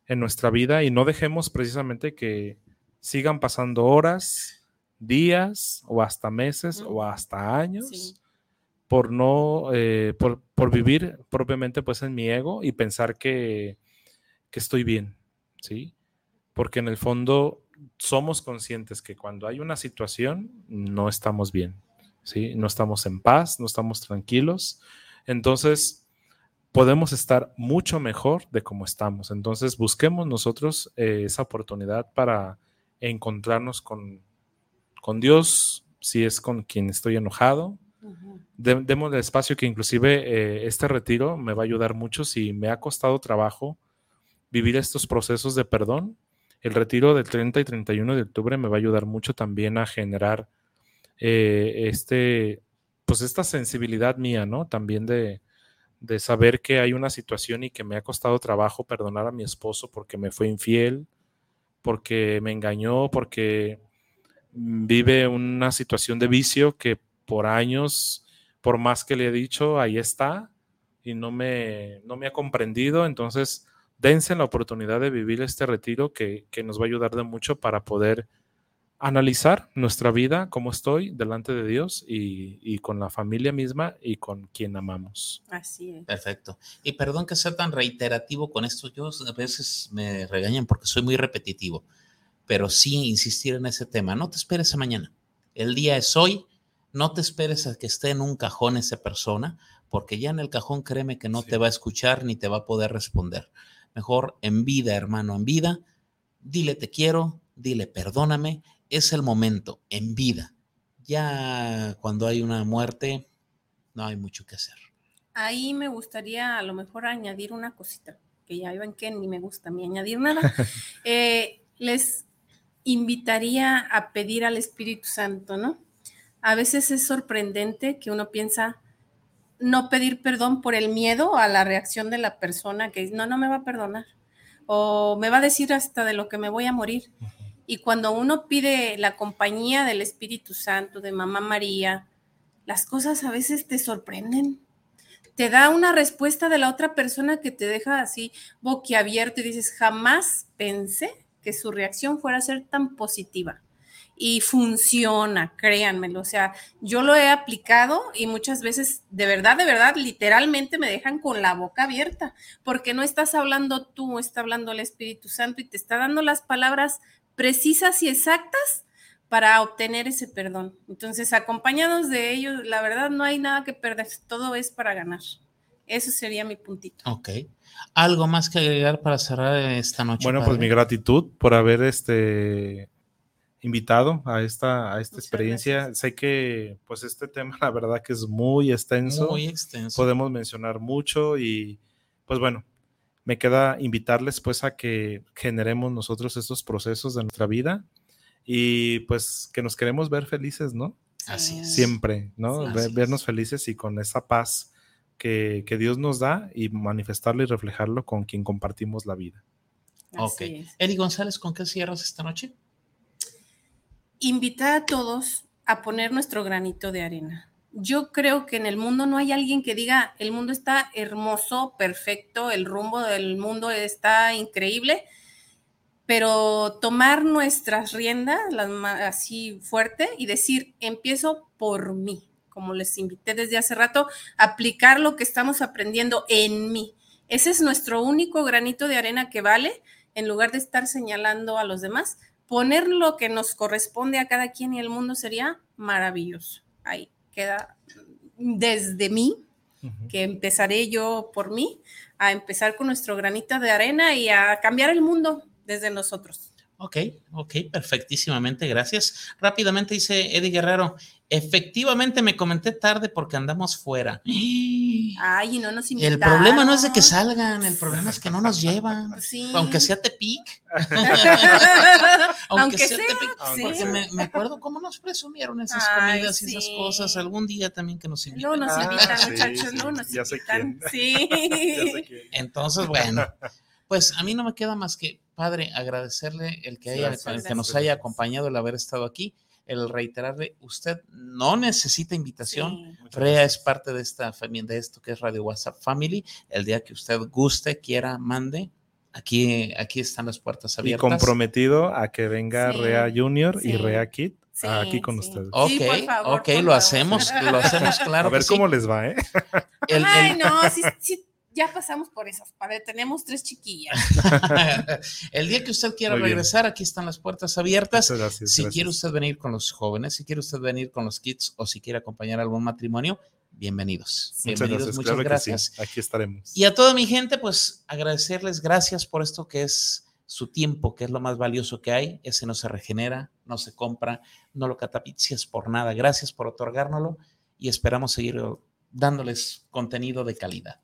en nuestra vida y no dejemos precisamente que sigan pasando horas, días o hasta meses o hasta años Sí. por no, eh, por, por vivir propiamente pues en mi ego y pensar que, que estoy bien, ¿sí? Porque en el fondo somos conscientes que cuando hay una situación no estamos bien, ¿sí? No estamos en paz, no estamos tranquilos. Entonces, podemos estar mucho mejor de como estamos. Entonces, busquemos nosotros eh, esa oportunidad para encontrarnos con, con Dios, si es con quien estoy enojado, Ujú. de- démosle espacio que inclusive eh, este retiro me va a ayudar mucho si me ha costado trabajo vivir estos procesos de perdón. El retiro del 30 y 31 de octubre me va a ayudar mucho también a generar eh, este, pues esta sensibilidad mía, ¿no? También de, de saber que hay una situación y que me ha costado trabajo perdonar a mi esposo porque me fue infiel, porque me engañó, porque vive una situación de vicio que por años, por más que le he dicho, ahí está y no me, no me ha comprendido. Entonces, dense la oportunidad de vivir este retiro que, que nos va a ayudar de mucho para poder analizar nuestra vida, cómo estoy delante de Dios y, y con la familia misma y con quien amamos. Así es. Perfecto. Y perdón que sea tan reiterativo con esto. Yo a veces me regañan porque soy muy repetitivo, pero sí insistir en ese tema. No te esperes a mañana. El día es hoy. No te esperes a que esté en un cajón esa persona, porque ya en el cajón créeme que no te va a escuchar ni te va a poder responder. Mejor en vida, hermano, en vida, dile te quiero, dile perdóname, es el momento, en vida. Ya cuando hay una muerte, no hay mucho que hacer. Ahí me gustaría a lo mejor añadir una cosita, que ya ven que ni me gusta a mí añadir [laughs] nada. Eh, les invitaría a pedir al Espíritu Santo, ¿no? A veces es sorprendente que uno piensa no pedir perdón por el miedo a la reacción de la persona que no, no me va a perdonar o me va a decir hasta de lo que me voy a morir. Y cuando uno pide la compañía del Espíritu Santo, de Mamá María, las cosas a veces te sorprenden. Te da una respuesta de la otra persona que te deja así boquiabierto y dices, jamás pensé que su reacción fuera a ser tan positiva. Y funciona, créanmelo. O sea, yo lo he aplicado y muchas veces, de verdad, de verdad, literalmente me dejan con la boca abierta, porque no estás hablando tú, está hablando el Espíritu Santo y te está dando las palabras precisas y exactas para obtener ese perdón. Entonces, acompañados de ellos, la verdad no hay nada que perder, todo es para ganar. Eso sería mi puntito. Ok. ¿Algo más que agregar para cerrar esta noche? Bueno, pues mi gratitud por haber este invitado a esta, a esta experiencia. Sé que pues este tema la verdad que es muy extenso. Muy extenso. Podemos mencionar mucho y pues bueno, me queda invitarles pues a que generemos nosotros estos procesos de nuestra vida y pues que nos queremos ver felices, ¿no? Así es. Siempre, ¿no? Vernos es. felices y con esa paz que, que Dios nos da y manifestarlo y reflejarlo con quien compartimos la vida. Ok. Así es. Eri González, ¿con qué cierras esta noche? Invitar a todos a poner nuestro granito de arena. Yo creo que en el mundo no hay alguien que diga, el mundo está hermoso, perfecto, el rumbo del mundo está increíble, pero tomar nuestras riendas las así fuerte y decir, empiezo por mí, como les invité desde hace rato, aplicar lo que estamos aprendiendo en mí. Ese es nuestro único granito de arena que vale, en lugar de estar señalando a los demás, poner lo que nos corresponde a cada quien y el mundo sería maravilloso. Ahí queda desde mí, que empezaré yo por mí, a empezar con nuestro granito de arena y a cambiar el mundo desde nosotros. Ok, ok, perfectísimamente, gracias. Rápidamente dice Eddie Guerrero, efectivamente me comenté tarde porque andamos fuera. Ay, y no nos El problema no es de que salgan, el problema es que no nos llevan. [laughs] Sí. Aunque sea Tepic. [laughs] Aunque sea, Tepic. sí. Porque me, me acuerdo cómo nos presumieron esas Ay, comidas y esas cosas. Algún día también que nos Luego inviten. nos Ah, invitan, sí, muchachos, sí, luego nos ya sé invitan. quién. Sí. [laughs] Ya sé quién. Entonces, bueno, pues a mí no me queda más que, padre, agradecerle el que, haya, Gracias, el que nos haya acompañado, el haber estado aquí, el reiterarle, usted no necesita invitación. Sí. Rea gracias. es parte de esta familia, de esto que es Radio WhatsApp Family. El día que usted guste, quiera, mande. Aquí, aquí están las puertas Y abiertas. comprometido a que venga Sí, Rea Junior y. Rea Kid Sí, aquí con sí. ustedes. Ok, Sí, por favor, ok, por lo favor. hacemos, lo hacemos [laughs] claro. a ver que sí. cómo les va, ¿eh? El- Ay, no, sí, sí, ya pasamos por esas, padre. Tenemos tres chiquillas. [laughs] el día que usted quiera Muy bien. regresar, aquí están las puertas abiertas. Gracias. Si gracias. quiere usted venir con los jóvenes, si quiere usted venir con los kids o si quiere acompañar a algún matrimonio, bienvenidos. Muchas Bienvenidos, gracias. muchas claro que gracias. sí. Aquí estaremos. Y a toda mi gente, pues agradecerles, gracias por esto que es su tiempo, que es lo más valioso que hay. Ese no se regenera, no se compra, no lo catapicias por nada. Gracias por otorgárnoslo y esperamos seguir dándoles contenido de calidad.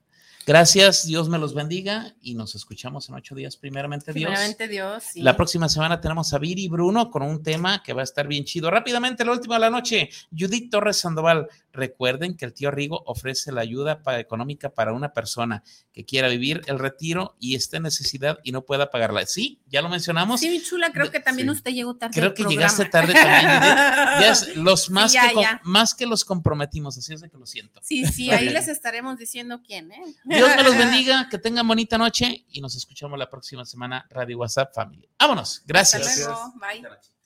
Gracias, Dios me los bendiga y nos escuchamos en ocho días, primeramente Dios. Primeramente Dios. sí. La próxima semana tenemos a Viri Bruno con un tema que va a estar bien chido. Rápidamente, la última de la noche, Judith Torres Sandoval. Recuerden que el tío Rigo ofrece la ayuda económica para una persona que quiera vivir el retiro y esté en necesidad y no pueda pagarla. Sí, ya lo mencionamos. Sí, mi chula, creo que también Sí. usted llegó tarde. Creo que programa. llegaste tarde también, Judith. [laughs] Ya es los más, ya, que, ya. más que los comprometimos, así es de que lo siento. Sí, sí, ahí les estaremos diciendo quién, ¿eh? Dios me los [laughs] bendiga, que tengan bonita noche y nos escuchamos la próxima semana, Radio WhatsApp Family. Vámonos, gracias. Hasta luego. Bye. Gracias.